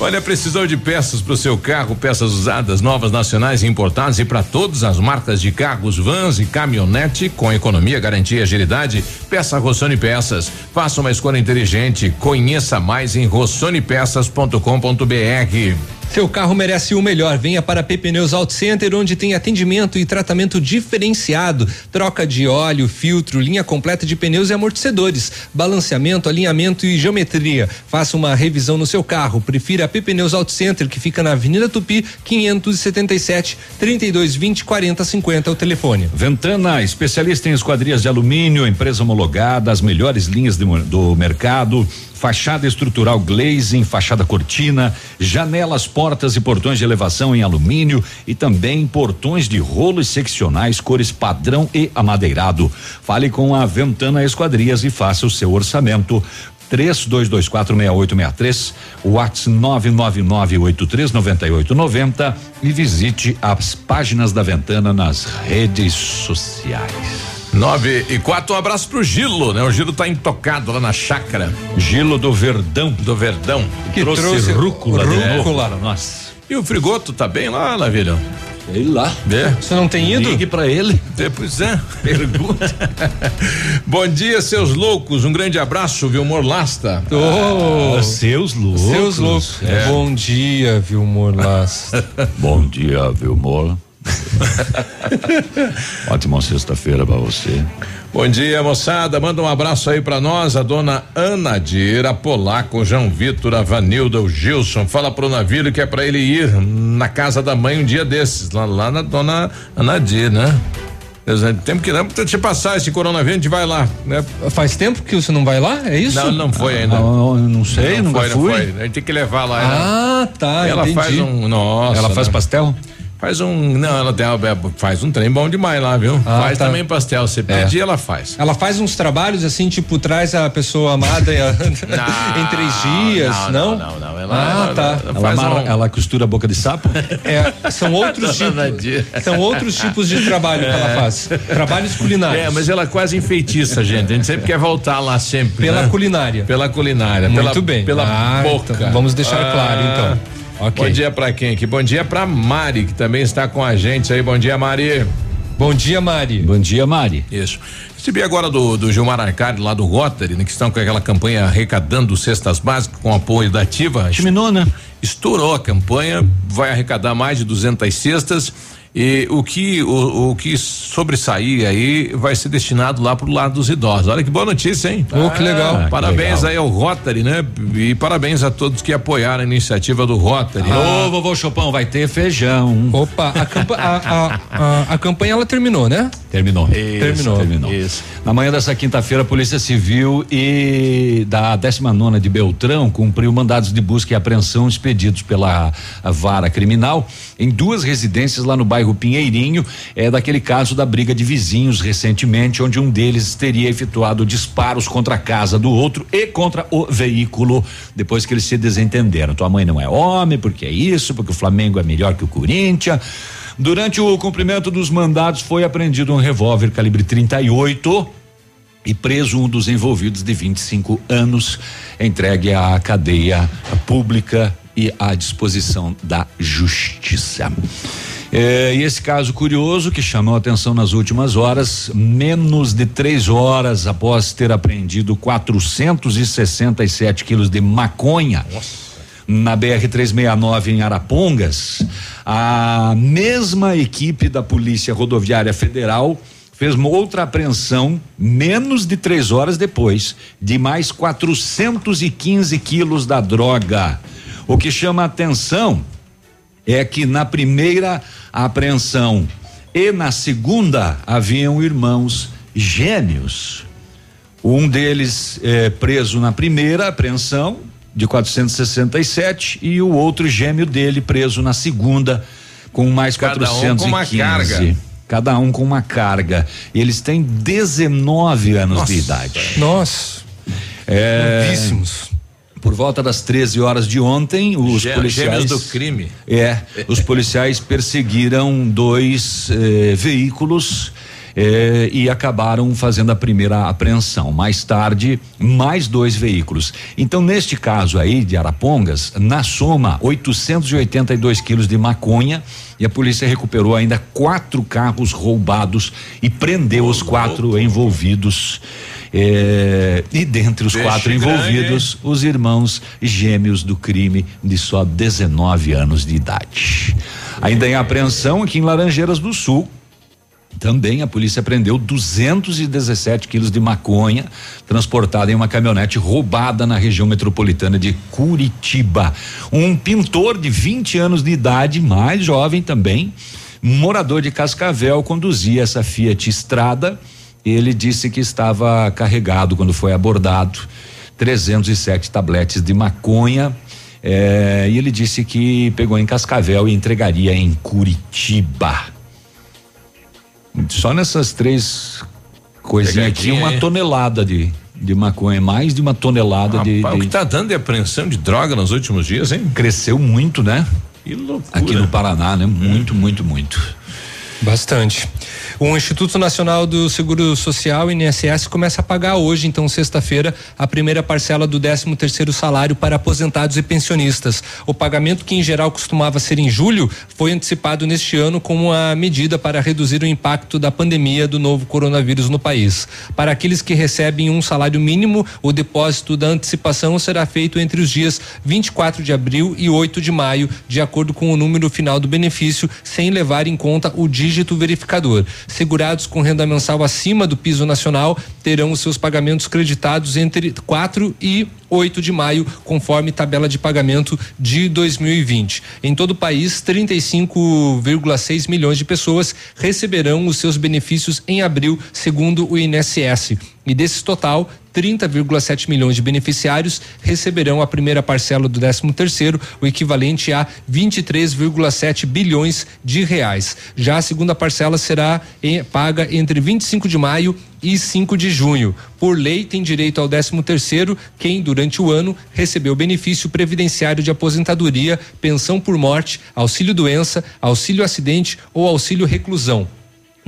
Olha, precisou de peças para o seu carro, peças usadas, novas, nacionais e importadas e para todas as marcas de carros, vans e caminhonete com economia, garantia e agilidade. Peça Rossoni Peças. Faça uma escolha inteligente. Conheça mais em rossonepeças.com.br. Seu carro merece o melhor. Venha para PP Pneus Auto Center, onde tem atendimento e tratamento diferenciado. Troca de óleo, filtro, linha completa de pneus e amortecedores, balanceamento, alinhamento e geometria. Faça uma revisão no seu carro. Prefira a PP Pneus Auto Center, que fica na Avenida Tupi, 577 3220 4050 é o telefone. Ventana, especialista em esquadrias de alumínio, empresa homologada, as melhores linhas de do mercado. Fachada estrutural glazing, fachada cortina, janelas, portas e portões de elevação em alumínio e também portões de rolos seccionais, cores padrão e amadeirado. Fale com a Ventana Esquadrias e faça o seu orçamento. 32246863, WhatsApp 999839890 e visite as páginas da Ventana nas redes sociais. 9 e 4, um abraço pro Gilo, né? O Gilo tá intocado lá na chácara. Gilo do Verdão. Do Verdão. Que trouxe rúcula de novo rúcula. para nós. E o Frigoto tá bem lá, Navilho? Sei lá. É. Você não tem ido? Ligue pra ele. É, Pois é. Pergunta. <laughs> Bom dia, seus loucos. Um grande abraço, Vilmor Lasta. Oh, Ah, seus loucos. Seus loucos. É. Bom dia, Vilmor Lasta. <laughs> Bom dia, Vilmor. <laughs> Ótima sexta-feira pra você. Bom dia, moçada. Manda um abraço aí pra nós, a dona Ana Dira Polaco, João Vitor, a Vanilda, o Gilson. Fala pro navio que é pra ele ir na casa da mãe um dia desses, lá, lá na dona Ana Dira, né? Temos que não te passar esse coronavírus, a gente vai lá, né? Faz tempo que você não vai lá? É isso? Não, não foi ainda. Não, não sei, nunca foi, fui. Não foi. A gente tem que levar lá. Ah, tá. Ela entendi. faz um. Nossa. Ela faz né? pastel? Faz um. Não, ela tem, faz um trem bom demais lá, viu? Ah, faz tá. também pastel. Você pedir, ela faz. Ela faz uns trabalhos assim, tipo, traz a pessoa amada a- <laughs> em três dias, não? Não, não, Ela, Ah, ela- tá. ela Ela, um- ela costura a boca de sapo? <laughs> É, são outros tipos. São outros tipos de trabalho que ela faz. Trabalhos culinários. É, mas ela quase enfeitiça, gente. A gente sempre quer voltar lá sempre. Pela né? culinária. Pela culinária. Muito pela, bem. Pela Ah, boca. então vamos deixar claro, então. Ok. Bom dia pra quem aqui? Bom dia pra Mari, que também está com a gente aí. Bom dia, Mari. Bom dia, Mari. Bom dia, Mari. Isso. Recebi agora do, do Gilmar Arcari, lá do Rotary, né, que estão com aquela campanha arrecadando cestas básicas com apoio da Ativa. Terminou, né? Estourou a campanha, vai arrecadar mais de 200 cestas. E o que o, o que sobressair aí vai ser destinado lá pro lado dos idosos. Olha que boa notícia, hein? Oh, que legal. Ah, Parabéns legal. aí ao Rotary, né? E parabéns a todos que apoiaram a iniciativa do Rotary. Ô, vovô Chopão, vai ter feijão. Opa, a, campa- a- a- a- a campanha ela terminou, né? Terminou. Terminou. Terminou. Isso. Na manhã dessa quinta-feira, a Polícia Civil e da 19 de Beltrão cumpriu mandados de busca e apreensão expedidos pela vara criminal em duas residências lá no bairro bairro Pinheirinho, é daquele caso da briga de vizinhos recentemente, onde um deles teria efetuado disparos contra a casa do outro e contra o veículo, depois que eles se desentenderam. Tua mãe não é homem, porque é isso, porque o Flamengo é melhor que o Corinthians. Durante o cumprimento dos mandados foi apreendido um revólver calibre 38 e preso um dos envolvidos de 25 anos, entregue à cadeia pública e à disposição da justiça. É, e esse caso curioso que chamou atenção nas últimas horas, menos de três horas após ter apreendido 467 quilos de maconha. Na BR-369 em Arapongas, a mesma equipe da Polícia Rodoviária Federal fez uma outra apreensão menos de três horas depois de mais 415 quilos da droga. O que chama atenção é que na primeira apreensão e na segunda haviam irmãos gêmeos. Um deles é, preso na primeira apreensão de 467 e o outro gêmeo dele preso na segunda com mais Cada um 415. com uma carga. Cada um com uma carga. Eles têm 19 anos de idade. Nossa. É, Novíssimos. Por volta das 13 horas de ontem, os Gê- policiais. do crime. É, os policiais perseguiram dois eh, veículos. eh, e acabaram fazendo a primeira apreensão. Mais tarde, mais dois veículos. Então, neste caso aí de Arapongas, na soma, 882 quilos de maconha e a polícia recuperou ainda quatro carros roubados e prendeu os quatro envolvidos. Eh, e dentre os quatro grande, envolvidos, os irmãos gêmeos do crime de só 19 anos de idade. Ainda em apreensão aqui em Laranjeiras do Sul. Também a polícia prendeu 217 quilos de maconha transportada em uma caminhonete roubada na região metropolitana de Curitiba. Um pintor de 20 anos de idade, mais jovem também, morador de Cascavel, conduzia essa Fiat Estrada. Ele disse que estava carregado quando foi abordado 307 tabletes de maconha. eh, e ele disse que pegou em Cascavel e entregaria em Curitiba. Só nessas três coisinhas aqui, uma é. tonelada de, de maconha, mais de uma tonelada de, Rapaz, o de- que tá dando de apreensão de droga nos últimos dias, hein? Cresceu muito, né? Que loucura. Aqui no Paraná, né? Muito, muito, muito. Bastante. O Instituto Nacional do Seguro Social, INSS, começa a pagar hoje, então sexta-feira, a primeira parcela do 13 terceiro salário para aposentados e pensionistas. O pagamento, que em geral costumava ser em julho, foi antecipado neste ano como uma medida para reduzir o impacto da pandemia do novo coronavírus no país. Para aqueles que recebem um salário mínimo, o depósito da antecipação será feito entre os dias 24 de abril e 8 de maio, de acordo com o número final do benefício, sem levar em conta o dígito verificador. Segurados com renda mensal acima do piso nacional terão os seus pagamentos creditados entre 4 e 8 de maio, conforme tabela de pagamento de 2020. Em todo o país, 35,6 milhões de pessoas receberão os seus benefícios em abril, segundo o INSS. E desses total, 30,7 milhões de beneficiários receberão a primeira parcela do 13 terceiro, o equivalente a 23,7 bilhões de reais. Já a segunda parcela será em- paga entre 25 de maio e 5 de junho. Por lei, tem direito ao 13 terceiro quem, durante o ano, recebeu benefício previdenciário de aposentadoria, pensão por morte, auxílio doença, auxílio acidente ou auxílio reclusão.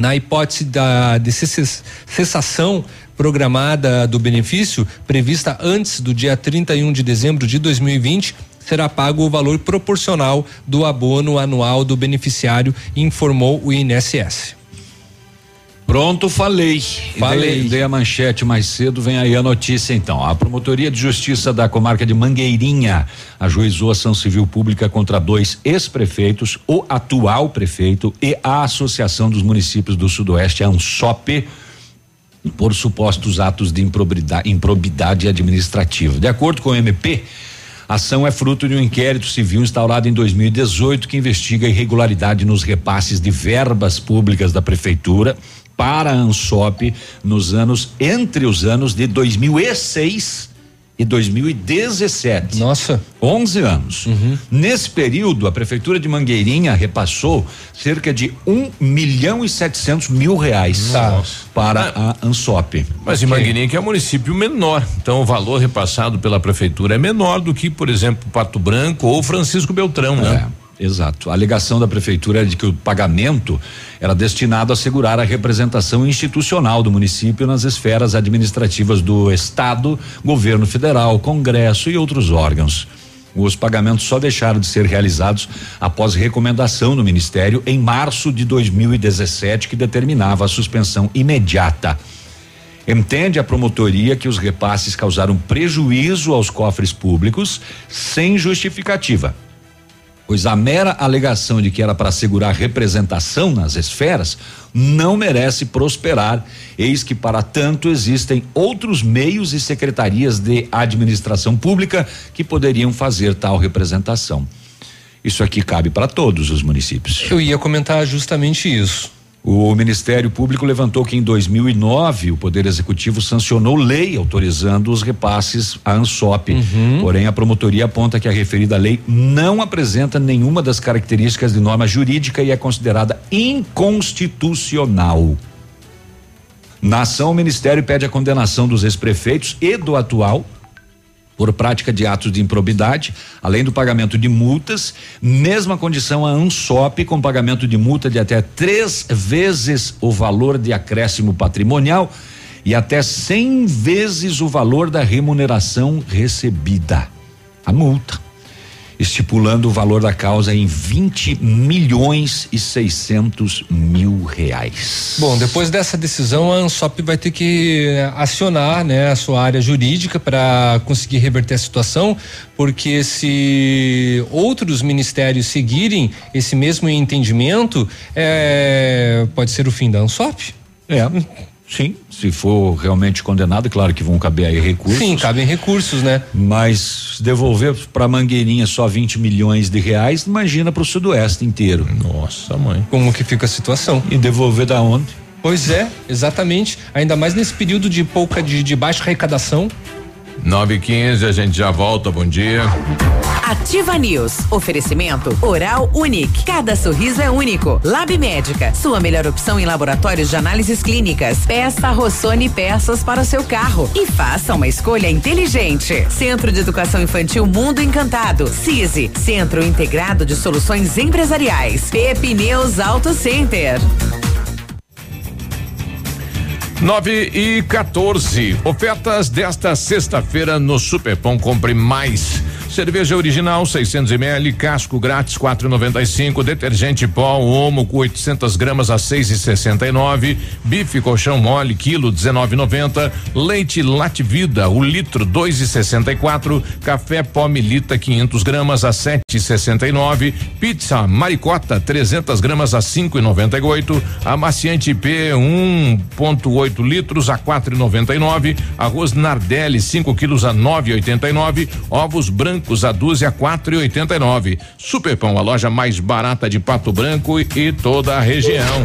Na hipótese da de cess- cessação programada do benefício, prevista antes do dia 31 de dezembro de 2020, será pago o valor proporcional do abono anual do beneficiário, informou o INSS. Pronto, falei. Falei. Dei, dei a manchete mais cedo, vem aí a notícia então. A Promotoria de Justiça da Comarca de Mangueirinha ajuizou ação civil pública contra dois ex-prefeitos, o atual prefeito e a Associação dos Municípios do Sudoeste, a ANSOP, por supostos atos de improbidade, improbidade administrativa. De acordo com o MP, a ação é fruto de um inquérito civil instaurado em 2018 que investiga irregularidade nos repasses de verbas públicas da prefeitura para a ANSOP nos anos entre os anos de 2006 e 2017. Nossa. 11 anos. Nesse período, a prefeitura de Mangueirinha repassou cerca de um milhão e setecentos mil reais para a Ansop. Mas em Mangueirinha que é um município menor, então o valor repassado pela prefeitura é menor do que, por exemplo, Pato Branco ou Francisco Beltrão, né? Exato. A alegação da prefeitura é de que o pagamento era destinado a assegurar a representação institucional do município nas esferas administrativas do estado, governo federal, congresso e outros órgãos. Os pagamentos só deixaram de ser realizados após recomendação do Ministério em março de 2017, que determinava a suspensão imediata. Entende a promotoria que os repasses causaram prejuízo aos cofres públicos sem justificativa pois a mera alegação de que era para assegurar representação nas esferas não merece prosperar, eis que para tanto existem outros meios e secretarias de administração pública que poderiam fazer tal representação. Isso aqui cabe para todos os municípios. Eu ia comentar justamente isso. O Ministério Público levantou que em 2009 o Poder Executivo sancionou lei autorizando os repasses à ANSOP. Porém, a promotoria aponta que a referida lei não apresenta nenhuma das características de norma jurídica e é considerada inconstitucional. Na ação, o Ministério pede a condenação dos ex-prefeitos e do atual por prática de atos de improbidade, além do pagamento de multas, mesma condição a ANSOP com pagamento de multa de até três vezes o valor de acréscimo patrimonial e até cem vezes o valor da remuneração recebida. A multa. Estipulando o valor da causa em 20 milhões e 600 mil reais. Bom, depois dessa decisão, a ANSOP vai ter que acionar né, a sua área jurídica para conseguir reverter a situação, porque se outros ministérios seguirem esse mesmo entendimento, é, pode ser o fim da ANSOP. É, sim. Se for realmente condenado, claro que vão caber aí recursos. Sim, cabem recursos, né? Mas devolver para Mangueirinha só 20 milhões de reais, imagina para o Sudoeste inteiro. Nossa, mãe. Como que fica a situação? E devolver da onde? Pois é, exatamente. Ainda mais nesse período de pouca, de, de baixa arrecadação. 9 e 15 a gente já volta. Bom dia. Ativa News. Oferecimento Oral Unique. Cada sorriso é único. Lab Médica. Sua melhor opção em laboratórios de análises clínicas. Peça Rossoni peças para o seu carro e faça uma escolha inteligente. Centro de Educação Infantil Mundo Encantado. CISI. Centro Integrado de Soluções Empresariais. Pepineus Auto Center. 9 e 14. Ofertas desta sexta-feira no Superpão Compre Mais. Cerveja original 600 ml, casco grátis 4,95. Detergente pó Omo com 800 gramas a 6,69. Bife colchão mole quilo 19,90. Leite Lativida o litro 2,64. Café pó Milita 500 gramas a 7,69. Pizza Maricota 300 gramas a 5,98. Amaciante P 1,8 litros a 4,99. Arroz Nardelli 5 quilos a 9,89. Ovos brancos a dúzia a 4,89. Superpão, a loja mais barata de Pato Branco e toda a região.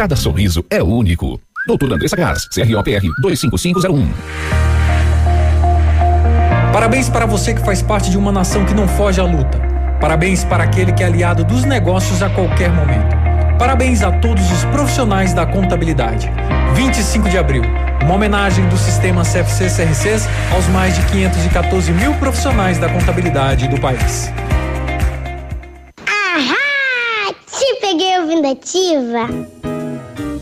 Cada sorriso é único. Doutor Andressa Gás, CROPR 25501. Parabéns para você que faz parte de uma nação que não foge à luta. Parabéns para aquele que é aliado dos negócios a qualquer momento. Parabéns a todos os profissionais da contabilidade. 25 de abril, uma homenagem do sistema CFC CRCs aos mais de 514 mil profissionais da contabilidade do país. Ahá! Te peguei ouvindo ativa.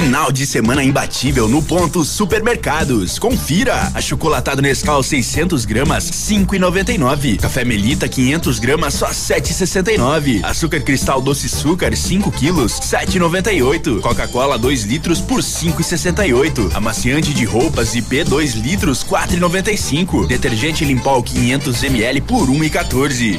Final de semana imbatível no ponto Supermercados. Confira. Achocolatado Nescau 600 gramas 5,99. Café Melita 500 gramas só 7,69. Açúcar Cristal Doce Açúcar 5 quilos 7,98. Coca-Cola 2 litros por 5,68. Amaciante de roupas IP 2 litros 4,95. Detergente Limpol 500 ml por 1,14.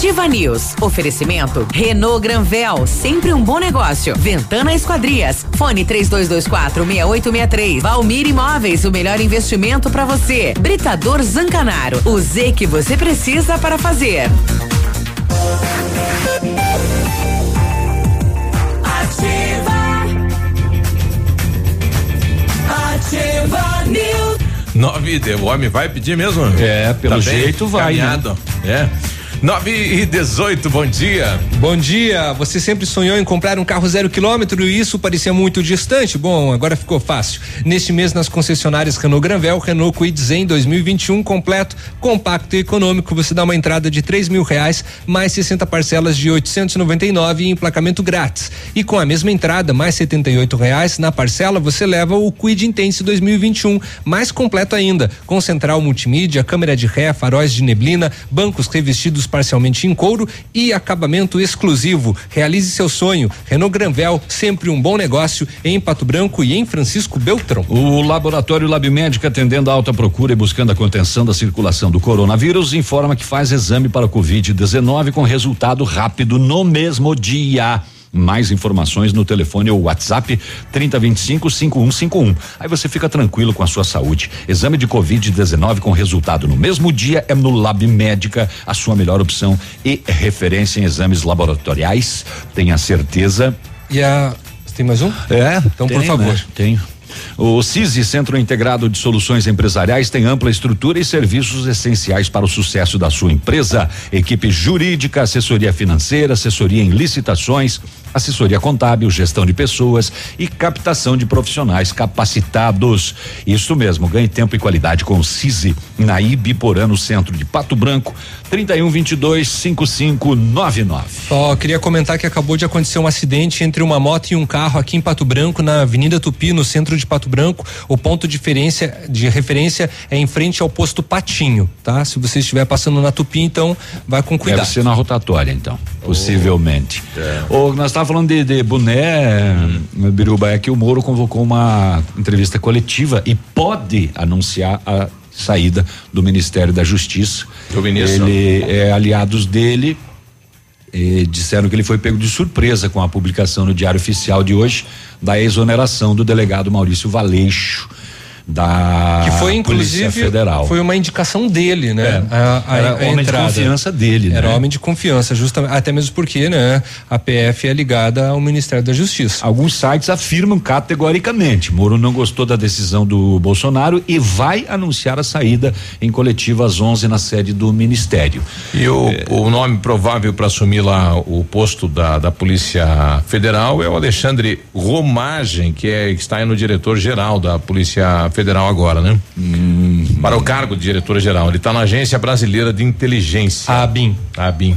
News. Oferecimento Renault Granvel, sempre um bom negócio. Ventana Esquadrias. Fone 3224 6863. Valmir Imóveis, o melhor investimento para você. Britador Zancanaro. O Z que você precisa para fazer. Ativa. Ativa News. Nove, o homem vai pedir mesmo? É, pelo bem jeito vai, né? É. 9 e 18, bom dia. Bom dia. Você sempre sonhou em comprar um carro zero quilômetro e isso parecia muito distante? Bom, agora ficou fácil. Neste mês, nas concessionárias Renault Granvel, Renault Kwid Zen 2021 completo, compacto e econômico, você dá uma entrada de três mil reais, mais 60 parcelas de 899 e emplacamento grátis. E com a mesma entrada, mais 78 reais na parcela, você leva o Kwid Intense 2021, mais completo ainda, com central multimídia, câmera de ré, faróis de neblina, bancos revestidos parcialmente em couro e acabamento exclusivo. Realize seu sonho. Renault Granvel, sempre um bom negócio em Pato Branco e em Francisco Beltrão. O Laboratório Lab Médica, atendendo a alta procura e buscando a contenção da circulação do coronavírus, informa que faz exame para Covid-19 com resultado rápido no mesmo dia. Mais informações no telefone ou WhatsApp 3025 5151. Aí você fica tranquilo com a sua saúde. Exame de Covid-19 com resultado no mesmo dia é no Lab Médica, a sua melhor opção e referência em exames laboratoriais. Tenha certeza. E a. Tem mais um? É, Então, por tem, favor. né? Tenho. O CISI, Centro Integrado de Soluções Empresariais, tem ampla estrutura e serviços essenciais para o sucesso da sua empresa. Equipe jurídica, assessoria financeira, assessoria em licitações, assessoria contábil, gestão de pessoas e captação de profissionais capacitados. Isso mesmo, ganhe tempo e qualidade com o CISI, na Ibiporã, no centro de Pato Branco, 31 22 5599. Só queria comentar que acabou de acontecer um acidente entre uma moto e um carro aqui em Pato Branco, na Avenida Tupi, no centro de Pato Branco. O ponto de referência, de referência é em frente ao posto Patinho, tá? Se você estiver passando na Tupi, então vai com cuidado. Deve ser na rotatória, então, possivelmente. Ô, nós estávamos falando de, de boné, Biruba, é que o Moro convocou uma entrevista coletiva e pode anunciar a saída do Ministério da Justiça. Do ministro. Ele é aliados dele. disseram que ele foi pego de surpresa com a publicação no Diário Oficial de hoje da exoneração do delegado Maurício Valeixo da que foi Polícia inclusive Federal. foi uma indicação dele, né? É. A- a- Era a homem de entrada. confiança dele, Era né? homem de confiança, justamente, até mesmo porque, né? A PF é ligada ao Ministério da Justiça. Alguns sites afirmam categoricamente: Moro não gostou da decisão do Bolsonaro e vai anunciar a saída em coletiva às 11 na sede do Ministério. E o, o nome provável para assumir lá o posto da, da Polícia Federal é o Alexandre Romagem, que, é, que está no diretor-geral da Polícia Federal agora, né? Para o cargo de diretor-geral. Ele está na Agência Brasileira de Inteligência. A ABIN. A ABIN.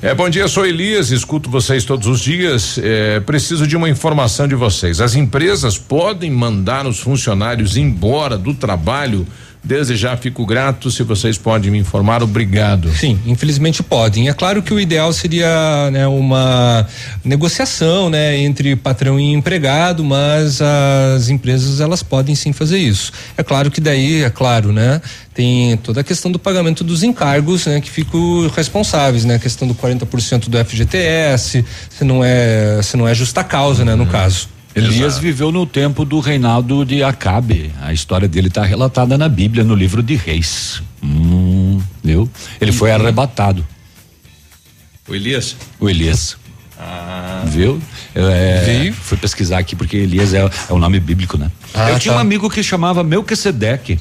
É, bom dia, sou Elias, escuto vocês todos os dias. É, preciso de uma informação de vocês. As empresas podem mandar os funcionários embora do trabalho Desde já fico grato se vocês podem me informar. Obrigado. Sim, infelizmente podem. É claro que o ideal seria né, uma negociação, né, entre patrão e empregado, mas as empresas elas podem sim fazer isso. É claro que daí, é claro, né, tem toda a questão do pagamento dos encargos, né, que ficam responsáveis, né, a questão do 40% do FGTS, se não é, se não é justa causa, né, no caso. Elias viveu no tempo do reinado de Acabe. A história dele está relatada na Bíblia, no livro de Reis. Hum, viu? Ele foi arrebatado. O Elias? O Elias. Ah. Viu? É, fui pesquisar aqui porque Elias é, é o nome bíblico, né? Ah, Eu tinha um tá. amigo que chamava Melquisedeque.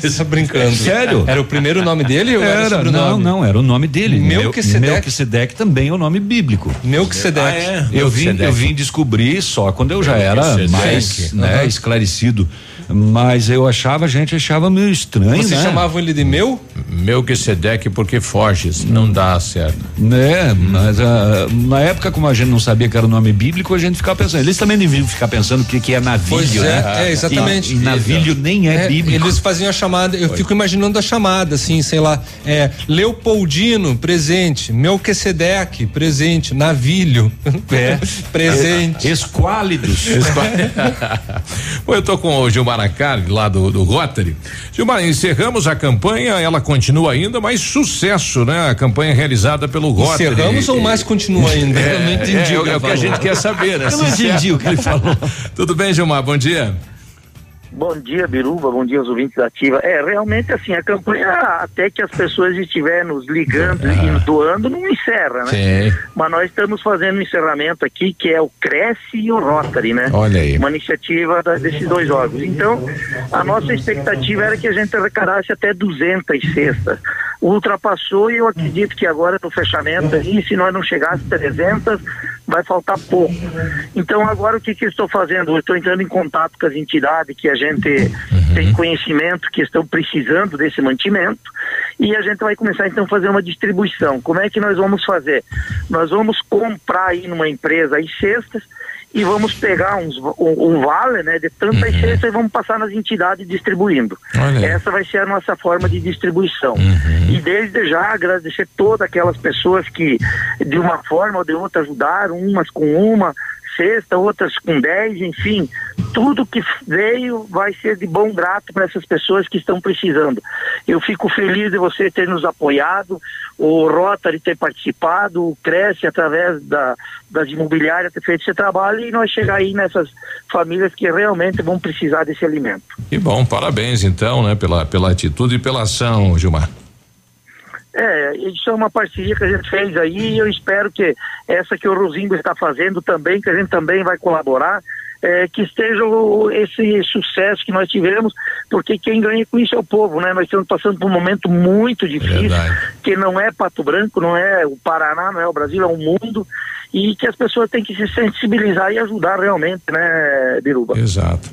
Você tá brincando. Sério? Era o primeiro nome dele ou era, não, não, era o nome dele. Melquisedeque? Mel- Melquisedeque também é o nome bíblico. Melquisedeque. Ah, é? Eu vim, eu vim descobrir só quando eu já era mais, né, esclarecido. Mas eu achava, a gente achava meio estranho, Vocês né? chamavam ele de meu? Melquisedeque porque foges, não dá certo. Né, mas ah, na época, como a gente não sabia que era o nome bíblico, a gente ficava pensando. Eles também deviam ficar pensando o que, que é navilho, Pois é, né? é, exatamente. E, e navilho nem é, bíblico. Eles faziam a chamada, eu fico imaginando a chamada, assim, sei lá, é, Leopoldino, presente, Melquisedeque, presente, navilho, <laughs> É. presente. Esquálidos. Bom, <laughs> eu tô com o Gilmar Acari, lá do, do Rotary. Gilmar, encerramos a campanha, ela continua ainda, mas sucesso, né? A campanha realizada pelo Rotary. Encerramos ou mais continua ainda? É, Eu não entendi é, o que é ele o que a gente quer saber, né? Eu não entendi o que ele falou. Tudo bem, Gilmar? Bom dia. Bom dia, Biruba. Bom dia aos ouvintes da Ativa. É, realmente, assim, a campanha, até que as pessoas estiverem nos ligando e nos doando, não encerra, né? Sim. Mas nós estamos fazendo um encerramento aqui, que é o Cresce e o Rotary, né? Olha aí. Uma iniciativa da- desses dois órgãos. Então, a nossa expectativa era que a gente arrecadasse até 200 cestas. Ultrapassou e eu acredito que agora no fechamento aí, se nós não chegasse a 300, vai faltar pouco. Então agora o que, que eu estou fazendo? Eu estou entrando em contato com as entidades que a gente tem conhecimento que estão precisando desse mantimento e a gente vai começar então a fazer uma distribuição. Como é que nós vamos fazer? Nós vamos comprar aí numa empresa as cestas e vamos pegar uns, um, um vale né, de tantas cestas e vamos passar nas entidades distribuindo. Olha. Essa vai ser a nossa forma de distribuição. Uhum. E desde já agradecer todas aquelas pessoas que de uma forma ou de outra ajudaram, umas com uma cesta, outras com dez, enfim, tudo que veio vai ser de bom grato para essas pessoas que estão precisando. Eu fico feliz de você ter nos apoiado, o Rotary ter participado, o Cresce através da, das imobiliárias ter feito esse trabalho e nós chegar aí nessas famílias que realmente vão precisar desse alimento. Que bom, parabéns então, né? Pela, pela atitude e pela ação, Gilmar. É, isso é uma parceria que a gente fez aí e eu espero que essa que o Rosimbo está fazendo também, que a gente também vai colaborar, é, que esteja o- esse sucesso que nós tivemos, porque quem ganha com isso é o povo, né? Nós estamos passando por um momento muito difícil, que não é Pato Branco, não é o Paraná, não é o Brasil, é o mundo, e que as pessoas têm que se sensibilizar e ajudar realmente, né, Biruba? Exato.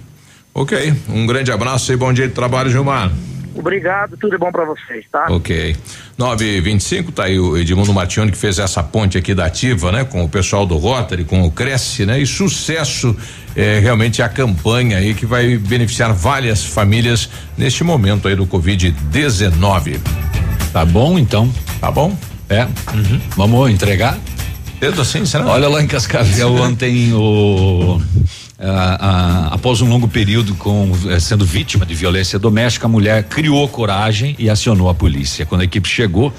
Ok, um grande abraço e bom dia de trabalho, Gilmar. Obrigado, tudo de bom para vocês, tá? Ok. 925, tá aí o Edmundo Martione que fez essa ponte aqui da Ativa, né? Com o pessoal do Rotary, com o Cresce, né? E sucesso é realmente a campanha aí que vai beneficiar várias famílias neste momento aí do Covid-19. Tá bom, então. Tá bom? É. Vamos entregar? Dedo assim, será? Olha lá em Cascavel <laughs> ontem o ah, ah, após um longo período com eh, sendo vítima de violência doméstica, a mulher criou coragem e acionou a polícia. Quando a equipe chegou,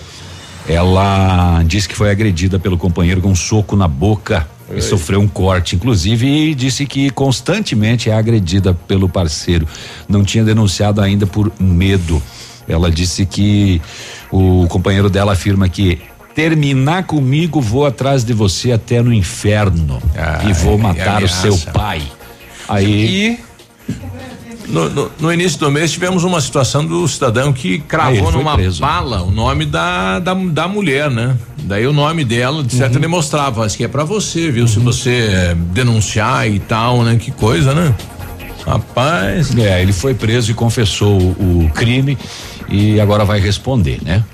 ela disse que foi agredida pelo companheiro com um soco na boca e sofreu um corte, inclusive, e disse que constantemente é agredida pelo parceiro. Não tinha denunciado ainda por medo. Ela disse que o companheiro dela afirma que terminar comigo vou atrás de você até no inferno e vou matar o seu pai. Aí No, no- no início do mês tivemos uma situação do cidadão que Ah, cravou numa preso. bala o nome da, da, da mulher, né? Daí o nome dela, de Uhum. certo, ele mostrava, isso que é pra você, viu? Se você eh, denunciar e tal, né? Que coisa, né? Rapaz. É, ele foi preso e confessou o crime e agora vai responder, né?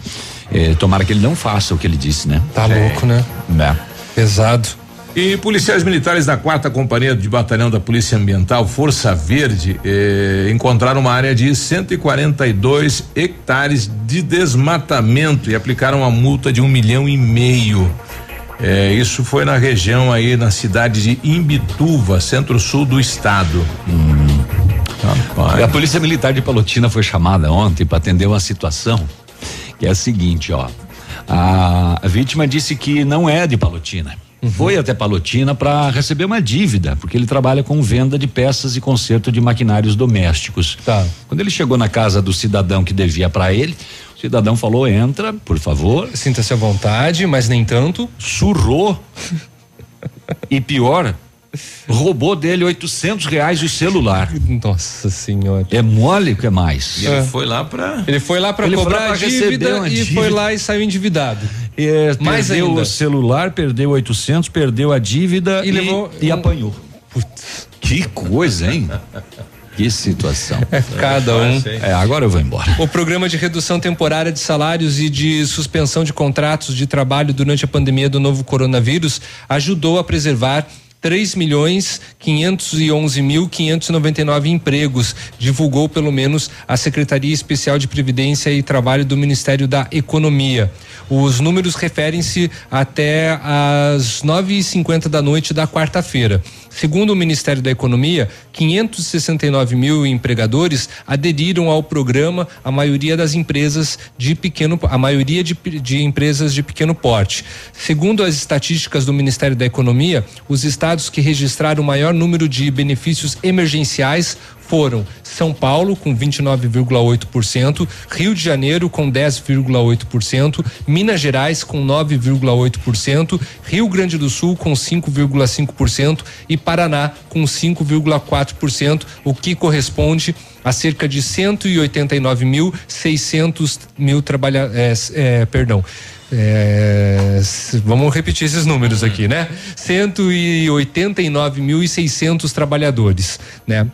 É, tomara que ele não faça o que ele disse, né? Tá louco, né? É. Pesado. E policiais militares da quarta companhia de batalhão da Polícia Ambiental, Força Verde, eh, encontraram uma área de 142 hectares de desmatamento e aplicaram uma multa de um milhão e meio. Eh, isso foi na região aí, na cidade de Imbituva, centro-sul do estado. E a Polícia Militar de Palotina foi chamada ontem para atender uma situação que é a seguinte, ó. A, vítima disse que não é de Palotina. Foi até Palotina para receber uma dívida, porque ele trabalha com venda de peças e conserto de maquinários domésticos. Tá. Quando ele chegou na casa do cidadão que devia para ele, o cidadão falou: "Entra, por favor". Sinta-se à vontade, mas nem tanto. Surrou. <laughs> e pior, roubou dele 800 reais o celular. Nossa senhora. É mole o que mais? E ele foi lá para Ele foi lá para Ele foi cobrar lá dívida uma e dívida. foi lá e saiu endividado. É, Mais perdeu ainda. o celular, perdeu 800, perdeu a dívida E e, levou e um- apanhou. Que coisa, hein? Que situação. É cada um. É, agora eu vou embora. O programa de redução temporária de salários e de suspensão de contratos de trabalho durante a pandemia do novo coronavírus ajudou a preservar 3 milhões 511 mil 599 empregos, divulgou pelo menos a Secretaria Especial de Previdência e Trabalho do Ministério da Economia. Os números referem-se até às 9h50 da noite da quarta-feira. Segundo o Ministério da Economia, 569 mil empregadores aderiram ao programa, a maioria das empresas de pequeno, a maioria de, de empresas de pequeno porte. Segundo as estatísticas do Ministério da Economia, os estados que registraram o maior número de benefícios emergenciais foram São Paulo com 29,8%, Rio de Janeiro com 10,8%, Minas Gerais com 9,8%, Rio Grande do Sul com 5,5% e Paraná com 5,4%, o que corresponde a cerca de 189.600 mil trabalhadores, é, perdão, é, vamos repetir esses números aqui, né? 189.600 trabalhadores, né?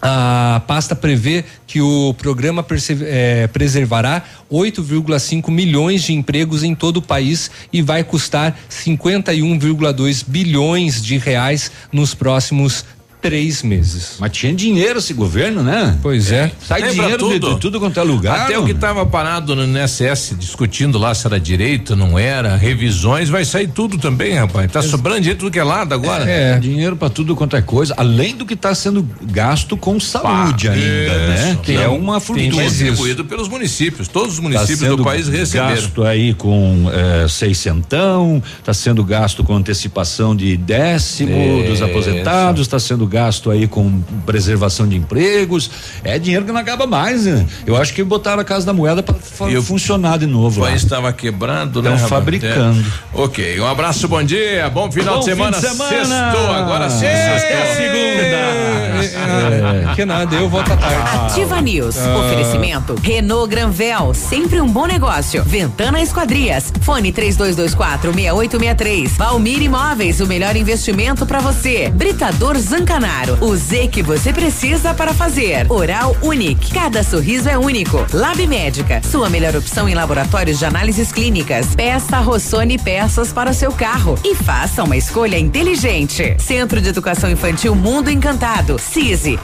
A pasta prevê que o programa eh, preservará 8,5 milhões de empregos em todo o país e vai custar 51,2 bilhões de reais nos próximos três meses. Mas tinha dinheiro esse governo, né? Pois é. Sai Lembra dinheiro de, de tudo quanto é lugar. Até o que estava parado no INSS discutindo lá se era direito, não era, revisões, vai sair tudo também, rapaz. Tá sobrando dinheiro tudo que é lado agora. É, dinheiro para tudo quanto é coisa, além do que está sendo gasto com saúde Pá, ainda, né? isso. Que é uma fortuna. distribuído pelos municípios. Todos os Tá municípios sendo do país receberam. gasto aí com eh, seiscentão, está sendo gasto com antecipação de décimo Isso. dos aposentados, está sendo gasto aí com preservação de empregos. É dinheiro que não acaba mais, né? Eu acho que botaram a Casa da Moeda para funcionar de novo O país estava quebrando, né? Tão rapaz? fabricando. É. Ok, um abraço, bom dia, bom final Bom de semana. fim de semana. Sextou, agora sim. É segunda. É, que nada, eu volto à tarde. Ativa News. Ah. Oferecimento. Renault Granvel, sempre um bom negócio. Ventana Esquadrias. Fone 3224 6863. Valmir Imóveis, o melhor investimento para você. Britador Zancanaro. O Z que você precisa para fazer. Oral Unique. Cada sorriso é único. Lab Médica. Sua melhor opção em laboratórios de análises clínicas. Peça Rossoni peças para o seu carro. E faça uma escolha inteligente. Centro de Educação Infantil Mundo Encantado. CISI.